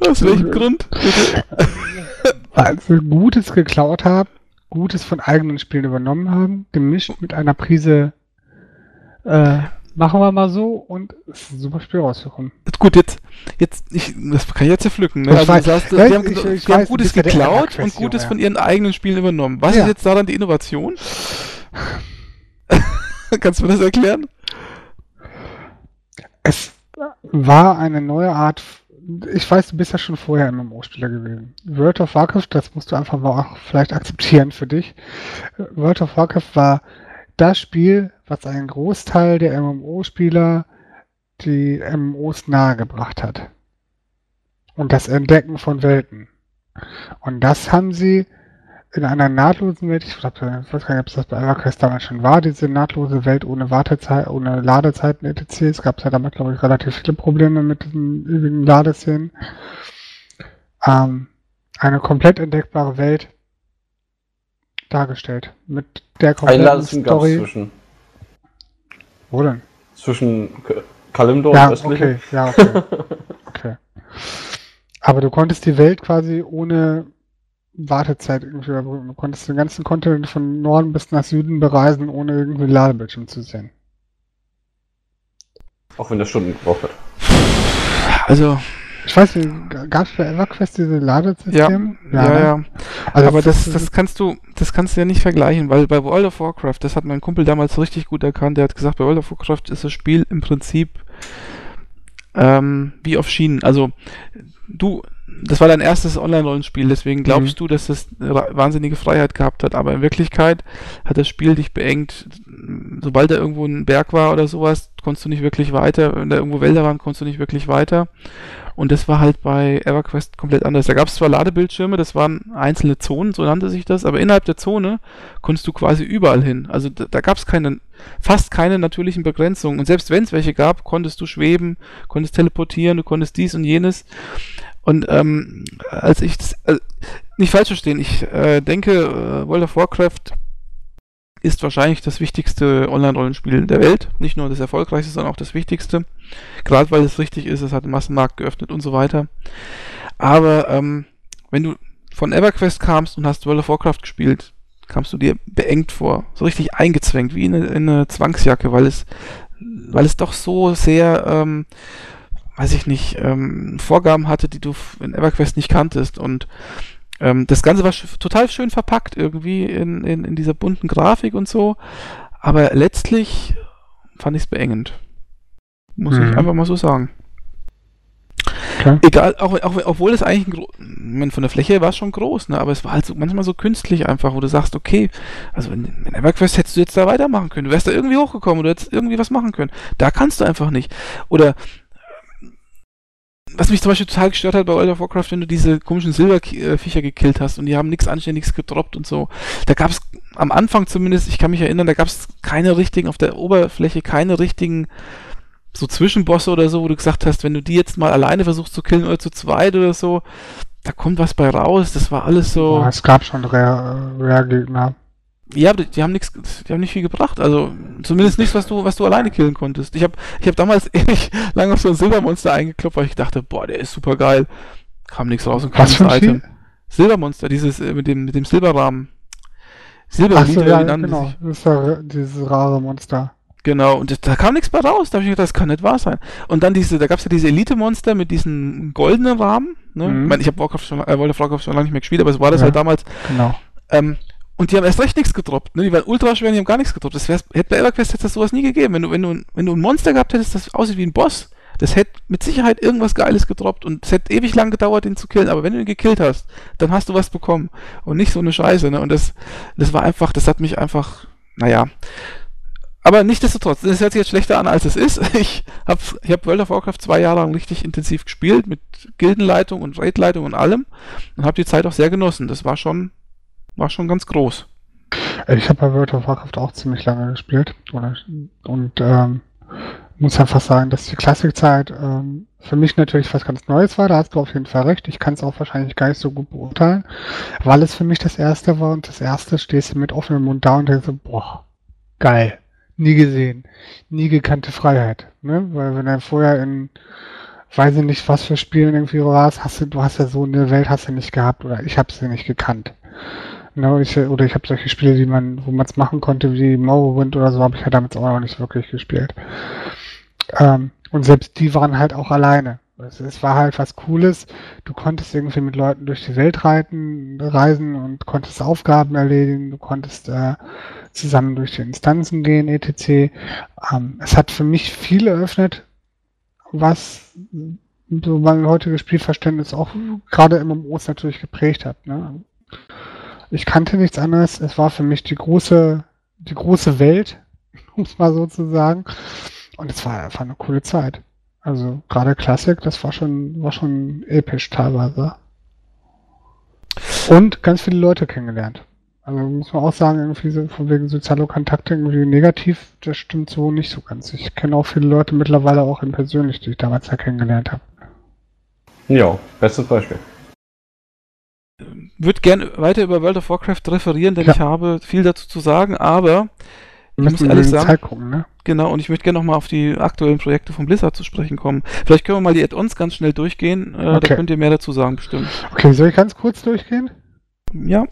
Aus welchem Grund? Weil sie Gutes geklaut haben, Gutes von eigenen Spielen übernommen haben, gemischt mit einer Prise äh, machen wir mal so und es ist ein super Spiel rausgekommen. Gut, jetzt, jetzt, ich, das kann ich jetzt zerpflücken. Ne? Also, weiß- sagst, ja, haben, ich- ich haben Gutes ja geklaut und Gutes Junge. von ihren eigenen Spielen übernommen. Was Ja. ist jetzt daran die Innovation? Kannst du mir das erklären? Es war eine neue Art. Ich weiß, du bist ja schon vorher MMO-Spieler gewesen. World of Warcraft, das musst du einfach mal auch vielleicht akzeptieren für dich. World of Warcraft war das Spiel, was einen Großteil der MMO-Spieler die MMOs nahegebracht hat. Und das Entdecken von Welten. Und das haben sie in einer nahtlosen Welt, ich, glaub, ich weiß gar nicht, ob es das bei EverQuest damals schon war, diese nahtlose Welt ohne Wartezeit, ohne Ladezeiten etc. Es gab ja damals, glaube ich, relativ viele Probleme mit diesen ewigen Ladeszenen. Ähm, eine komplett entdeckbare Welt dargestellt. Mit der kompletten Story. zwischen, Wo denn? zwischen Kalimdor Ja, und östlichen. okay, ja, okay. okay. Aber du konntest die Welt quasi ohne Wartezeit irgendwie überbrücken. Du konntest den ganzen Kontinent von Norden bis nach Süden bereisen, ohne irgendwie Ladebildschirm zu sehen. Auch wenn das Stunden gebraucht hat. Also, Ich weiß nicht, gab es bei EverQuest diese Ladesysteme? ja, ja. ne? Also aber das, das kannst du, das kannst du ja nicht vergleichen, weil bei World of Warcraft, das hat mein Kumpel damals richtig gut erkannt, der hat gesagt, bei World of Warcraft ist das Spiel im Prinzip ähm, wie auf Schienen. Also du, das war dein erstes Online-Rollenspiel, deswegen glaubst du, dass das wahnsinnige Freiheit gehabt hat, aber in Wirklichkeit hat das Spiel dich beengt. Sobald da irgendwo ein Berg war oder sowas, konntest du nicht wirklich weiter. Wenn da irgendwo Wälder waren, konntest du nicht wirklich weiter. Und das war halt bei EverQuest komplett anders. Da gab es zwar Ladebildschirme, das waren einzelne Zonen, so nannte sich das, aber innerhalb der Zone konntest du quasi überall hin. Also da, da gab es keine, fast keine natürlichen Begrenzungen. Und selbst wenn es welche gab, konntest du schweben, konntest teleportieren, du konntest dies und jenes. Und ähm, als ich das, äh, nicht falsch verstehen, ich äh, denke, äh, World of Warcraft ist wahrscheinlich das wichtigste Online-Rollenspiel der Welt. Nicht nur das erfolgreichste, sondern auch das wichtigste. Gerade weil es richtig ist, es hat den Massenmarkt geöffnet und so weiter. Aber ähm, wenn du von EverQuest kamst und hast World of Warcraft gespielt, kamst du dir beengt vor, so richtig eingezwängt, wie in eine, in eine Zwangsjacke, weil es, weil es doch so sehr, ähm, weiß ich nicht, ähm, Vorgaben hatte, die du in EverQuest nicht kanntest und ähm, das Ganze war sch total schön verpackt irgendwie in, in, in dieser bunten Grafik und so, aber letztlich fand ich es beengend. Muss Mhm. ich einfach mal so sagen. Okay. Egal, auch, auch, obwohl es eigentlich ein von der Fläche war es schon groß, ne? aber es war halt so, manchmal so künstlich einfach, wo du sagst, okay, also in, in EverQuest hättest du jetzt da weitermachen können, du wärst da irgendwie hochgekommen oder hättest irgendwie was machen können. Da kannst du einfach nicht. Oder was mich zum Beispiel total gestört hat bei World of Warcraft, wenn du diese komischen Silberviecher gekillt hast und die haben nichts Anständiges gedroppt und so. Da gab es am Anfang zumindest, ich kann mich erinnern, da gab es keine richtigen, auf der Oberfläche keine richtigen so Zwischenbosse oder so, wo du gesagt hast, wenn du die jetzt mal alleine versuchst zu killen oder zu zweit oder so, da kommt was bei raus. Das war alles so. Oh, es gab schon Rare- Rare-Gegner. Ja, aber die, haben nichts, die haben nicht viel gebracht. Also zumindest nichts, was du, was du alleine killen konntest. Ich habe, ich habe damals ewig lange auf so ein Silbermonster eingeklopft, weil ich dachte, boah, der ist super geil. Kam nichts raus und für ein Item. Spiel? Silbermonster, dieses äh, mit dem mit dem Silberrahmen. Achso, Silberelite, ja, wie nannte genau. sich. Das ist ja dieses rare Monster. Genau, und das, da kam nichts bei raus. Da habe ich gedacht, das kann nicht wahr sein. Und dann diese, da gab es ja diese Elite-Monster mit diesen goldenen Rahmen. Ne? Mhm. Ich meine, ich habe Warcraft schon, äh, World of Warcraft schon lange nicht mehr gespielt, aber es war das Ja. halt damals. Genau. Ähm, und die haben erst recht nichts gedroppt. Ne? Die waren ultra schwer, die haben gar nichts gedroppt. Das hätte bei EverQuest hätte das sowas nie gegeben. Wenn du, wenn du, wenn du ein Monster gehabt hättest, das aussieht wie ein Boss, das hätte mit Sicherheit irgendwas Geiles gedroppt und es hätte ewig lang gedauert, den zu killen. Aber wenn du ihn gekillt hast, dann hast du was bekommen. Und nicht so eine Scheiße. Ne? Und das, das war einfach, das hat mich einfach, naja. Aber nichtsdestotrotz, das hört sich jetzt schlechter an, als es ist. Ich habe ich hab World of Warcraft zwei Jahre lang richtig intensiv gespielt, mit Gildenleitung und Raidleitung und allem. Und habe die Zeit auch sehr genossen. Das war schon, war schon ganz groß. Ich habe bei World of Warcraft auch ziemlich lange gespielt. Oder, und ähm, muss einfach sagen, dass die Klassikzeit ähm, für mich natürlich was ganz Neues war. Da hast du auf jeden Fall recht. Ich kann es auch wahrscheinlich gar nicht so gut beurteilen, weil es für mich das erste war und das erste stehst du mit offenem Mund da und denkst so, boah, geil. Nie gesehen. Nie gekannte Freiheit. Ne? Weil wenn er vorher in weiß ich nicht, was für Spielen irgendwie warst, hast du, du hast ja so eine Welt hast du nicht gehabt oder ich habe sie nicht gekannt. Ne, ich, oder ich habe solche Spiele, die man, wo man es machen konnte, wie Morrowind oder so, habe ich ja damals auch noch nicht wirklich gespielt. Ähm, und selbst die waren halt auch alleine. Es, es war halt was Cooles. Du konntest irgendwie mit Leuten durch die Welt reiten, reisen und konntest Aufgaben erledigen. Du konntest äh, zusammen durch die Instanzen gehen, etc. Ähm, es hat für mich viel eröffnet, was so mein heutiges Spielverständnis auch gerade im MMOs natürlich geprägt hat. Ne? Ich kannte nichts anderes. Es war für mich die große, die große Welt, um es mal so zu sagen. Und es war einfach eine coole Zeit. Also gerade Klassik, das war schon, war schon episch teilweise. Und ganz viele Leute kennengelernt. Also muss man auch sagen, irgendwie so von wegen soziale Kontakte irgendwie negativ, das stimmt so nicht so ganz. Ich kenne auch viele Leute mittlerweile auch in persönlich, die ich damals ja kennengelernt habe. Ja, bestes Beispiel. Würde gern weiter über World of Warcraft referieren, denn Ja. ich habe viel dazu zu sagen, aber Ich muss ehrlich in die sagen- Zeit gucken, ne? Genau, und ich möchte gerne nochmal auf die aktuellen Projekte von Blizzard zu sprechen kommen. Vielleicht können wir mal die Add-ons ganz schnell durchgehen. Äh, Okay. Da könnt ihr mehr dazu sagen, bestimmt. Okay, soll ich ganz kurz durchgehen? Ja,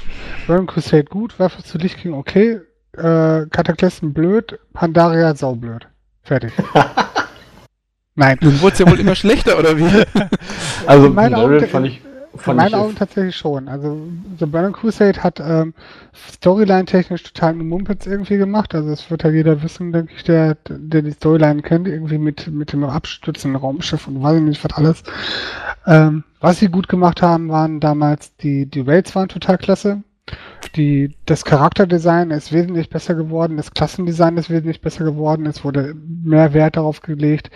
Burning Crusade gut, Waffe zu Licht King okay, äh, Kataklysm blöd, Pandaria saublöd. Fertig. Nein. nun wurde es ja wohl immer schlechter, oder wie? Also, Daryl Augen- fand ich. In meinen Augen tatsächlich schon. Also The Burning Crusade hat ähm, Storyline-technisch total einen Mumpitz irgendwie gemacht. Also es wird ja jeder wissen, denke ich, der, der die Storyline kennt, irgendwie mit, mit dem abstützenden Raumschiff und weiß ich nicht, was alles. Ähm, was sie gut gemacht haben, waren damals die, die Raids waren total klasse. Die, das Charakterdesign ist wesentlich besser geworden, das Klassendesign ist wesentlich besser geworden, es wurde mehr Wert darauf gelegt,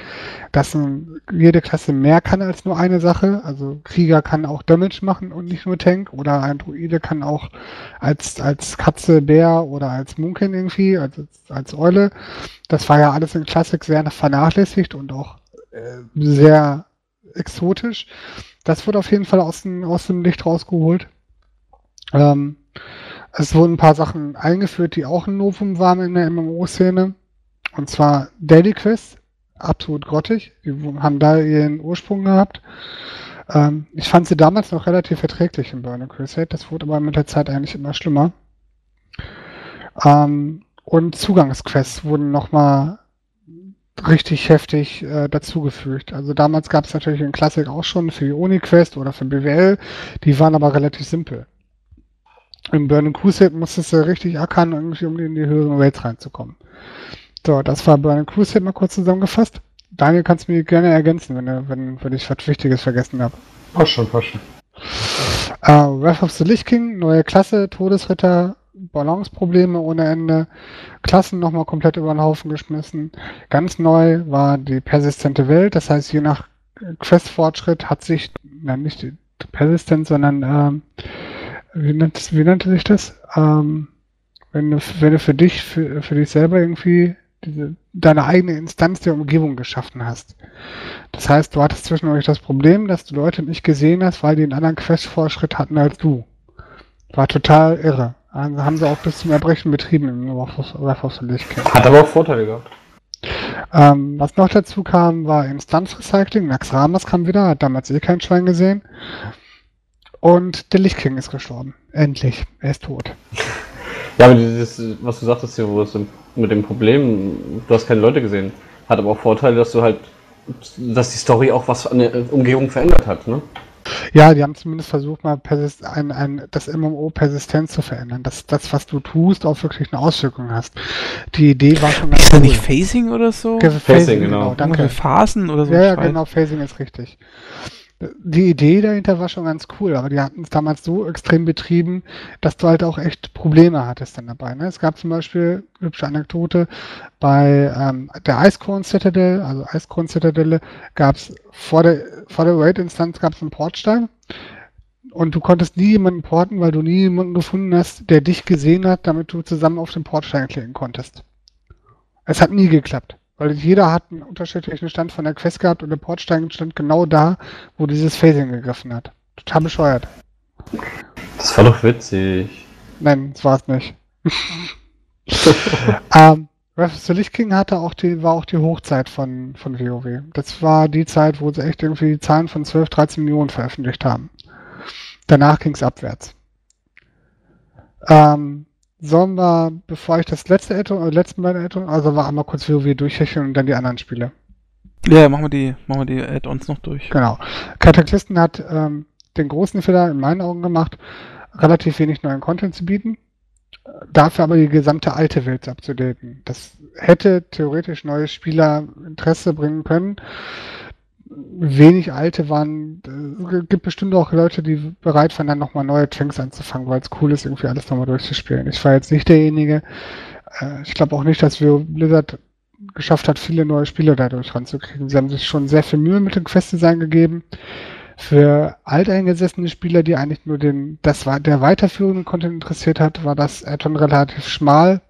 dass jede Klasse mehr kann als nur eine Sache. Also Krieger kann auch Damage machen und nicht nur Tank oder ein Druide kann auch als, als Katze, Bär oder als Munkin irgendwie, also als Eule. Das war ja alles in Classic sehr vernachlässigt und auch äh, sehr exotisch. Das wurde auf jeden Fall aus dem, aus dem Licht rausgeholt. Ähm, es wurden ein paar Sachen eingeführt, die auch ein Novum waren in der MMO-Szene. Und zwar Daily Quest, absolut grottig. Die haben da ihren Ursprung gehabt. Ähm, ich fand sie damals noch relativ verträglich in Burning Crusade. Das wurde aber mit der Zeit eigentlich immer schlimmer. Ähm, und Zugangsquests wurden nochmal richtig heftig äh, dazugefügt. Also damals gab es natürlich in Classic auch schon für die Uni-Quest oder für BWL. Die waren aber relativ simpel. Im Burning Crusade musstest du richtig ackern, irgendwie um in die höheren Rates reinzukommen. So, das war Burning Crusade mal kurz zusammengefasst. Daniel, kannst du mir gerne ergänzen, wenn, du- wenn, wenn ich was Wichtiges vergessen habe. Passt schon, passt schon. Äh, Wrath of the Lich King, neue Klasse, Todesritter, Balanceprobleme ohne Ende, Klassen nochmal komplett über den Haufen geschmissen. Ganz neu war die persistente Welt, das heißt, je nach Questfortschritt hat sich, na nicht die Persistenz, sondern ähm, wie, nennt, wie nannte sich das? Ähm, wenn du, wenn du für dich, für, für dich selber irgendwie diese, deine eigene Instanz der Umgebung geschaffen hast. Das heißt, du hattest zwischendurch das Problem, dass du Leute nicht gesehen hast, weil die einen anderen Questfortschritt hatten als du. War total irre. Also haben sie auch bis zum Erbrechen betrieben im Wrath of the. Hat aber auch Vorteile gehabt. Ähm, was noch dazu kam, war Instanzrecycling. Max Ramas kam wieder, hat damals eh kein Schwein gesehen. Und der Lich King ist gestorben. Endlich. Er ist tot. Ja, aber dieses, was du sagtest hier, wo es mit dem Problem, du hast keine Leute gesehen, hat aber auch Vorteile, dass du halt, dass die Story auch was an der Umgebung verändert hat, ne? Ja, die haben zumindest versucht, mal persist ein, ein, das MMO persistent zu verändern, dass das, was du tust, auch wirklich eine Auswirkung hast. Die Idee war schon ganz Ist da cool. nicht Phasing oder so? Ge- Phasing, genau. danke. Irgendwelche Phasen oder so? Ja, ja, genau, Phasing ist richtig. Die Idee dahinter war schon ganz cool, aber die hatten es damals so extrem betrieben, dass du halt auch echt Probleme hattest dann dabei. Ne? Es gab zum Beispiel, hübsche Anekdote, bei ähm, der Icecorn Citadel, also Icecorn Citadelle, gab es vor der, vor der Raid-Instanz gab es einen Portstein und du konntest nie jemanden porten, weil du nie jemanden gefunden hast, der dich gesehen hat, damit du zusammen auf den Portstein klicken konntest. Es hat nie geklappt. Weil jeder hat einen unterschiedlichen Stand von der Quest gehabt und der Portstein stand genau da, wo dieses Phasing gegriffen hat. Total bescheuert. Das war doch witzig. Nein, das war es nicht. ähm, Wrath of the Lich King hatte auch die, war auch die Hochzeit von, von WoW. Das war die Zeit, wo sie echt irgendwie Zahlen von 12, 13 Millionen veröffentlicht haben. Danach ging es abwärts. Ähm, sollen wir, bevor ich das letzte Addon, oder letzten beiden Addon, also war einmal kurz WoW durchhecheln und dann die anderen Spiele. Ja, machen wir die, machen wir die Add-ons noch durch. Genau. Cataclysm hat ähm, den großen Fehler in meinen Augen gemacht, relativ wenig neuen Content zu bieten, äh, dafür aber die gesamte alte Welt abzudaten. Das hätte theoretisch neue Spieler Interesse bringen können. Wenig alte waren, äh, es gibt bestimmt auch Leute, die bereit waren, dann nochmal neue Tanks anzufangen, weil es cool ist, irgendwie alles nochmal durchzuspielen. Ich war jetzt nicht derjenige, äh, ich glaube auch nicht, dass wir Blizzard geschafft hat, viele neue Spiele dadurch ranzukriegen. Sie haben sich schon sehr viel Mühe mit dem Quest-Design gegeben. Für alteingesessene Spieler, die eigentlich nur den, das war der weiterführende Content interessiert hat, war das Add-on relativ schmal,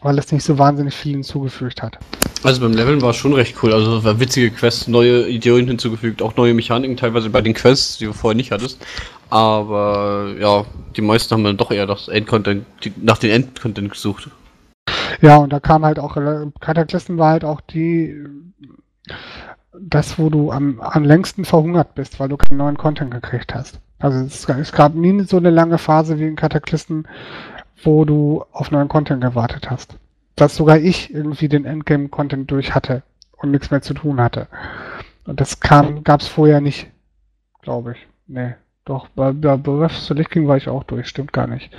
weil es nicht so wahnsinnig viel hinzugefügt hat. Also beim Leveln war es schon recht cool. Also war witzige Quests, neue Ideen hinzugefügt, auch neue Mechaniken teilweise bei den Quests, die du vorher nicht hattest. Aber ja, die meisten haben dann doch eher das Endcontent, nach den Endcontent gesucht. Ja, und da kam halt auch, Kataklisten war halt auch die, das, wo du am, am längsten verhungert bist, weil du keinen neuen Content gekriegt hast. Also es, es gab nie so eine lange Phase wie in Kataklisten, wo du auf neuen Content gewartet hast. Dass sogar ich irgendwie den Endgame-Content durch hatte und nichts mehr zu tun hatte. Und das kam, gab's vorher nicht, glaube ich. Nee, doch, bei, bei Breath of the King war ich auch durch, stimmt gar nicht.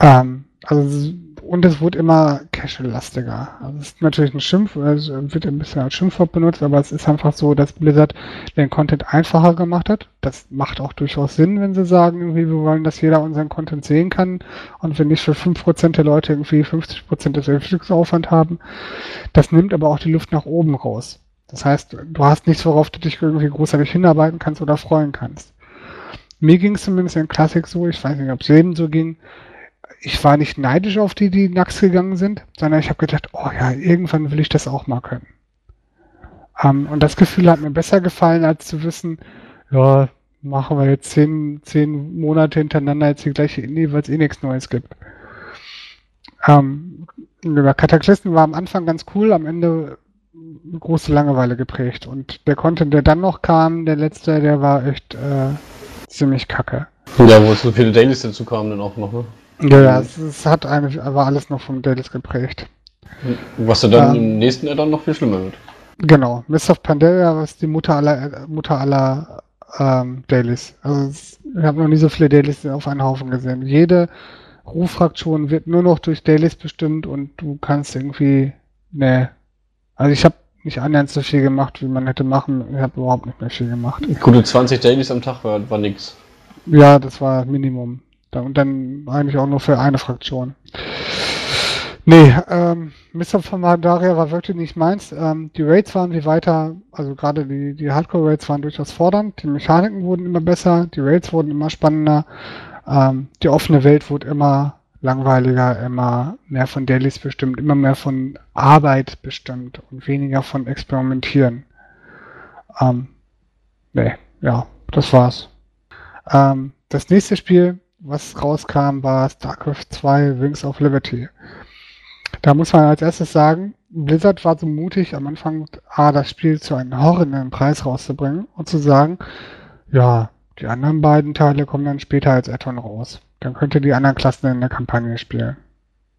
Ähm, also und es wurde immer casual-lastiger. Also es ist natürlich ein Schimpf, es wird ein bisschen als Schimpfwort benutzt, aber es ist einfach so, dass Blizzard den Content einfacher gemacht hat. Das macht auch durchaus Sinn, wenn sie sagen, irgendwie, wir wollen, dass jeder unseren Content sehen kann und wenn nicht für 5% der Leute irgendwie 50% des Entwicklungsaufwand haben. Das nimmt aber auch die Luft nach oben raus. Das heißt, du hast nichts, worauf du dich irgendwie großartig hinarbeiten kannst oder freuen kannst. Mir ging es zumindest in Classic so, ich weiß nicht, ob es jedem so ging, ich war nicht neidisch auf die, die Nax gegangen sind, sondern ich habe gedacht, oh ja, irgendwann will ich das auch mal können. Um, ähm, und das Gefühl hat mir besser gefallen, als zu wissen, ja, machen wir jetzt zehn, zehn Monate hintereinander jetzt die gleiche Indie, weil es eh nichts Neues gibt. Ähm, Kataklisten war am Anfang ganz cool, am Ende große Langeweile geprägt. Und der Content, der dann noch kam, der letzte, der war echt äh, ziemlich kacke. Ja, wo so viele Dailies dazu kamen dann auch noch, ne? Ja, ja, es, es hat eigentlich aber alles noch vom Dailies geprägt. Was ja dann ähm, im nächsten Addon noch viel schlimmer wird. Genau, Mist of Pandaria ist die Mutter aller, Mutter aller ähm, Dailies. Also es, ich habe noch nie so viele Dailies auf einen Haufen gesehen. Jede Ruffraktion wird nur noch durch Dailies bestimmt und du kannst irgendwie, ne, also ich habe nicht annähernd so viel gemacht, wie man hätte machen. Ich habe überhaupt nicht mehr viel gemacht. Gute 20 Dailies am Tag war, war nix. Ja, das war Minimum. Und dann eigentlich auch nur für eine Fraktion. Nee, ähm, Mr. von Mandaria war wirklich nicht meins. Ähm, die Raids waren wie weiter, also gerade die, die Hardcore-Raids waren durchaus fordernd. Die Mechaniken wurden immer besser, die Raids wurden immer spannender. Ähm, die offene Welt wurde immer langweiliger, immer mehr von Dailies bestimmt, immer mehr von Arbeit bestimmt und weniger von Experimentieren. Ähm, nee, ja, das war's. Ähm, das nächste Spiel was rauskam, war StarCraft 2 Wings of Liberty. Da muss man als erstes sagen, Blizzard war so mutig, am Anfang A, das Spiel zu einem horrenden Preis rauszubringen und zu sagen, ja, die anderen beiden Teile kommen dann später als Add-on raus. Dann könnt ihr die anderen Klassen in der Kampagne spielen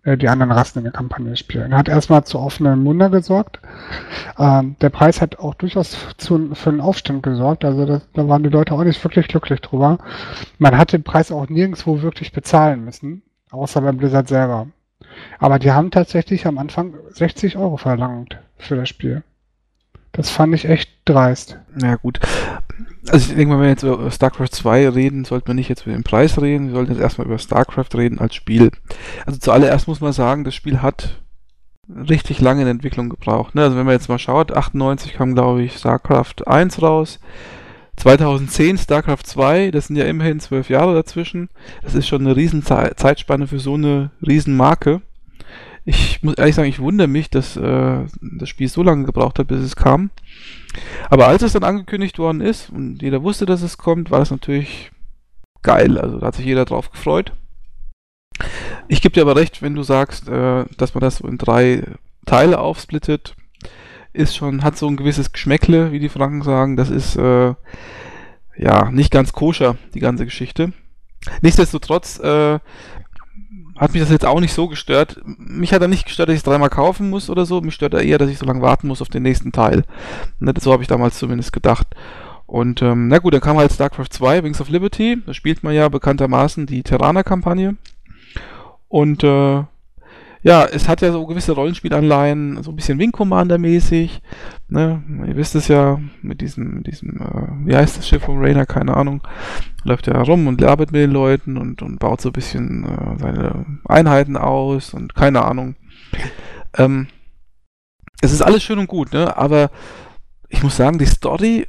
äh, die anderen Rassen in der Kampagne spielen. Hat erstmal zu offenen Wunder gesorgt. Ähm, der Preis hat auch durchaus zu, für einen Aufstand gesorgt. Also das, da waren die Leute auch nicht wirklich glücklich drüber. Man hat den Preis auch nirgendwo wirklich bezahlen müssen, außer beim Blizzard selber. Aber die haben tatsächlich am Anfang 60 Euro verlangt für das Spiel. Das fand ich echt dreist. Ja, gut. Also ich denke mal, wenn wir jetzt über StarCraft 2 reden, sollten wir nicht jetzt über den Preis reden, wir sollten jetzt erstmal über StarCraft reden als Spiel. Also zuallererst muss man sagen, das Spiel hat richtig lange in Entwicklung gebraucht. Ne? Also wenn man jetzt mal schaut, 98 kam glaube ich StarCraft 1 raus, 2010 StarCraft 2, das sind ja immerhin zwölf Jahre dazwischen. Das ist schon eine riesen Zeitspanne für so eine riesen Marke. Ich muss ehrlich sagen, ich wundere mich, dass äh, das Spiel so lange gebraucht hat, bis es kam. Aber als es dann angekündigt worden ist und jeder wusste, dass es kommt, war das natürlich geil. Also da hat sich jeder drauf gefreut. Ich gebe dir aber recht, wenn du sagst, äh, dass man das so in drei Teile aufsplittet, ist schon, hat so ein gewisses Geschmäckle, wie die Franken sagen. Das ist äh, ja nicht ganz koscher, die ganze Geschichte. Nichtsdestotrotz äh, hat mich das jetzt auch nicht so gestört. Mich hat er nicht gestört, dass ich es dreimal kaufen muss oder so. Mich stört er eher, dass ich so lange warten muss auf den nächsten Teil. Ne, so habe ich damals zumindest gedacht. Und ähm, na gut, dann kam halt StarCraft 2, Wings of Liberty. Da spielt man ja bekanntermaßen die Terraner-Kampagne. Und äh, ja, es hat ja so gewisse Rollenspielanleihen, so ein bisschen Wing Commander-mäßig. Ne? Ihr wisst es ja, mit diesem, mit diesem, äh, wie heißt das Schiff von Rainer, keine Ahnung. Läuft ja rum und arbeitet mit den Leuten und, und baut so ein bisschen äh, seine Einheiten aus und keine Ahnung. Ähm, es ist alles schön und gut, ne? Aber ich muss sagen, die Story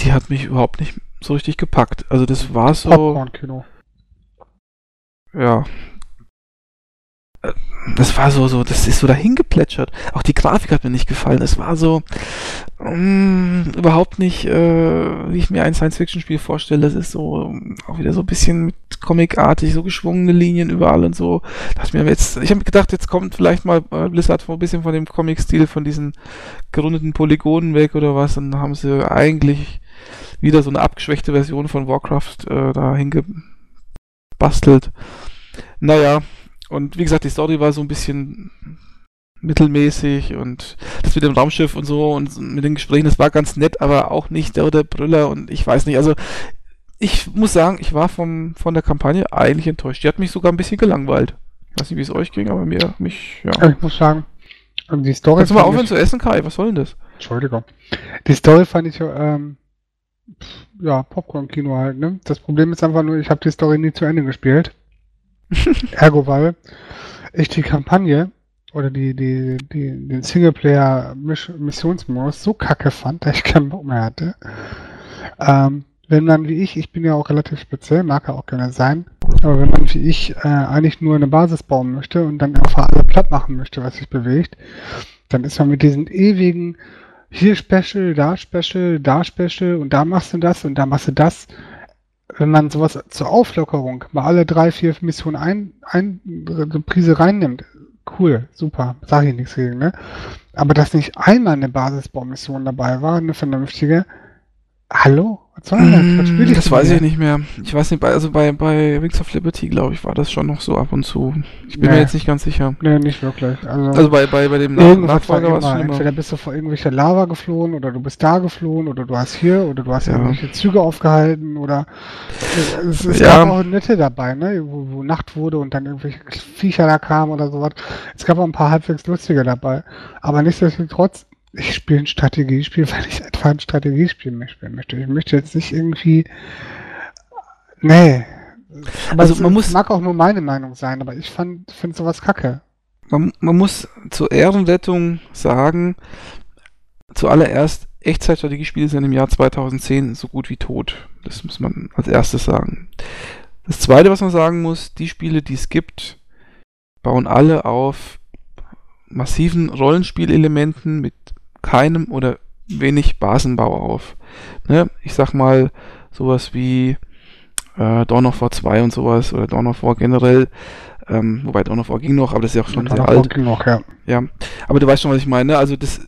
die hat mich überhaupt nicht so richtig gepackt. Also das war so. Ja. Das war so, so, das ist so dahin geplätschert. Auch die Grafik hat mir nicht gefallen. Es war so mm, überhaupt nicht, äh, wie ich mir ein Science-Fiction-Spiel vorstelle. Das ist so auch wieder so ein bisschen mit Comic-artig, so geschwungene Linien überall und so. Da ich mir jetzt, ich habe gedacht, jetzt kommt vielleicht mal äh, Blizzard ein bisschen von dem Comic-Stil, von diesen gerundeten Polygonen weg oder was. Dann haben sie eigentlich wieder so eine abgeschwächte Version von Warcraft äh, da hingebastelt. Naja, und wie gesagt, die Story war so ein bisschen mittelmäßig und das mit dem Raumschiff und so und mit den Gesprächen, das war ganz nett, aber auch nicht der, der Brüller und ich weiß nicht, also ich muss sagen, ich war vom, von der Kampagne eigentlich enttäuscht. Die hat mich sogar ein bisschen gelangweilt. Ich weiß nicht, wie es euch ging, aber mir, mich, ja. Aber ich muss sagen, ähm, die Story. Kannst du mal aufhören ich- zu essen, Kai? Was soll denn das? Entschuldigung. Die Story fand ich, ähm, ja, Popcorn-Kino halt, ne? Das Problem ist einfach nur, ich habe die Story nie zu Ende gespielt. Ergo, weil ich die Kampagne oder die, die, die, den Singleplayer-Missionsmodus so kacke fand, dass ich keinen Bock mehr hatte. Ähm, wenn man wie ich, ich bin ja auch relativ speziell, mag ja auch gerne sein, aber wenn man wie ich äh, eigentlich nur eine Basis bauen möchte und dann einfach alle platt machen möchte, was sich bewegt, dann ist man mit diesen ewigen hier Special, da Special, da Special und da machst du das und da machst du das. Wenn man sowas zur Auflockerung mal alle drei, vier Missionen ein, ein eine Prise reinnimmt, cool, super, sag ich nichts gegen, ne? Aber dass nicht einmal eine Basisbaumission dabei war, eine vernünftige, hallo? Was das? Was spiel ich das denn weiß ich nicht mehr. Ich weiß nicht, bei, also bei, bei Wings of Liberty, glaube ich, war das schon noch so ab und zu. Ich bin Nee. mir jetzt nicht ganz sicher. Nee, nicht wirklich. Also, Also bei, bei, bei dem Nach Nachfolger war es schon immer. Entweder bist du vor irgendwelcher Lava geflohen oder du bist da geflohen oder du hast hier oder du hast Ja. irgendwelche Züge aufgehalten oder es, es Ja. gab auch nette dabei, ne? Wo, wo Nacht wurde und dann irgendwelche Viecher da kamen oder sowas. Es gab auch ein paar halbwegs lustige dabei. Aber nichtsdestotrotz, ich spiele ein Strategiespiel, weil ich einfach ein Strategiespiel mehr spielen möchte. Ich möchte jetzt nicht irgendwie. Nee. Aber Also man muss- mag auch nur meine Meinung sein, aber ich finde sowas kacke. Man, man muss zur Ehrenrettung sagen, zuallererst, Echtzeitstrategiespiele sind im Jahr 2010 so gut wie tot. Das muss man als erstes sagen. Das zweite, was man sagen muss, die Spiele, die es gibt, bauen alle auf massiven Rollenspielelementen mit keinem oder wenig Basenbau auf. Ne? Ich sag mal, sowas wie äh, Dawn of War 2 und sowas oder Dawn of War generell, ähm, wobei Dawn of War ging noch, aber das ist ja auch schon Und sehr alt. ging noch, ja. Ja, aber du weißt schon, was ich meine. Also das,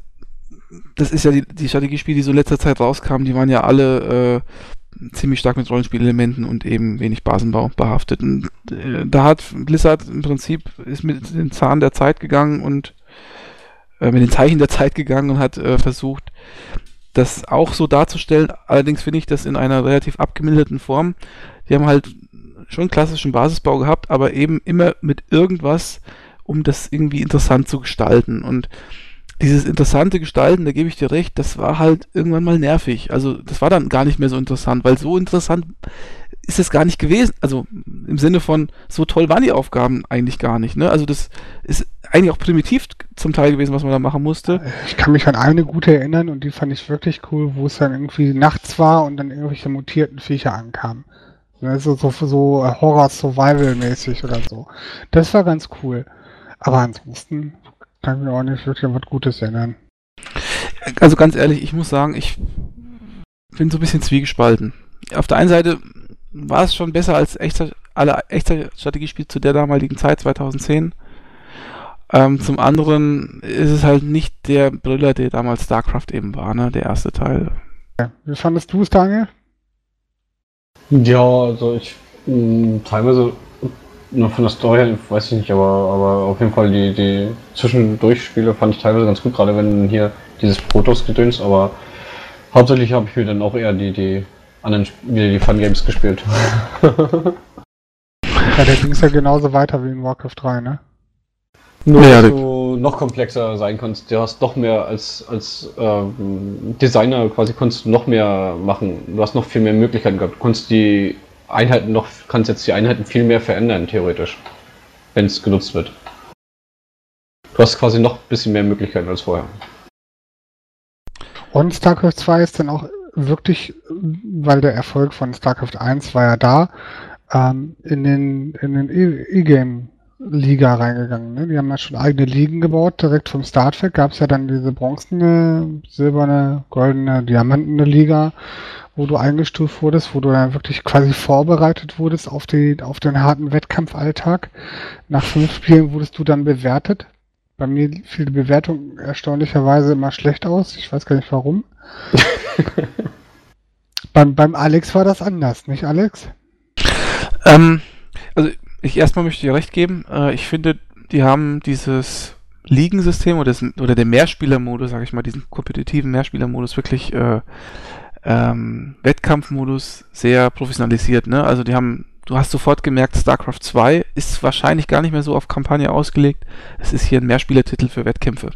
das ist ja die, die Strategiespiele, die so in letzter Zeit rauskamen, die waren ja alle äh, ziemlich stark mit Rollenspielelementen und eben wenig Basenbau behaftet. Und äh, da hat Blizzard im Prinzip ist mit den Zahn der Zeit gegangen und mit den Zeichen der Zeit gegangen und hat äh, versucht, das auch so darzustellen. Allerdings finde ich das in einer relativ abgemilderten Form. Die haben halt schon klassischen Basisbau gehabt, aber eben immer mit irgendwas, um das irgendwie interessant zu gestalten. Und dieses interessante Gestalten, da gebe ich dir recht, das war halt irgendwann mal nervig. Also das war dann gar nicht mehr so interessant, weil so interessant ist es gar nicht gewesen. Also im Sinne von, so toll waren die Aufgaben eigentlich gar nicht. Ne? Also das ist eigentlich auch primitiv zum Teil gewesen, was man da machen musste. Ich kann mich an eine gute erinnern und die fand ich wirklich cool, wo es dann irgendwie nachts war und dann irgendwelche mutierten Viecher ankamen. Ne, So, so, so äh, Horror-Survival-mäßig oder so. Das war ganz cool. Aber ansonsten kann ich mir auch nicht wirklich was Gutes erinnern. Also ganz ehrlich, ich muss sagen, ich bin so ein bisschen zwiegespalten. Auf der einen Seite war es schon besser als echter, alle echte Strategiespiele zu der damaligen Zeit, 2010. Ähm, zum anderen ist es halt nicht der Brüller, der damals StarCraft eben war, ne? Der erste Teil. Ja. Wie fandest du es, Daniel? Ja, also ich mh, teilweise nur von der Story her, weiß ich nicht, aber, aber auf jeden Fall die, die Zwischendurchspiele fand ich teilweise ganz gut, gerade wenn hier dieses Protoss-Gedöns, aber hauptsächlich habe ich mir dann auch eher die, die anderen wieder die Fun Games gespielt. Ja, der ging es ja genauso weiter wie in Warcraft 3, ne? Nur, Ja, dass du noch komplexer sein kannst. Du hast noch mehr als, als ähm, Designer quasi konntest du noch mehr machen. Du hast noch viel mehr Möglichkeiten gehabt. Du konntest die Einheiten noch, kannst jetzt die Einheiten viel mehr verändern, theoretisch. Wenn es genutzt wird. Du hast quasi noch ein bisschen mehr Möglichkeiten als vorher. Und StarCraft 2 ist dann auch wirklich, weil der Erfolg von StarCraft 1 war ja da, ähm, in den, in den E- E-Game-Liga reingegangen. Ne? Die haben ja schon eigene Ligen gebaut. Direkt vom Startwerk gab es ja dann diese bronzene, silberne, goldene, diamantene Liga, wo du eingestuft wurdest, wo du dann wirklich quasi vorbereitet wurdest auf, die, auf den harten Wettkampfalltag. Nach fünf Spielen wurdest du dann bewertet. Bei mir fiel die Bewertung erstaunlicherweise immer schlecht aus. Ich weiß gar nicht warum. beim, beim Alex war das anders, nicht Alex? Ähm, also ich erstmal möchte dir recht geben. Äh, ich finde, die haben dieses Ligensystem oder, das, oder den Mehrspielermodus, sage ich mal, diesen kompetitiven Mehrspielermodus wirklich äh, ähm, Wettkampfmodus sehr professionalisiert. Ne? Also die haben, du hast sofort gemerkt, StarCraft 2 ist wahrscheinlich gar nicht mehr so auf Kampagne ausgelegt. Es ist hier ein Mehrspielertitel für Wettkämpfe.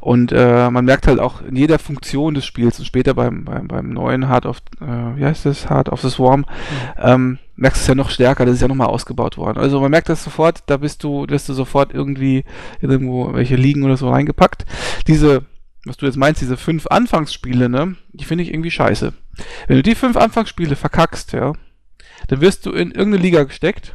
Und äh, man merkt halt auch in jeder Funktion des Spiels und später beim, beim, beim neuen Heart of, äh, wie heißt das, Heart of the Swarm, mhm. ähm, merkst du es ja noch stärker, das ist ja nochmal ausgebaut worden. Also man merkt das sofort, da bist du, wirst du sofort irgendwie irgendwo welche Ligen oder so reingepackt. Diese, was du jetzt meinst, diese fünf Anfangsspiele, ne, die finde ich irgendwie scheiße. Wenn du die fünf Anfangsspiele verkackst, ja, dann wirst du in irgendeine Liga gesteckt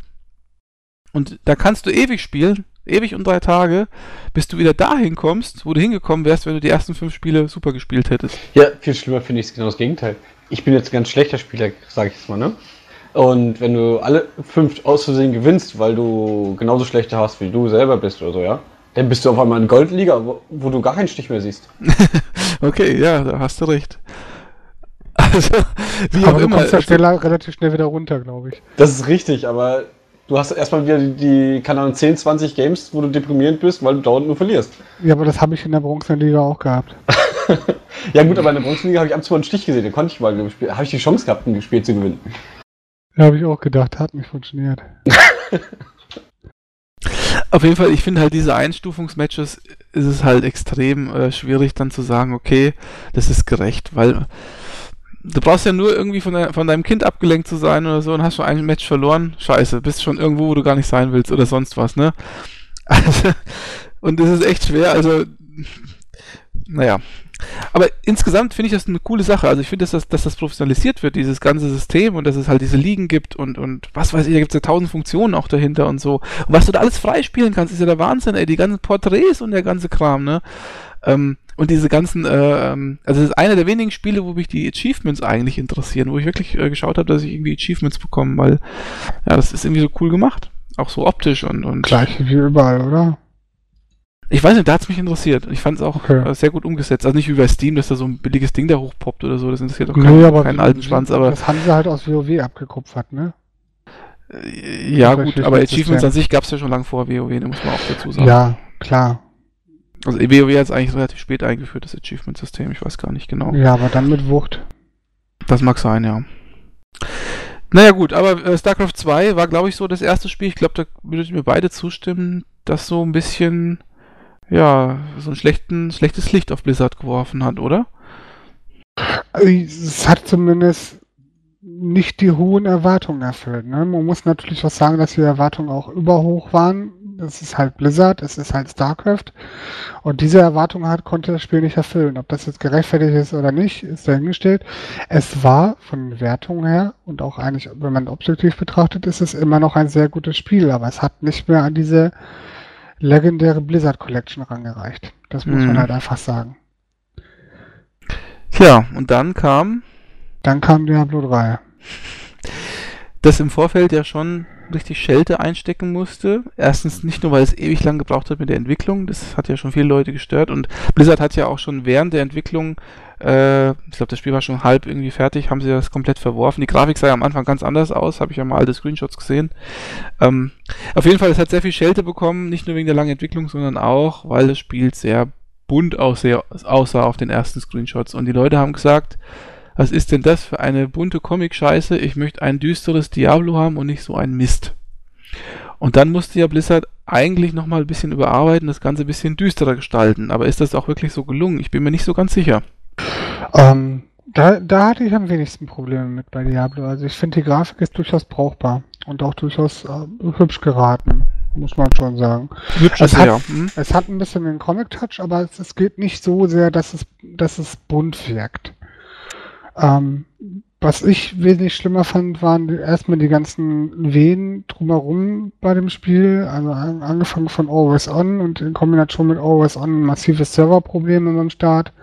und da kannst du ewig spielen, ewig und drei Tage, bis du wieder dahin kommst, wo du hingekommen wärst, wenn du die ersten fünf Spiele super gespielt hättest. Ja, viel schlimmer finde ich es genau das Gegenteil. Ich bin jetzt ein ganz schlechter Spieler, sage ich jetzt mal, ne? Und wenn du alle fünf aus Versehen gewinnst, weil du genauso schlechter hast, wie du selber bist oder so, ja, dann bist du auf einmal in Goldliga, wo, wo du gar keinen Stich mehr siehst. okay, ja, da hast du recht. Also, wie aber auch du immer. kommst ja schneller, relativ schnell wieder runter, glaube ich. Das ist richtig, aber du hast erstmal wieder die, die keine Ahnung, 10, 20 Games, wo du deprimierend bist, weil du dauernd nur verlierst. Ja, aber das habe ich in der Bronzenliga auch gehabt. ja gut, aber in der Bronzenliga habe ich ab und zu mal einen Stich gesehen, den konnte ich mal gespielt. Habe ich die Chance gehabt, ein Spiel zu gewinnen. Ja, habe ich auch gedacht, hat nicht funktioniert. Auf jeden Fall, ich finde halt diese Einstufungsmatches ist es halt extrem äh, schwierig dann zu sagen, okay, das ist gerecht, weil du brauchst ja nur irgendwie von, de von, deinem Kind abgelenkt zu sein oder so und hast schon ein Match verloren. Scheiße, bist schon irgendwo, wo du gar nicht sein willst oder sonst was, ne? Also, und das ist echt schwer, also, naja. Aber insgesamt finde ich das eine coole Sache. Also ich finde, dass das, dass das professionalisiert wird, dieses ganze System und dass es halt diese Ligen gibt und, und was weiß ich, da gibt es ja tausend Funktionen auch dahinter und so. Und was du da alles freispielen kannst, ist ja der Wahnsinn, ey. Die ganzen Porträts und der ganze Kram, ne? Ähm, und diese ganzen, äh, ähm, also das ist einer der wenigen Spiele, wo mich die Achievements eigentlich interessieren, wo ich wirklich äh, geschaut habe, dass ich irgendwie Achievements bekomme, weil ja, das ist irgendwie so cool gemacht. Auch so optisch und. und Gleich wie überall, oder? Ich weiß nicht, da hat es mich interessiert. Ich fand es auch okay. Äh, sehr gut umgesetzt. Also nicht wie bei Steam, dass da so ein billiges Ding da hochpoppt oder so. Das interessiert doch keinen, nee, keinen alten Schwanz. Aber das haben sie halt aus WoW abgekupfert, ne? Äh, ja, gut, aber Achievements an sich gab es ja schon lange vor WoW, da muss man auch dazu sagen. Ja, klar. Also WoW hat es eigentlich relativ spät eingeführt, das Achievement-System, ich weiß gar nicht genau. Ja, aber dann mit Wucht. Das mag sein, ja. Naja gut, aber äh, StarCraft 2 war, glaube ich, so das erste Spiel, ich glaube, da würdet ihr mir beide zustimmen, das so ein bisschen, ja, so ein schlechten, schlechtes Licht auf Blizzard geworfen hat, oder? Es hat zumindest nicht die hohen Erwartungen erfüllt. Ne? Man muss natürlich auch sagen, dass die Erwartungen auch überhoch waren es ist halt Blizzard, es ist halt StarCraft. Und diese Erwartung hat, konnte das Spiel nicht erfüllen. Ob das jetzt gerechtfertigt ist oder nicht, ist dahingestellt. Es war von Wertung her und auch eigentlich, wenn man objektiv betrachtet, ist es immer noch ein sehr gutes Spiel, aber es hat nicht mehr an diese legendäre Blizzard Collection rangereicht. Das muss mhm. man halt einfach sagen. Tja, und dann kam. Dann kam Diablo 3. Das im Vorfeld ja schon richtig Schelte einstecken musste. Erstens nicht nur, weil es ewig lang gebraucht hat mit der Entwicklung, das hat ja schon viele Leute gestört und Blizzard hat ja auch schon während der Entwicklung, äh, ich glaube, das Spiel war schon halb irgendwie fertig, haben sie das komplett verworfen. Die Grafik sah ja am Anfang ganz anders aus, habe ich ja mal alte Screenshots gesehen. Ähm, auf jeden Fall, es hat sehr viel Schelte bekommen, nicht nur wegen der langen Entwicklung, sondern auch, weil das Spiel sehr bunt aussah, aussah auf den ersten Screenshots und die Leute haben gesagt, was ist denn das für eine bunte Comic-Scheiße? Ich möchte ein düsteres Diablo haben und nicht so ein Mist. Und dann musste ja Blizzard eigentlich nochmal ein bisschen überarbeiten, das Ganze ein bisschen düsterer gestalten. Aber ist das auch wirklich so gelungen? Ich bin mir nicht so ganz sicher. Ähm, da, da hatte ich am wenigsten Probleme mit bei Diablo. Also ich finde, die Grafik ist durchaus brauchbar und auch durchaus äh, hübsch geraten, muss man schon sagen. Hübsch es, hat, hm? es hat ein bisschen den Comic-Touch, aber es, es geht nicht so sehr, dass es, dass es bunt wirkt. Ähm, was ich wesentlich schlimmer fand, waren erstmal die ganzen Wehen drumherum bei dem Spiel. Also angefangen von Always On und in Kombination mit Always On massives Serverprobleme beim Start.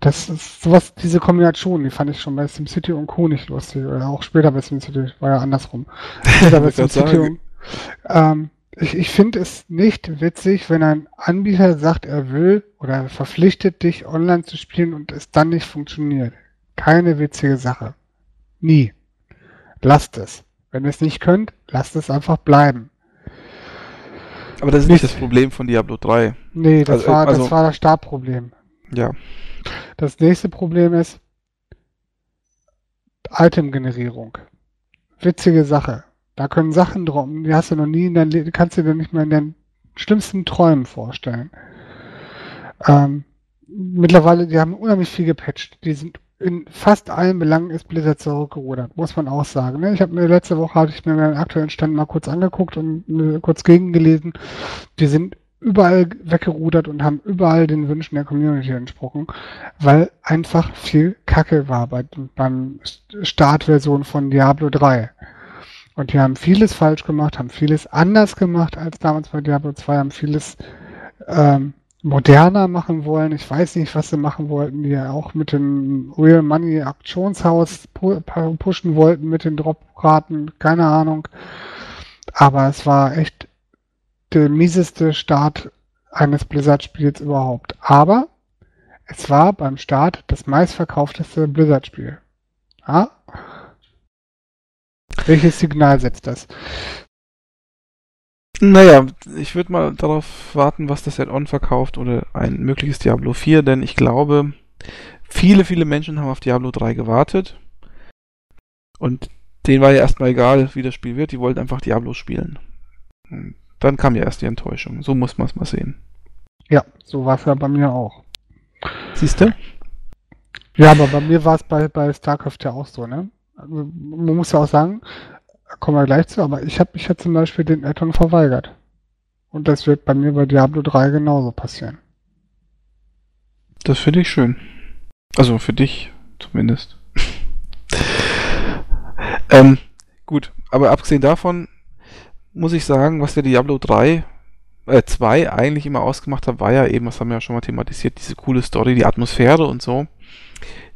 Das ist sowas, diese Kombination, die fand ich schon bei SimCity und Co. nicht lustig. Oder auch später bei SimCity, war ja andersrum. Später bei SimCity und, ähm, ich, ich finde es nicht witzig, wenn ein Anbieter sagt, er will oder verpflichtet dich online zu spielen und es dann nicht funktioniert. Keine witzige Sache. Nie. Lasst es. Wenn ihr es nicht könnt, lasst es einfach bleiben. Aber das ist nicht, nicht das Problem von Diablo 3. Nee, das, also, war, also, das war das Startproblem. Ja. Das nächste Problem ist Itemgenerierung. Witzige Sache. Da können Sachen droppen, die hast du noch nie in deinem Leben, kannst du dir nicht mehr in deinen schlimmsten Träumen vorstellen. Ähm, mittlerweile, die haben unheimlich viel gepatcht. Die sind in fast allen Belangen ist Blizzard zurückgerudert, muss man auch sagen. Ne? Ich habe mir letzte Woche hatte ich mir den aktuellen Stand mal kurz angeguckt und kurz gegengelesen. Die sind überall weggerudert und haben überall den Wünschen der Community entsprochen, weil einfach viel Kacke war bei, beim Startversion von Diablo 3. Und die haben vieles falsch gemacht, haben vieles anders gemacht als damals bei Diablo 2, haben vieles ähm, moderner machen wollen. Ich weiß nicht, was sie machen wollten, die ja auch mit dem Real Money Auktionshaus pu pushen wollten mit den Dropraten, keine Ahnung. Aber es war echt der mieseste Start eines Blizzard-Spiels überhaupt. Aber es war beim Start das meistverkaufteste Blizzard-Spiel. Ja? Welches Signal setzt das? Naja, ich würde mal darauf warten, was das Add-on verkauft oder ein mögliches Diablo 4, denn ich glaube, viele, viele Menschen haben auf Diablo 3 gewartet und denen war ja erstmal egal, wie das Spiel wird, die wollten einfach Diablo spielen. Und dann kam ja erst die Enttäuschung. So muss man es mal sehen. Ja, so war es ja bei mir auch. Siehst du? Ja, aber bei mir war es bei, bei StarCraft ja auch so, ne? Also, man muss ja auch sagen, kommen wir gleich zu, aber ich habe mich ja zum Beispiel den Addon verweigert. Und das wird bei mir bei Diablo 3 genauso passieren. Das finde ich schön. Also für dich zumindest. ähm, gut, aber abgesehen davon muss ich sagen, was der Diablo 3, äh 2 eigentlich immer ausgemacht hat, war ja eben, was haben wir ja schon mal thematisiert, diese coole Story, die Atmosphäre und so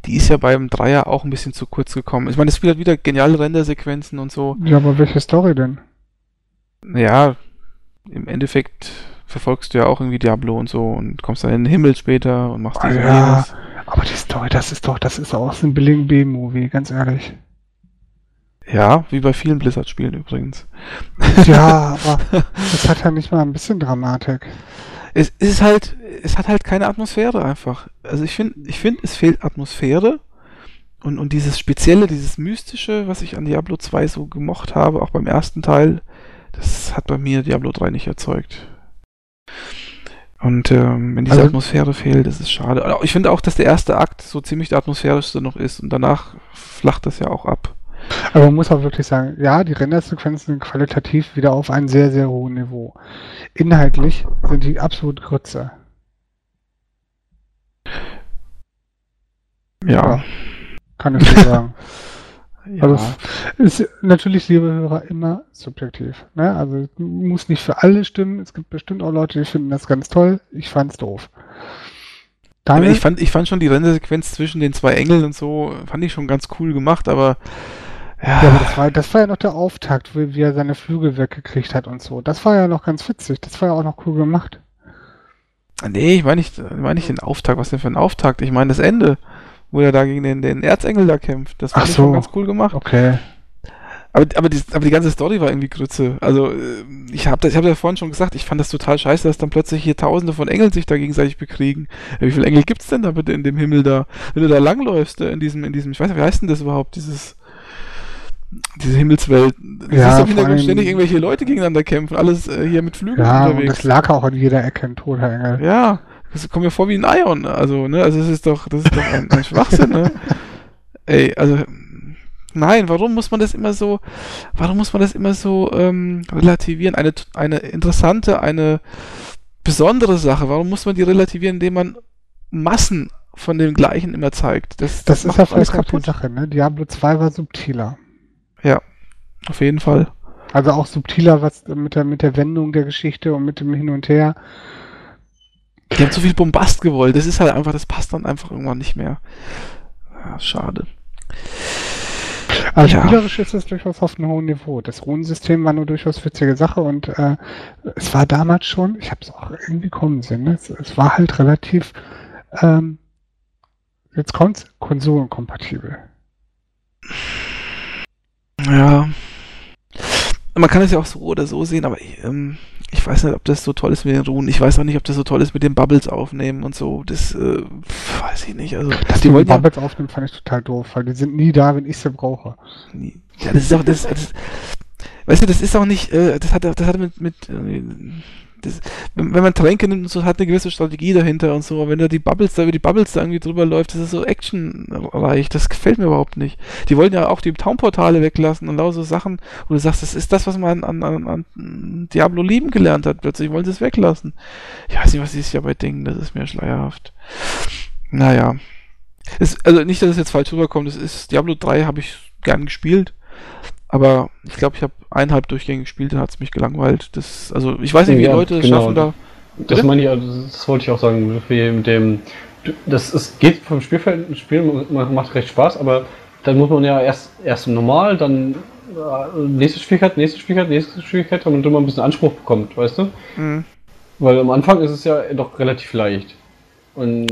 die ist ja beim Dreier auch ein bisschen zu kurz gekommen. Ich meine, es hat wieder geniale Rendersequenzen und so. Ja, aber welche Story denn? Ja, im Endeffekt verfolgst du ja auch irgendwie Diablo und so und kommst dann in den Himmel später und machst diese ah, ja, aber die Story, das ist doch, das ist auch so ein Billing B-Movie, ganz ehrlich. Ja, wie bei vielen Blizzard-Spielen übrigens. Ja, aber das hat ja nicht mal ein bisschen Dramatik es ist halt, es hat halt keine Atmosphäre einfach. Also ich finde, ich finde, es fehlt Atmosphäre und, und dieses Spezielle, dieses Mystische, was ich an Diablo 2 so gemocht habe, auch beim ersten Teil, das hat bei mir Diablo 3 nicht erzeugt. Und ähm, wenn diese also, Atmosphäre fehlt, das ist schade. Ich finde auch, dass der erste Akt so ziemlich der atmosphärischste noch ist und danach flacht das ja auch ab. Aber man muss auch wirklich sagen, ja, die Rendersequenzen sind qualitativ wieder auf einem sehr, sehr hohen Niveau. Inhaltlich sind die absolut Grütze. Ja. ja. Kann ich so sagen. ja. Also ist natürlich, liebe Hörer, immer subjektiv. Ne? Also muss nicht für alle stimmen. Es gibt bestimmt auch Leute, die finden das ganz toll. Ich fand's doof. Daniel? Ich fand, ich fand schon die Rendersequenz zwischen den zwei Engeln und so, fand ich schon ganz cool gemacht, aber ja. ja, aber das war, das war ja noch der Auftakt, wie, wie er seine Flügel weggekriegt hat und so. Das war ja noch ganz witzig. Das war ja auch noch cool gemacht. Nee, ich meine nicht, ich mein nicht den Auftakt. Was denn für ein Auftakt? Ich meine das Ende, wo er da gegen den, den Erzengel da kämpft. Das war so. ganz cool gemacht. Okay. Aber, aber, die, aber die ganze Story war irgendwie Grütze. Also, äh, ich habe ich hab ja vorhin schon gesagt, ich fand das total scheiße, dass dann plötzlich hier tausende von Engeln sich da gegenseitig bekriegen. Wie viele Engel gibt's denn da bitte in dem Himmel da? Wenn du da langläufst, äh, in diesem, in diesem, ich weiß nicht, wie heißt denn das überhaupt, dieses, diese Himmelswelt. Du ja, siehst im Hintergrund ständig irgendwelche Leute gegeneinander kämpfen, alles äh, hier mit Flügeln ja, unterwegs. Und das lag auch in jeder Ecke ein toter Engel. Ja, das kommt mir vor wie ein Ion. Also, ne, also das ist doch, das ist doch ein, ein Schwachsinn, ne? Ey, also nein, warum muss man das immer so, warum muss man das immer so ähm, relativieren? Eine, eine interessante, eine besondere Sache, warum muss man die relativieren, indem man Massen von dem gleichen immer zeigt. Das, das, das ist ja vielleicht auch die Sache, ne? Diablo 2 war subtiler. Ja, auf jeden Fall. Also auch subtiler, was mit der, mit der Wendung der Geschichte und mit dem Hin und Her. Die haben zu viel Bombast gewollt. Das ist halt einfach, das passt dann einfach irgendwann nicht mehr. Ja, schade. Aber ja. spielerisch ist es durchaus auf einem hohen Niveau. Das Runensystem war eine durchaus witzige Sache und äh, es war damals schon, ich habe es auch irgendwie kommen sehen, ne? es, es, war halt relativ, ähm, jetzt kommt's, konsolenkompatibel. Ja. Man kann es ja auch so oder so sehen, aber ähm, ich weiß nicht, ob das so toll ist mit den Runen. Ich weiß auch nicht, ob das so toll ist mit den Bubbles aufnehmen und so. Das äh, weiß ich nicht. Also, Dass die wollten Bubbles ja, aufnehmen, fand ich total doof, weil die sind nie da, wenn ich sie brauche. Ja, das ist auch das, das weißt du, das ist auch nicht, äh, das hat das hat mit mit äh, das, wenn, wenn, man Tränke nimmt und so, hat eine gewisse Strategie dahinter und so, aber wenn da die Bubbles da über die Bubbles da irgendwie drüber läuft, das ist so actionreich, das gefällt mir überhaupt nicht. Die wollen ja auch die Townportale weglassen und lauter so Sachen, wo du sagst, das ist das, was man an, an, an Diablo lieben gelernt hat, plötzlich wollen sie es weglassen. Ich weiß nicht, was sie sich dabei denken, das ist mir schleierhaft. Naja. Es, also nicht, dass es jetzt falsch rüberkommt, das ist Diablo 3 habe ich gern gespielt. Aber ich glaube, ich habe eineinhalb Durchgänge gespielt, dann hat es mich gelangweilt. Das, also ich weiß nicht, wie ja, Leute genau. schaffen da. Das meine ich, also das wollte ich auch sagen, mit dem. Das ist, geht vom Spielfeld, Spiel macht recht Spaß, aber dann muss man ja erst, erst normal, dann äh, nächste Schwierigkeit, nächste Schwierigkeit, nächste Schwierigkeit, damit man ein bisschen Anspruch bekommt, weißt du? Mhm. Weil am Anfang ist es ja doch relativ leicht. Und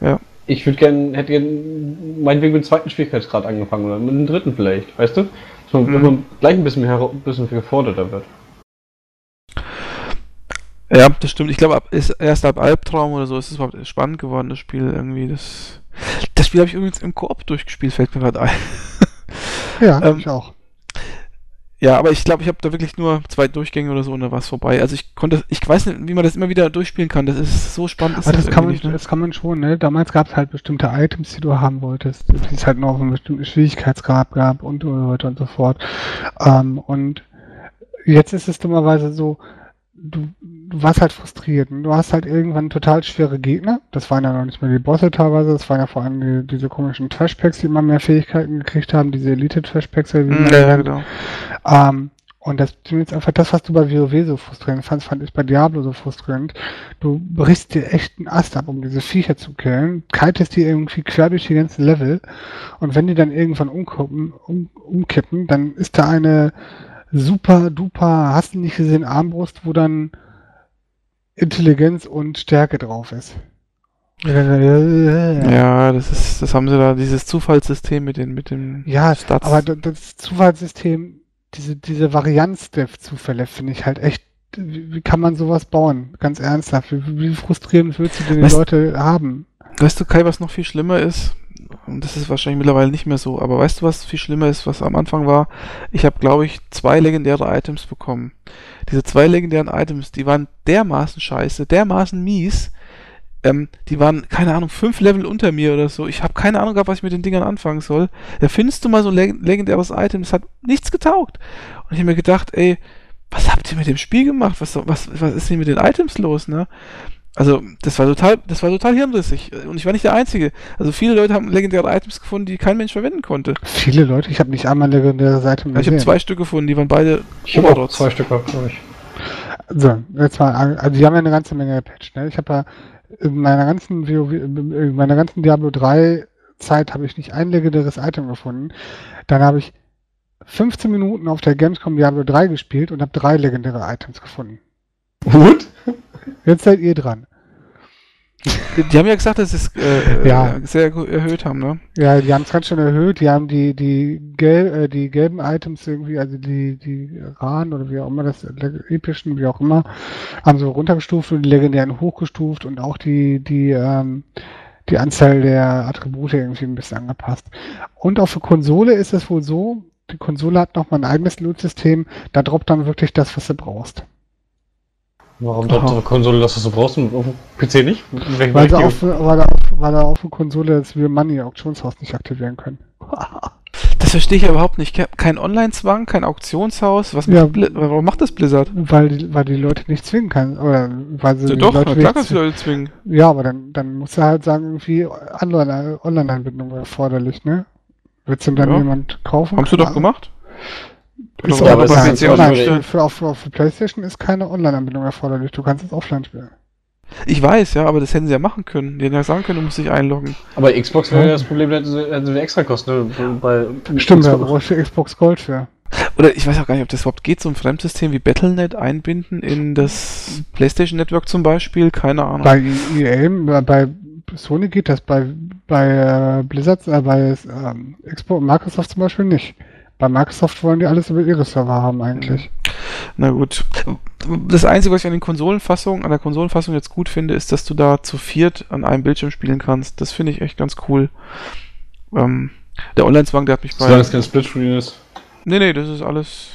ja. ich würde gerne, hätte gerne meinetwegen mit dem zweiten Schwierigkeitsgrad angefangen oder mit dem dritten vielleicht, weißt du? So, wenn man gleich ein bisschen, mehr, ein bisschen geforderter wird. Ja, das stimmt. Ich glaube, erst ab Albtraum oder so ist es überhaupt spannend geworden, das Spiel irgendwie. Das, das Spiel habe ich übrigens im Koop durchgespielt, fällt mir gerade ein. Ja, ähm, ich auch. Ja, aber ich glaube, ich habe da wirklich nur zwei Durchgänge oder so und da war es vorbei. Also ich konnte, ich weiß nicht, wie man das immer wieder durchspielen kann. Das ist so spannend. Aber das, das kann man, ne? das kann man schon, ne? Damals gab es halt bestimmte Items, die du haben wolltest, die es halt noch einen bestimmten Schwierigkeitsgrad gab und so weiter und so fort. Ähm, und jetzt ist es dummerweise so, du, du warst halt frustriert. Du hast halt irgendwann total schwere Gegner. Das waren ja noch nicht mehr die Bosse teilweise, das waren ja vor allem die, diese komischen Trashpacks, die immer mehr Fähigkeiten gekriegt haben, diese Elite-Trashpacks. Ja, ja, genau. Ähm, und das ist einfach das, was du bei WoW so frustrierend fandst, fand ich bei Diablo so frustrierend. Du brichst dir echt einen Ast ab, um diese Viecher zu killen, kaltest die irgendwie quer durch die ganzen Level und wenn die dann irgendwann umkippen, um, umkippen dann ist da eine super duper, hast du nicht gesehen, Armbrust, wo dann Intelligenz und Stärke drauf ist. Ja, das ist, das haben sie da, dieses Zufallssystem mit den, mit dem Ja, Stats. aber das Zufallssystem, diese, diese Varianz der Zufälle finde ich halt echt, wie, wie, kann man sowas bauen? Ganz ernsthaft. Wie, wie frustrierend würdest du denn die Leute haben? Weißt du, Kai, was noch viel schlimmer ist? und das ist wahrscheinlich mittlerweile nicht mehr so, aber weißt du, was viel schlimmer ist, was am Anfang war? Ich habe, glaube ich, zwei legendäre Items bekommen. Diese zwei legendären Items, die waren dermaßen scheiße, dermaßen mies, ähm, die waren, keine Ahnung, fünf Level unter mir oder so. Ich habe keine Ahnung gehabt, was ich mit den Dingern anfangen soll. Da findest du mal so ein leg legendäres Item, das hat nichts getaugt. Und ich habe mir gedacht, ey, was habt ihr mit dem Spiel gemacht? Was, was, was ist denn mit den Items los, ne? Also, das war total, das war total hirnrissig. Und ich war nicht der Einzige. Also, viele Leute haben legendäre Items gefunden, die kein Mensch verwenden konnte. Viele Leute? Ich habe nicht einmal legendäre Seiten gesehen. Ich habe zwei Stück gefunden, die waren beide Ich habe auch zwei Stück gehabt, glaube ich. So, jetzt mal, also, die haben ja eine ganze Menge gepatcht, ne? Ich habe ja in meiner ganzen WoW, in meiner ganzen Diablo 3 Zeit habe ich nicht ein legendäres Item gefunden. Dann habe ich 15 Minuten auf der Gamescom Diablo 3 gespielt und habe drei legendäre Items gefunden. Gut. Jetzt seid ihr dran. Die, haben ja gesagt, dass sie es äh, ja. sehr erhöht haben, ne? Ja, die haben es ganz schön erhöht. Die haben die, die, gel äh, die gelben Items irgendwie, also die, die Rahn oder wie auch immer, das epischen, wie auch immer, haben so runtergestuft und die legendären hochgestuft und auch die, die, ähm, die Anzahl der Attribute irgendwie ein bisschen angepasst. Und auch für Konsole ist es wohl so, die Konsole hat nochmal ein eigenes Loot-System, da droppt dann wirklich das, was du brauchst. Warum droppt eine Konsole, dass du so brauchst und auf dem PC nicht? Weil, sie auf, weil, er auf, weil er auf der Konsole das Real Money Auktionshaus nicht aktivieren können. Das verstehe ich ja überhaupt nicht. Ke- Kein Online-Zwang, kein Auktionshaus. Was Ja. macht warum macht das Blizzard? Weil, die- weil die Leute nicht zwingen kann. Oder weil sie Ja, die doch, Leute klar nicht kannst du Leute zwingen. Ja, aber dann, dann musst du halt sagen, irgendwie Online- Online-Anbindung erforderlich, ne? Willst du dann Ja. jemand kaufen? Haben sie Keine doch Ahnung. Ist Ja, auch aber ist jetzt online. Für, auf, auf Playstation ist keine Online-Anbindung erforderlich. Du kannst es offline spielen. Ich weiß, ja, aber das hätten sie ja machen können. Die hätten ja sagen können, du musst dich einloggen. Aber Xbox wäre Ja. das Problem, da hätten sie, hätten sie extra Kosten. Ne? Bei Stimmt, da brauchst du Xbox Gold für. Oder ich weiß auch gar nicht, ob das überhaupt geht, so ein Fremdsystem wie Battle.net einbinden in das PlayStation Network zum Beispiel. Keine Ahnung. Bei EA, bei- bei Sony geht das, bei, bei äh, Blizzard, äh, bei ähm, Xbox und Microsoft zum Beispiel nicht. Bei Microsoft wollen die alles über ihre Server haben eigentlich. Na gut. Das Einzige, was ich an den Konsolenfassungen, an der Konsolenfassung jetzt gut finde, ist, dass du da zu viert an einem Bildschirm spielen kannst. Das finde ich echt ganz cool. Ähm, der Online-Zwang, der hat mich bei. Solange es kein Splitscreen ist. Nee, nee, das ist alles.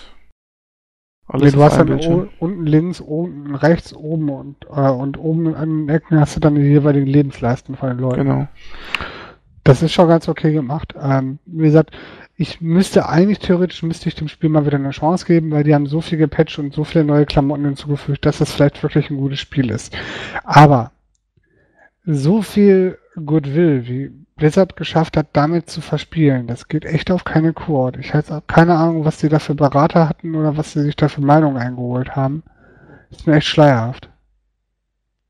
Nee, du auf hast einem dann o- unten links, unten rechts, oben und, äh, und oben an den Ecken hast du dann die jeweiligen Lebensleisten von den Leuten. Genau. Das ist schon ganz okay gemacht. Ähm, wie gesagt, ich müsste eigentlich theoretisch müsste ich dem Spiel mal wieder eine Chance geben, weil die haben so viel gepatcht und so viele neue Klamotten hinzugefügt, dass es vielleicht wirklich ein gutes Spiel ist. Aber so viel Goodwill, wie Blizzard geschafft hat, damit zu verspielen, das geht echt auf keine Kur. Und Ich habe keine Ahnung, was die da für Berater hatten oder was sie sich da für Meinungen eingeholt haben. Ist mir echt schleierhaft.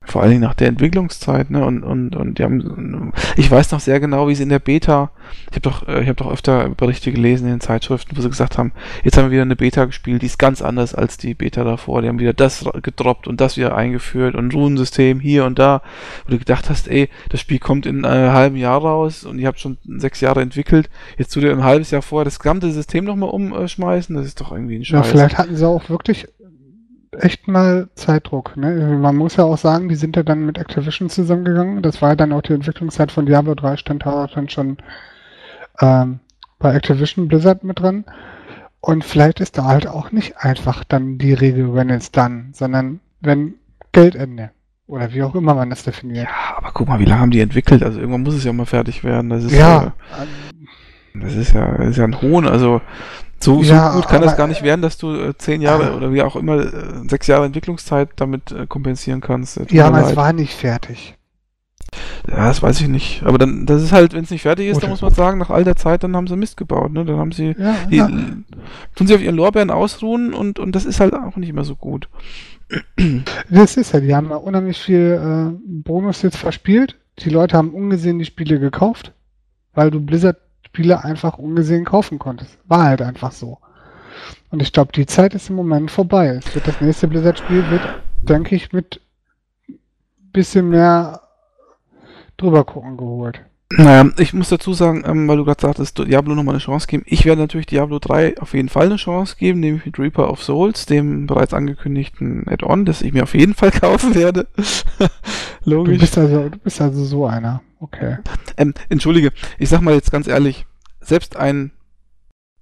Vor allen Dingen nach der Entwicklungszeit, ne? Und, und, und die haben, ich weiß noch sehr genau, wie sie in der Beta, ich habe doch, äh, ich habe doch öfter Berichte gelesen in den Zeitschriften, wo sie gesagt haben, jetzt haben wir wieder eine Beta gespielt, die ist ganz anders als die Beta davor. Die haben wieder das gedroppt und das wieder eingeführt und Runensystem hier und da, wo du gedacht hast, ey, das Spiel kommt in einem halben Jahr raus und ihr habt schon sechs Jahre entwickelt, jetzt tu dir ein halbes Jahr vorher das gesamte System nochmal umschmeißen, das ist doch irgendwie ein Ja, Scheiß. vielleicht hatten sie auch wirklich echt mal Zeitdruck. Ne? Man muss ja auch sagen, die sind ja dann mit Activision zusammengegangen. Das war ja dann auch die Entwicklungszeit von Diablo 3, stand da dann schon ähm, bei Activision Blizzard mit dran. Und vielleicht ist da halt auch nicht einfach dann die Regel, wenn it's done, sondern wenn Geldende. Oder wie auch immer man das definiert. ja, aber guck mal, wie lange haben die entwickelt? Also irgendwann muss es ja mal fertig werden. Das ist Ja, äh, Das ist ja, das ist ja ein Hohn. Also so, Ja, so gut kann das gar nicht werden, dass du äh, zehn Jahre oder wie auch immer äh, sechs Jahre Entwicklungszeit damit äh, kompensieren kannst. Tut ja, aber es leid. war nicht fertig. ja, das weiß ich nicht. Aber dann, das ist halt, wenn es nicht fertig ist, dann muss man sagen, nach all der Zeit, dann haben sie Mist gebaut. Ne? Dann haben sie, Ja, die, ja. tun sie auf ihren Lorbeeren ausruhen und, und das ist halt auch nicht mehr so gut. Das ist ja, die haben unheimlich viel äh, Bonus jetzt verspielt. Die Leute haben ungesehen die Spiele gekauft, weil du Blizzard-Spiele einfach ungesehen kaufen konntest. War halt einfach so. Und ich glaube, die Zeit ist im Moment vorbei. Es wird das nächste Blizzard-Spiel wird, denke ich, mit bisschen mehr drüber gucken geholt. Naja, ich muss dazu sagen, ähm, weil du gerade sagtest, Diablo nochmal eine Chance geben. Ich werde natürlich Diablo 3 auf jeden Fall eine Chance geben, nämlich mit Reaper of Souls, dem bereits angekündigten Add-on, das ich mir auf jeden Fall kaufen werde. Du Logisch. bist also, du bist also so einer. Okay. Ähm, entschuldige, ich sag mal jetzt ganz ehrlich, selbst ein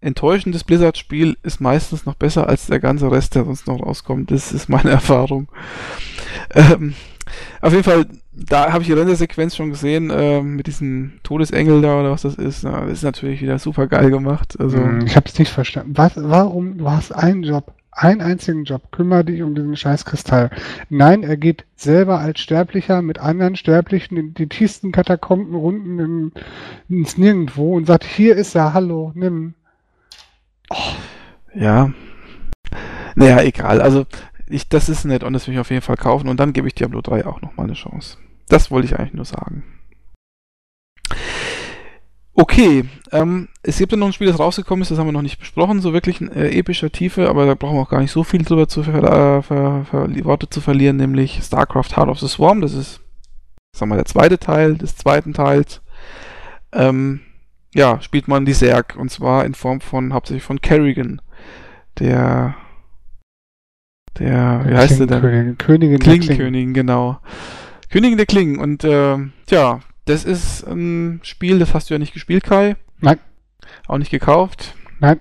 enttäuschendes Blizzard-Spiel ist meistens noch besser als der ganze Rest, der sonst noch rauskommt. Das ist meine Erfahrung. Ähm, auf jeden Fall, da habe ich die Rendersequenz schon gesehen, ähm, mit diesem Todesengel da oder was das ist. Na, das ist natürlich wieder super geil gemacht. Also, Hm, Ich habe es nicht verstanden. Was, warum? Du hast einen Job, einen einzigen Job. Kümmere dich um diesen scheiß Kristall. Nein, er geht selber als Sterblicher mit anderen Sterblichen in die tiefsten Katakomben runden in, ins Nirgendwo und sagt, hier ist er, hallo, nimm. ja. Naja, egal. Also, ich, das ist nett und das will ich auf jeden Fall kaufen und dann gebe ich Diablo 3 auch nochmal eine Chance. Das wollte ich eigentlich nur sagen. Okay, ähm, es gibt ja noch ein Spiel, das rausgekommen ist, das haben wir noch nicht besprochen, so wirklich in äh, epischer Tiefe, aber da brauchen wir auch gar nicht so viel drüber zu ver äh, ver ver Worte zu verlieren, nämlich StarCraft Heart of the Swarm, das ist, sagen wir, der zweite Teil des zweiten Teils. Ähm, ja, spielt man die Zerg und zwar in Form von, hauptsächlich von Kerrigan, der, der, wie heißt der denn? Königin Klingen. Klingenkönigin, genau. Königin der Klingen. Und äh, tja, das ist ein Spiel, das hast du ja nicht gespielt, Kai. Nein. Auch nicht gekauft. Nein.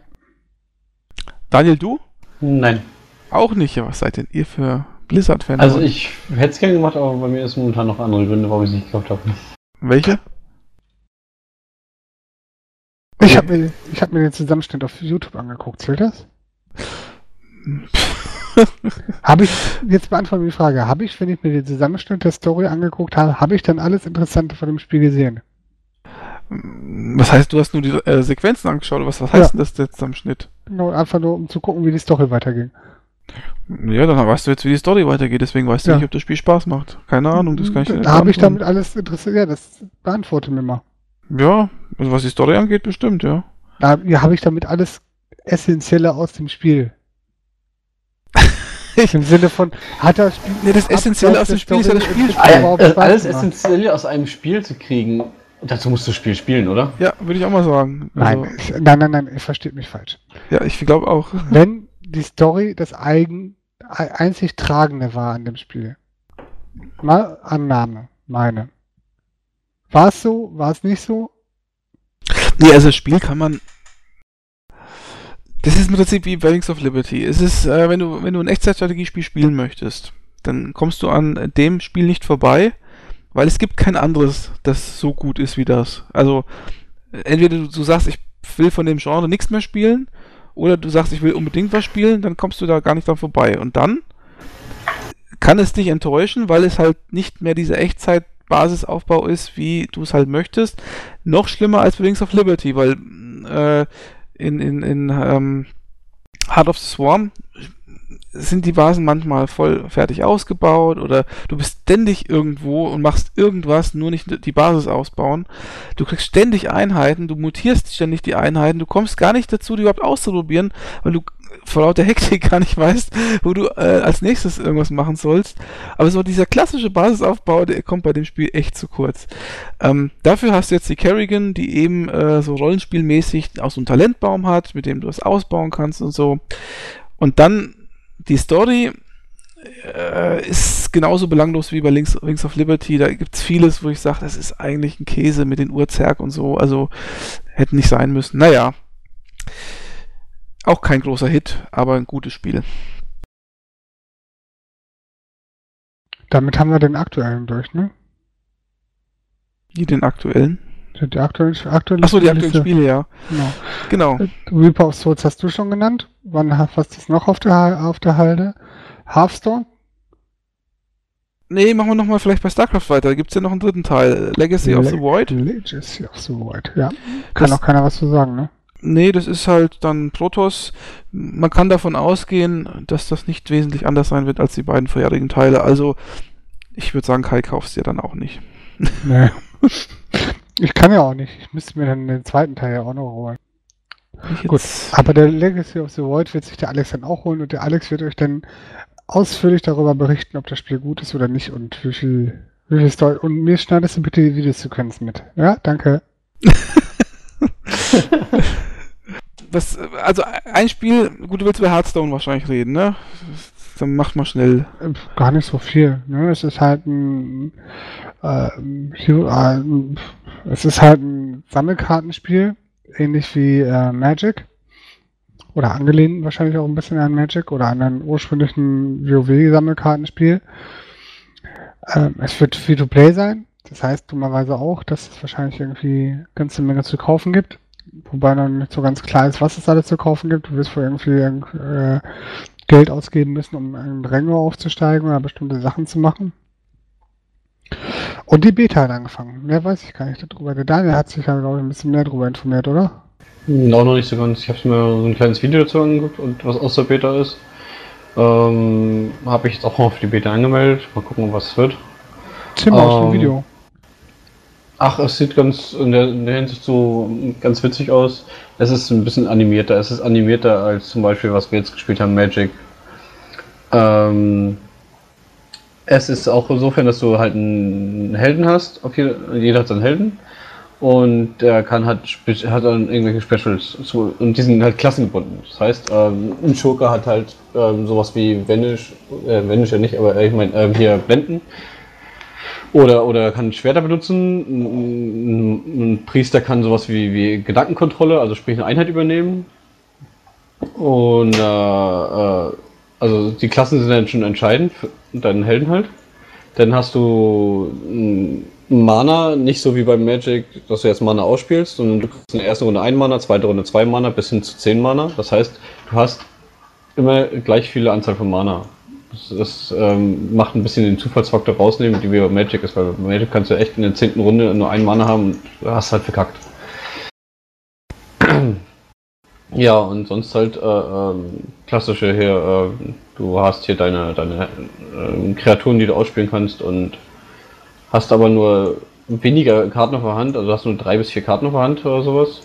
Daniel, du? Nein. Auch nicht. Ja, was seid denn ihr für Blizzard-Fans? Also ich hätte es gerne gemacht, aber bei mir ist momentan noch andere Gründe, warum ich es nicht gekauft habe. Welche? Ich habe mir, ich hab mir den Zusammenschnitt auf YouTube angeguckt. Zählt das? habe ich, jetzt beantworte die Frage, habe ich, wenn ich mir den Zusammenschnitt der Story angeguckt habe, habe ich dann alles Interessante von dem Spiel gesehen? Was heißt, du hast nur die äh, Sequenzen angeschaut? Was, was heißt ja. denn das jetzt am Schnitt? Genau, einfach nur, um zu gucken, wie die Story weiterging. Ja, dann weißt du jetzt, wie die Story weitergeht, deswegen weißt du ja. nicht, ob das Spiel Spaß macht. Keine Ahnung, das kann ich nicht Da habe ich damit alles interessiert, ja, das beantworte mir mal. Ja, also was die Story angeht, bestimmt, ja. Da ja, habe ich damit alles Essentielle aus dem Spiel. Im Sinne von, hat das Spiel. Nee, das Essentielle aus dem Spiel ist ja das Spiel. Alles Essentielle aus einem Spiel zu kriegen, dazu musst du das Spiel spielen, oder? Ja, würde ich auch mal sagen. Also, nein, ich, nein, nein, nein, ihr versteht mich falsch. Ja, ich glaube auch. Wenn die Story das eigen, einzig Tragende war an dem Spiel. Mal Annahme, meine. War es so? War es nicht so? Nee, also das Spiel kann man. Das ist im Prinzip wie Wings of Liberty. Es ist, äh, wenn du, wenn du ein Echtzeitstrategiespiel spielen möchtest, dann kommst du an dem Spiel nicht vorbei, weil es gibt kein anderes, das so gut ist wie das. Also, entweder du, du sagst, ich will von dem Genre nichts mehr spielen, oder du sagst, ich will unbedingt was spielen, dann kommst du da gar nicht dran vorbei. Und dann kann es dich enttäuschen, weil es halt nicht mehr dieser Echtzeit-Basisaufbau ist, wie du es halt möchtest. Noch schlimmer als Wings of Liberty, weil äh, in, in, in ähm, Heart of the Swarm sind die Basen manchmal voll fertig ausgebaut oder du bist ständig irgendwo und machst irgendwas, nur nicht die Basis ausbauen. Du kriegst ständig Einheiten, du mutierst ständig die Einheiten, du kommst gar nicht dazu, die überhaupt auszuprobieren, weil du vor lauter Hektik gar nicht weißt, wo du äh, als nächstes irgendwas machen sollst. Aber so dieser klassische Basisaufbau, der kommt bei dem Spiel echt zu kurz. Ähm, dafür hast du jetzt die Kerrigan, die eben äh, so rollenspielmäßig auch so einen Talentbaum hat, mit dem du es ausbauen kannst und so. Und dann die Story äh, ist genauso belanglos wie bei Links, Wings of Liberty. Da gibt es vieles, wo ich sage, das ist eigentlich ein Käse mit den Urzerg und so. Also hätte nicht sein müssen. Naja. Auch kein großer Hit, aber ein gutes Spiel. Damit haben wir den aktuellen durch, ne? Wie den aktuellen? Die aktuellen, aktuellen Achso, die aktuellen Spiele, ja. Genau. genau. Äh, Reaper of Swords hast du schon genannt. Wann hast du es noch auf der, auf der Halde? Hearthstone? Nee, machen wir nochmal vielleicht bei StarCraft weiter. Da gibt es ja noch einen dritten Teil. Legacy Le of the Void. Legacy of the Void, ja. Kann das, auch keiner was zu sagen, ne? Nee, das ist halt dann Protoss. Man kann davon ausgehen, dass das nicht wesentlich anders sein wird als die beiden vorherigen Teile. Also, ich würde sagen, Kai kaufst dir dann auch nicht. Nee. Ich kann ja auch nicht. Ich müsste mir dann den zweiten Teil ja auch noch holen. Gut, aber der Legacy of the Void wird sich der Alex dann auch holen und der Alex wird euch dann ausführlich darüber berichten, ob das Spiel gut ist oder nicht und wie viel, wie viel Story. Und mir schneidest du bitte die Videosequenz mit. Ja, danke. Was, also ein Spiel, gut, du willst über Hearthstone wahrscheinlich reden, ne? Dann macht mal schnell. Gar nicht so viel, ne? Es ist halt ein, äh, äh es ist halt ein Sammelkartenspiel, ähnlich wie äh, Magic. Oder angelehnt wahrscheinlich auch ein bisschen an Magic oder an einen ursprünglichen WoW-Sammelkartenspiel. Ähm, es wird Free-to-Play sein. Das heißt dummerweise auch, dass es wahrscheinlich irgendwie ganze Menge zu kaufen gibt. Wobei noch nicht so ganz klar ist, was es alles zu kaufen gibt. Du wirst wohl irgendwie äh, Geld ausgeben müssen, um einen Ränge aufzusteigen oder bestimmte Sachen zu machen. Und die Beta hat angefangen. Mehr weiß ich gar nicht darüber. Der Daniel hat sich ja, glaube ich, ein bisschen mehr darüber informiert, oder? Hm, auch noch nicht so ganz. Ich habe mir so ein kleines Video dazu angeguckt und was aus der Beta ist. Ähm, habe ich jetzt auch mal auf die Beta angemeldet. Mal gucken, was es wird. Zimmer ähm, aus dem Video. Ach, es sieht ganz in der, in der, Hinsicht so ganz witzig aus. Es ist ein bisschen animierter. Es ist animierter als zum Beispiel, was wir jetzt gespielt haben, Magic. Ähm, es ist auch insofern, dass du halt einen Helden hast. Okay, jeder hat seinen Helden. Und der kann halt hat dann irgendwelche Specials zu, und die sind halt klassengebunden. Das heißt, ähm, ein Schurke hat halt ähm, sowas wie Vanish, äh, Vanish ja nicht, aber äh, ich meine ähm, hier Blenden. Oder, oder kann Schwerter benutzen. Ein, ein, Priester kann sowas wie, wie Gedankenkontrolle, also sprich eine Einheit übernehmen. Und äh, äh, also die Klassen sind dann schon entscheidend für deinen Helden halt. Dann hast du Mana nicht so wie beim Magic, dass du jetzt Mana ausspielst, sondern du kriegst in der ersten Runde ein Mana, zweite Runde zwei Mana bis hin zu zehn Mana. Das heißt, du hast immer gleich viele Anzahl von Mana. Das, ähm, macht ein bisschen den Zufallsfaktor rausnehmen, die wie bei Magic ist, weil bei Magic kannst du echt in der zehnten Runde nur ein Mana haben und hast halt verkackt. Ja, und sonst halt äh, ähm, klassische hier, äh, du hast hier deine, deine äh, Kreaturen, die du ausspielen kannst und hast aber nur weniger Karten auf der Hand, also hast nur drei bis vier Karten auf der Hand oder sowas.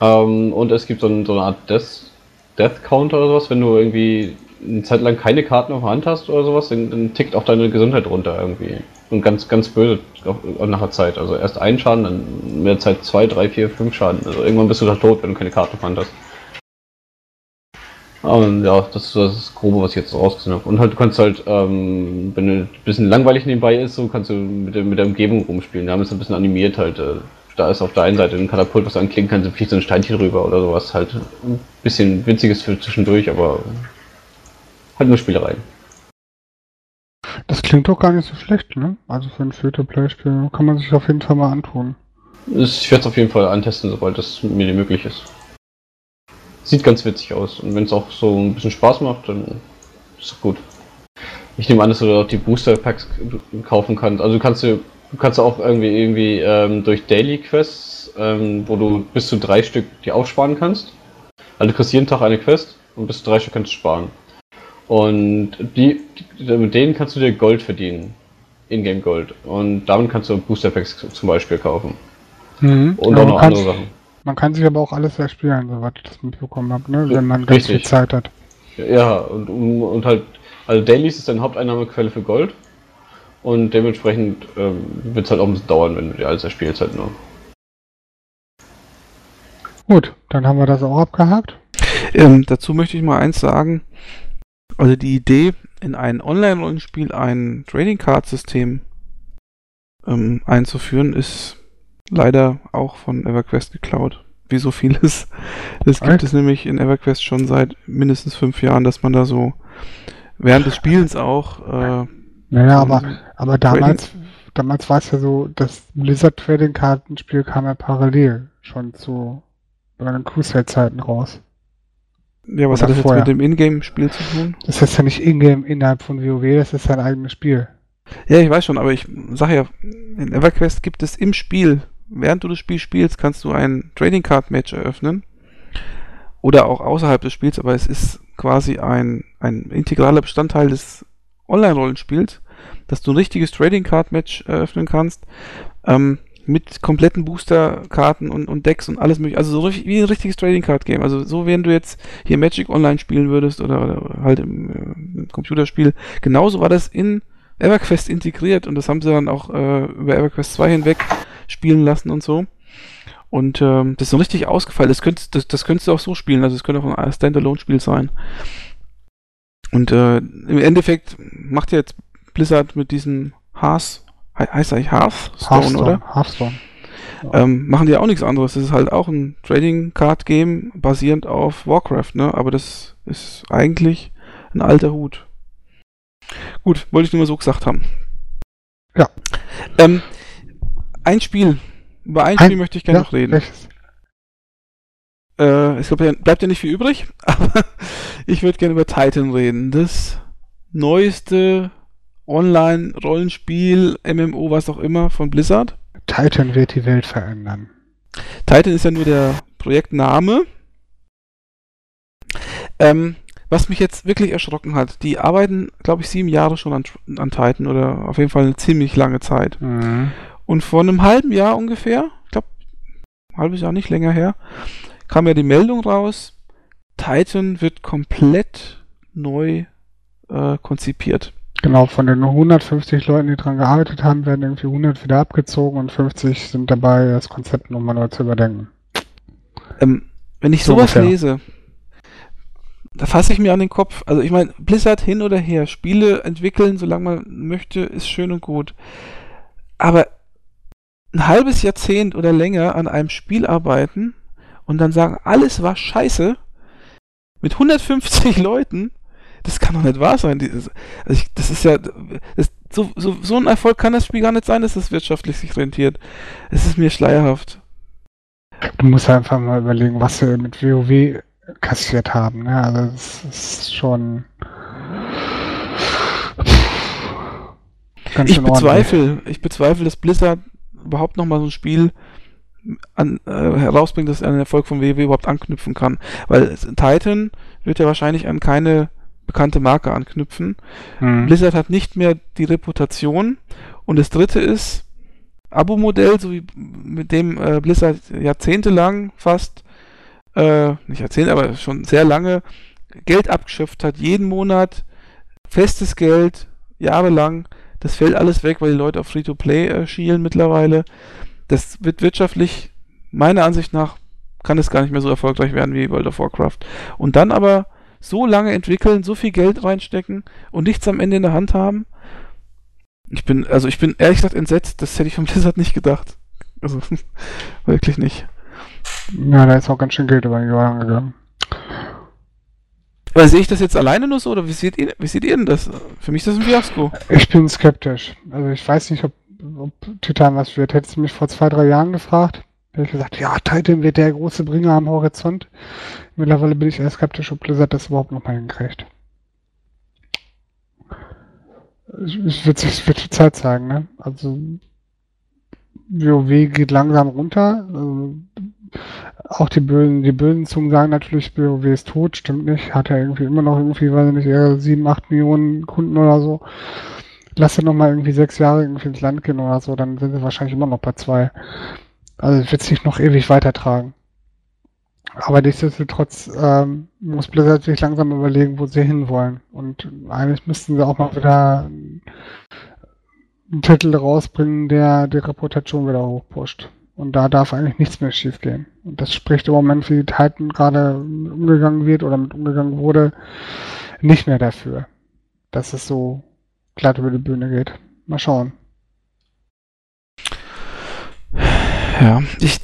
Ähm, und es gibt so, ein, so eine Art Death, Death Counter oder sowas, wenn du irgendwie eine Zeit lang keine Karten auf der Hand hast oder sowas, dann, dann tickt auch deine Gesundheit runter irgendwie. Und ganz, ganz böse nach der Zeit. Also erst ein Schaden, dann mehr Zeit zwei, drei, vier, fünf Schaden. Also irgendwann bist du da tot, wenn du keine Karte auf der Hand hast. Und ja, das ist das Grobe, was ich jetzt rausgesehen habe. Und halt, du kannst halt, ähm, wenn du ein bisschen langweilig nebenbei ist, so kannst du mit der, mit der Umgebung rumspielen. Wir haben es ein bisschen animiert halt. Äh, da ist auf der einen Seite ein Katapult, was du anklicken kannst, dann fliegt so ein Steinchen rüber oder sowas. Halt ein bisschen winziges für zwischendurch, aber halt nur Spielereien. Das klingt doch gar nicht so schlecht, ne? Also für ein Free-to-Play-Spiel kann man sich auf jeden Fall mal antun. Ich werde es auf jeden Fall antesten, sobald das mir möglich ist. Sieht ganz witzig aus. Und wenn es auch so ein bisschen Spaß macht, dann ist es gut. Ich nehme an, dass du auch die Booster Packs kaufen kannst. Also kannst du, du kannst auch irgendwie irgendwie ähm, durch Daily Quests, ähm, wo du bis zu drei Stück die aufsparen kannst. Also du kriegst jeden Tag eine Quest und bis zu drei Stück kannst du sparen. Und die, die, mit denen kannst du dir Gold verdienen. Ingame Gold. Und damit kannst du Booster Packs zum Beispiel kaufen. Mhm. Und Ja, auch man noch andere Sachen. Man kann sich aber auch alles erspielen, soweit ich das mitbekommen habe, ne? Wenn man ganz Richtig. viel Zeit hat. Ja, und, und, und halt, also Dailies ist deine Haupteinnahmequelle für Gold. Und dementsprechend ähm, wird es halt auch ein bisschen dauern, wenn du dir alles erspielst halt nur. Gut, dann haben wir das auch abgehakt. Ähm, dazu möchte ich mal eins sagen. Also die Idee, in ein Online-Rollenspiel ein Trading Card System ähm, einzuführen, ist leider auch von EverQuest geklaut. Wie so vieles. Das gibt es nämlich in EverQuest schon seit mindestens fünf Jahren, dass man da so während des Spielens auch äh, Naja, so- aber, aber damals, damals war es ja so, das Blizzard Trading Kartenspiel kam ja parallel schon zu bei den Crusade-Zeiten raus. Ja, was hat das jetzt vorher. mit dem Ingame-Spiel zu tun? Das ist ja nicht Ingame innerhalb von WoW, das ist sein eigenes Spiel. Ja, ich weiß schon, aber ich sage ja, in EverQuest gibt es im Spiel, während du das Spiel spielst, kannst du ein Trading Card Match eröffnen. Oder auch außerhalb des Spiels, aber es ist quasi ein, ein integraler Bestandteil des Online-Rollenspiels, dass du ein richtiges Trading Card Match eröffnen kannst. Ähm, mit kompletten Booster-Karten und, und Decks und alles mögliche. Also so richtig, wie ein richtiges Trading Card Game. Also so, wenn du jetzt hier Magic Online spielen würdest oder, oder halt im, äh, im Computerspiel. Genauso war das in EverQuest integriert und das haben sie dann auch äh, über EverQuest 2 hinweg spielen lassen und so. Und ähm, das ist so richtig ausgefallen. Das könntest, das, das könntest du auch so spielen. Also es könnte auch ein Standalone-Spiel sein. Und äh, im Endeffekt macht jetzt Blizzard mit diesem Hearth, he heißt eigentlich Hearthstone, Hearthstone, oder? Hearthstone. Ähm, machen die auch nichts anderes. Das ist halt auch ein Trading Card Game basierend auf Warcraft, ne? Aber das ist eigentlich ein alter Hut. Gut, wollte ich nur mal so gesagt haben. Ja. Ähm, ein Spiel. Über ein, Ein- Spiel möchte ich gerne noch reden. welches? Äh, es bleibt bleibt ja nicht viel übrig, aber ich würde gerne über Titan reden. Das neueste Online-Rollenspiel, MMO, was auch immer, von Blizzard. Titan wird die Welt verändern. Titan ist ja nur der Projektname. Ähm, was mich jetzt wirklich erschrocken hat, die arbeiten, glaube ich, sieben Jahre schon an, an Titan oder auf jeden Fall eine ziemlich lange Zeit. Mhm. Und vor einem halben Jahr ungefähr, ich glaube, ein halbes Jahr nicht länger her, kam ja die Meldung raus, Titan wird komplett neu äh, konzipiert. Genau, von den 150 Leuten, die dran gearbeitet haben, werden irgendwie 100 wieder abgezogen und 50 sind dabei, das Konzept nochmal neu zu überdenken. Ähm, wenn ich So sowas ungefähr. lese, da fasse ich mir an den Kopf. Also ich meine, Blizzard hin oder her, Spiele entwickeln, solange man möchte, ist schön und gut. Aber ein halbes Jahrzehnt oder länger an einem Spiel arbeiten und dann sagen, alles war scheiße, mit 150 Leuten, das kann doch nicht wahr sein. Dieses- Also ich, das ist ja, das, so, so, so ein Erfolg kann das Spiel gar nicht sein, dass es wirtschaftlich sich rentiert. Es ist mir schleierhaft. Du musst einfach mal überlegen, was sie mit WoW kassiert haben. Ne? Also das ist schon. ich bezweifle, ich bezweifle, dass Blizzard überhaupt noch mal so ein Spiel an, äh, herausbringt, dass er einen Erfolg von WoW überhaupt anknüpfen kann. Weil Titan wird ja wahrscheinlich an keine bekannte Marke anknüpfen. Hm. Blizzard hat nicht mehr die Reputation. Und das dritte ist, Abo-Modell, so wie mit dem äh, Blizzard jahrzehntelang fast, äh, nicht Jahrzehnte, aber schon sehr lange Geld abgeschöpft hat, jeden Monat festes Geld, jahrelang. Das fällt alles weg, weil die Leute auf Free-to-Play äh, schielen mittlerweile. Das wird wirtschaftlich, meiner Ansicht nach, kann es gar nicht mehr so erfolgreich werden wie World of Warcraft. Und dann aber so lange entwickeln, so viel Geld reinstecken und nichts am Ende in der Hand haben. Ich bin, also ich bin ehrlich gesagt entsetzt, das hätte ich von Blizzard nicht gedacht. Also, wirklich nicht. Ja, da ist auch ganz schön Geld über die Jahre gegangen. Aber sehe ich das jetzt alleine nur so oder wie seht ihr, wie seht ihr denn das? Für mich ist das ein Fiasko. Ich bin skeptisch. Also ich weiß nicht, ob, ob Titan was wird. Hättest du mich vor zwei, drei Jahren gefragt, hätte ich gesagt, ja, Titan wird der große Bringer am Horizont. Mittlerweile bin ich eher skeptisch, ob Blizzard das überhaupt noch mal hinkriegt. Es wird sich wird die Zeit zeigen, ne? Also WoW geht langsam runter. Also, auch die bösen, die bösen Zungen sagen natürlich, WoW ist tot, stimmt nicht. Hat ja irgendwie immer noch irgendwie, weiß ich nicht, eher 7, 8 Millionen Kunden oder so. Lass dir nochmal irgendwie sechs Jahre irgendwie ins Land gehen oder so, dann sind sie wahrscheinlich immer noch bei zwei. Also es wird sich noch ewig weitertragen. Aber nichtsdestotrotz ähm, muss Blizzard sich langsam überlegen, wo sie hinwollen. Und eigentlich müssten sie auch mal wieder einen Titel rausbringen, der die Reputation wieder hochpusht. Und da darf eigentlich nichts mehr schief gehen. Und das spricht im Moment, wie Titan gerade umgegangen wird oder mit umgegangen wurde, nicht mehr dafür, dass es so glatt über die Bühne geht. Mal schauen. Ja, ich,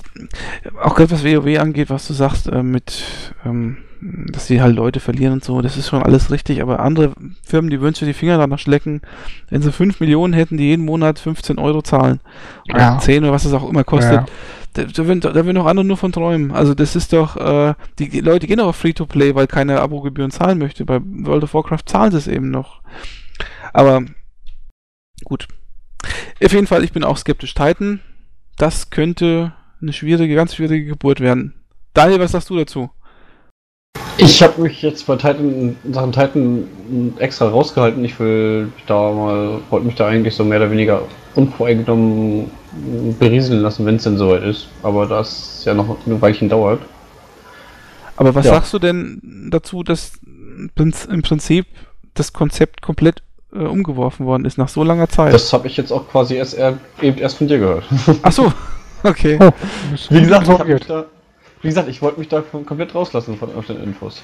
auch gerade was WoW angeht, was du sagst, äh, mit, ähm, dass sie halt Leute verlieren und so, das ist schon alles richtig, aber andere Firmen, die würden sich die Finger danach schlecken, wenn sie 5 Millionen hätten, die jeden Monat 15 Euro zahlen, oder ja. 10 oder was es auch immer kostet, ja. da, da, würden, da würden auch andere nur von träumen. Also das ist doch, äh, die Leute gehen auch auf Free-to-Play, weil keine Abogebühren zahlen möchte. Bei World of Warcraft zahlen sie es eben noch. Aber gut. Auf jeden Fall, ich bin auch skeptisch. Titan, das könnte eine schwierige, ganz schwierige Geburt werden. Daniel, was sagst du dazu? Ich habe mich jetzt bei Titan, Sachen Titan extra rausgehalten. Ich will da mal, wollte mich da eigentlich so mehr oder weniger unvoreingenommen berieseln lassen, wenn es denn soweit ist. Aber das ja noch ein Weilchen dauert. Aber was ja. sagst du denn dazu, dass im Prinzip das Konzept komplett äh, umgeworfen worden ist nach so langer Zeit? Das habe ich jetzt auch quasi erst, eben erst von dir gehört. Ach so, okay. Oh, wie gesagt, ich da, wie gesagt, ich wollte mich da komplett rauslassen von den Infos.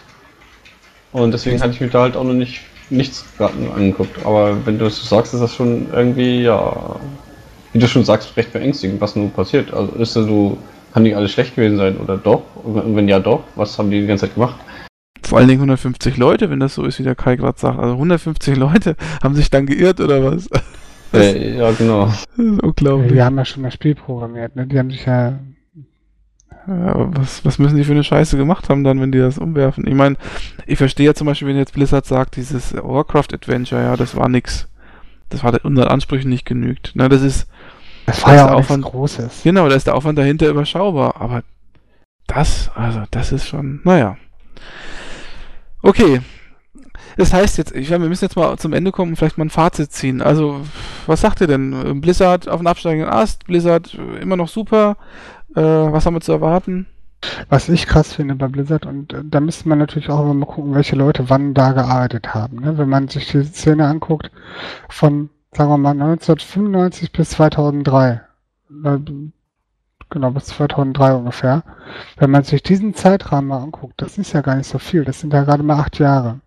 Und deswegen hatte ich mir da halt auch noch nicht nichts angeguckt. Aber wenn du es sagst, ist das schon irgendwie, ja, wie du schon sagst, recht beängstigend, was nun passiert. Also ist das so, kann die alles schlecht gewesen sein oder doch? Und wenn ja doch, was haben die die ganze Zeit gemacht? Vor allen Dingen 150 Leute, wenn das so ist, wie der Kai gerade sagt. Also 150 Leute haben sich dann geirrt oder was? Äh, ja, genau. Das ist unglaublich. Die haben ja schon das Spiel programmiert, ne? Die haben sich ja ja, was, was müssen die für eine Scheiße gemacht haben dann, wenn die das umwerfen? Ich meine, ich verstehe ja zum Beispiel, wenn jetzt Blizzard sagt, dieses Warcraft Adventure, ja, das war nix. Das hat unseren Ansprüchen nicht genügt. Na, das ist. Das war ja auch Aufwand, Großes. Genau, da ist der Aufwand dahinter überschaubar. Aber das, also, das ist schon, naja. Okay. Das heißt jetzt, ich meine, wir müssen jetzt mal zum Ende kommen und vielleicht mal ein Fazit ziehen. Also, was sagt ihr denn? Blizzard auf den absteigenden Ast, Blizzard immer noch super. Äh, was haben wir zu erwarten? Was ich krass finde bei Blizzard, und äh, da müsste man natürlich auch mal gucken, welche Leute wann da gearbeitet haben. Ne? Wenn man sich die Szene anguckt, von, sagen wir mal, 1995 bis 2003, äh, genau, bis 2003 ungefähr. Wenn man sich diesen Zeitrahmen mal anguckt, das ist ja gar nicht so viel, das sind ja gerade mal acht Jahre.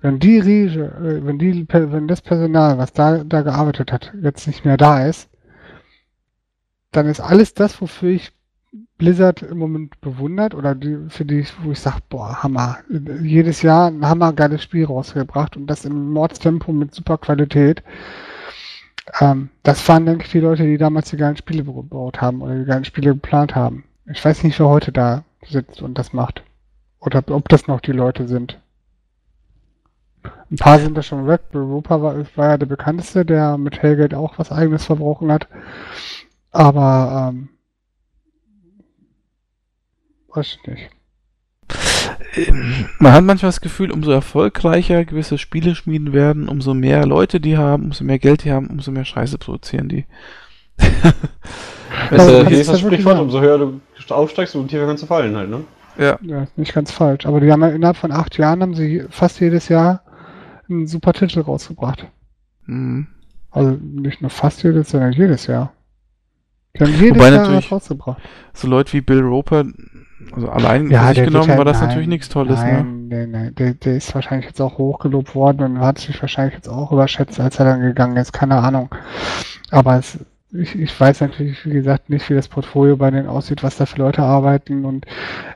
Wenn die Riege, äh, wenn die, wenn das Personal, was da, da gearbeitet hat, jetzt nicht mehr da ist, dann ist alles das, wofür ich Blizzard im Moment bewundert oder die, für die, wo ich sage, boah, Hammer. Jedes Jahr ein hammergeiles Spiel rausgebracht und das im Mordstempo mit super Qualität. Ähm, das waren, denke ich, die Leute, die damals die geilen Spiele gebaut haben oder die geilen Spiele geplant haben. Ich weiß nicht, wer heute da sitzt und das macht. Oder ob das noch die Leute sind. Ein paar sind da schon weg. Europa war, war ja der bekannteste, der mit Hellgate auch was eigenes verbrochen hat. Aber, ähm, weiß ich nicht. Man hat manchmal das Gefühl, umso erfolgreicher gewisse Spieleschmieden werden, umso mehr Leute die haben, umso mehr Geld die haben, umso mehr Scheiße produzieren die. das ist, ist das Sprichwort, umso höher du aufsteigst, umso tiefer kannst du fallen halt, ne? Ja. ja. Nicht ganz falsch. Aber die haben ja innerhalb von acht Jahren haben sie fast jedes Jahr einen super Titel rausgebracht. Mhm. Also nicht nur fast jedes, sondern jedes Jahr. Die haben jedes Wobei Jahr rausgebracht. So Leute wie Bill Roper, also allein ja, sich genommen halt, war das nein, natürlich nichts Tolles, ne? nein, ne? Nein, nein, der, der ist wahrscheinlich jetzt auch hochgelobt worden und hat sich wahrscheinlich jetzt auch überschätzt, als er dann gegangen ist, keine Ahnung. Aber es ich, ich weiß natürlich, wie gesagt, nicht, wie das Portfolio bei denen aussieht, was da für Leute arbeiten. Und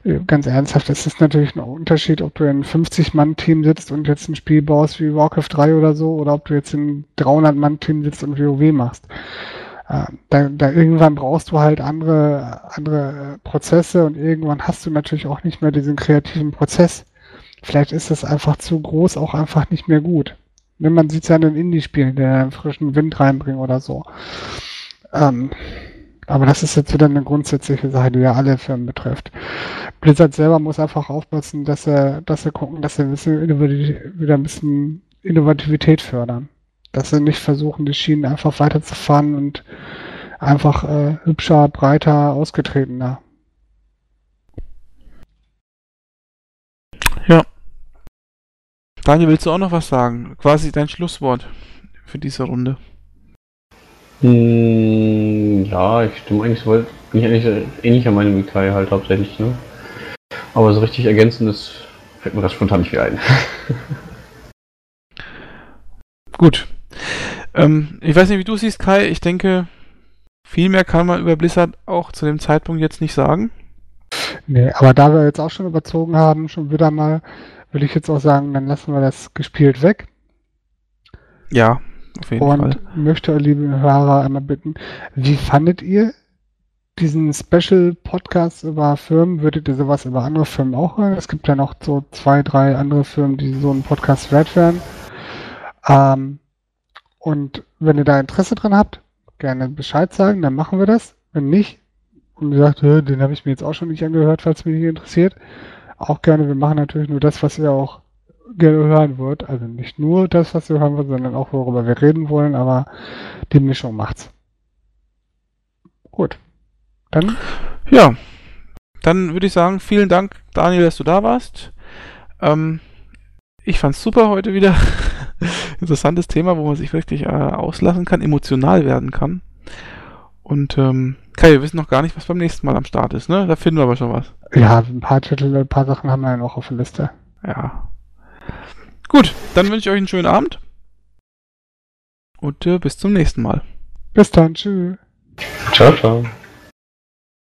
äh, ganz ernsthaft, es ist natürlich ein Unterschied, ob du in einem 50-Mann-Team sitzt und jetzt ein Spiel baust wie Warcraft 3 oder so, oder ob du jetzt in 300-Mann-Team sitzt und WoW machst. Da, da irgendwann brauchst du halt andere, andere äh, Prozesse und irgendwann hast du natürlich auch nicht mehr diesen kreativen Prozess. Vielleicht ist es einfach zu groß, auch einfach nicht mehr gut. Wenn man sieht es ja in den Indie-Spielen, der einen frischen Wind reinbringen oder so. Ähm, aber das ist jetzt wieder eine grundsätzliche Sache, die ja alle Firmen betrifft. Blizzard selber muss einfach aufpassen, dass sie, dass sie gucken, dass sie ein bisschen wieder ein bisschen Innovativität fördern. Dass sie nicht versuchen, die Schienen einfach weiterzufahren und einfach äh, hübscher, breiter, ausgetretener. Ja. Daniel, willst du auch noch was sagen? Quasi dein Schlusswort für diese Runde. Hm, ja, ich stimme eigentlich, bin ich eigentlich ähnlicher Meinung wie Kai halt hauptsächlich, ne? Aber so richtig ergänzendes fällt mir das spontan nicht wieder ein. Gut. Ähm, ich weiß nicht, wie du siehst, Kai. Ich denke, viel mehr kann man über Blizzard auch zu dem Zeitpunkt jetzt nicht sagen. Nee, aber da wir jetzt auch schon überzogen haben, schon wieder mal, würde ich jetzt auch sagen, dann lassen wir das gespielt weg. Ja, auf jeden und Fall. möchte, liebe Hörer, einmal bitten, wie fandet ihr diesen Special-Podcast über Firmen? Würdet ihr sowas über andere Firmen auch hören? Es gibt ja noch so zwei, drei andere Firmen, die so einen Podcast wert wären. Ähm, und wenn ihr da Interesse dran habt, gerne Bescheid sagen, dann machen wir das. Wenn nicht, und ihr sagt, den habe ich mir jetzt auch schon nicht angehört, falls mich nicht interessiert, auch gerne. Wir machen natürlich nur das, was ihr auch gerne hören wird. Also nicht nur das, was wir hören wollen, sondern auch worüber wir reden wollen, aber die Mischung macht's. Gut. Dann? Ja. Dann würde ich sagen, vielen Dank, Daniel, dass du da warst. Ähm, ich fand's super heute wieder. Interessantes Thema, wo man sich wirklich äh, auslassen kann, emotional werden kann. Und ähm, Kai, wir wissen noch gar nicht, was beim nächsten Mal am Start ist, ne? Da finden wir aber schon was. Ja, ein paar Titel, ein paar Sachen haben wir ja noch auf der Liste. Ja. Gut, dann wünsche ich euch einen schönen Abend. Und äh, bis zum nächsten Mal. Bis dann, tschüss. Ciao, ciao.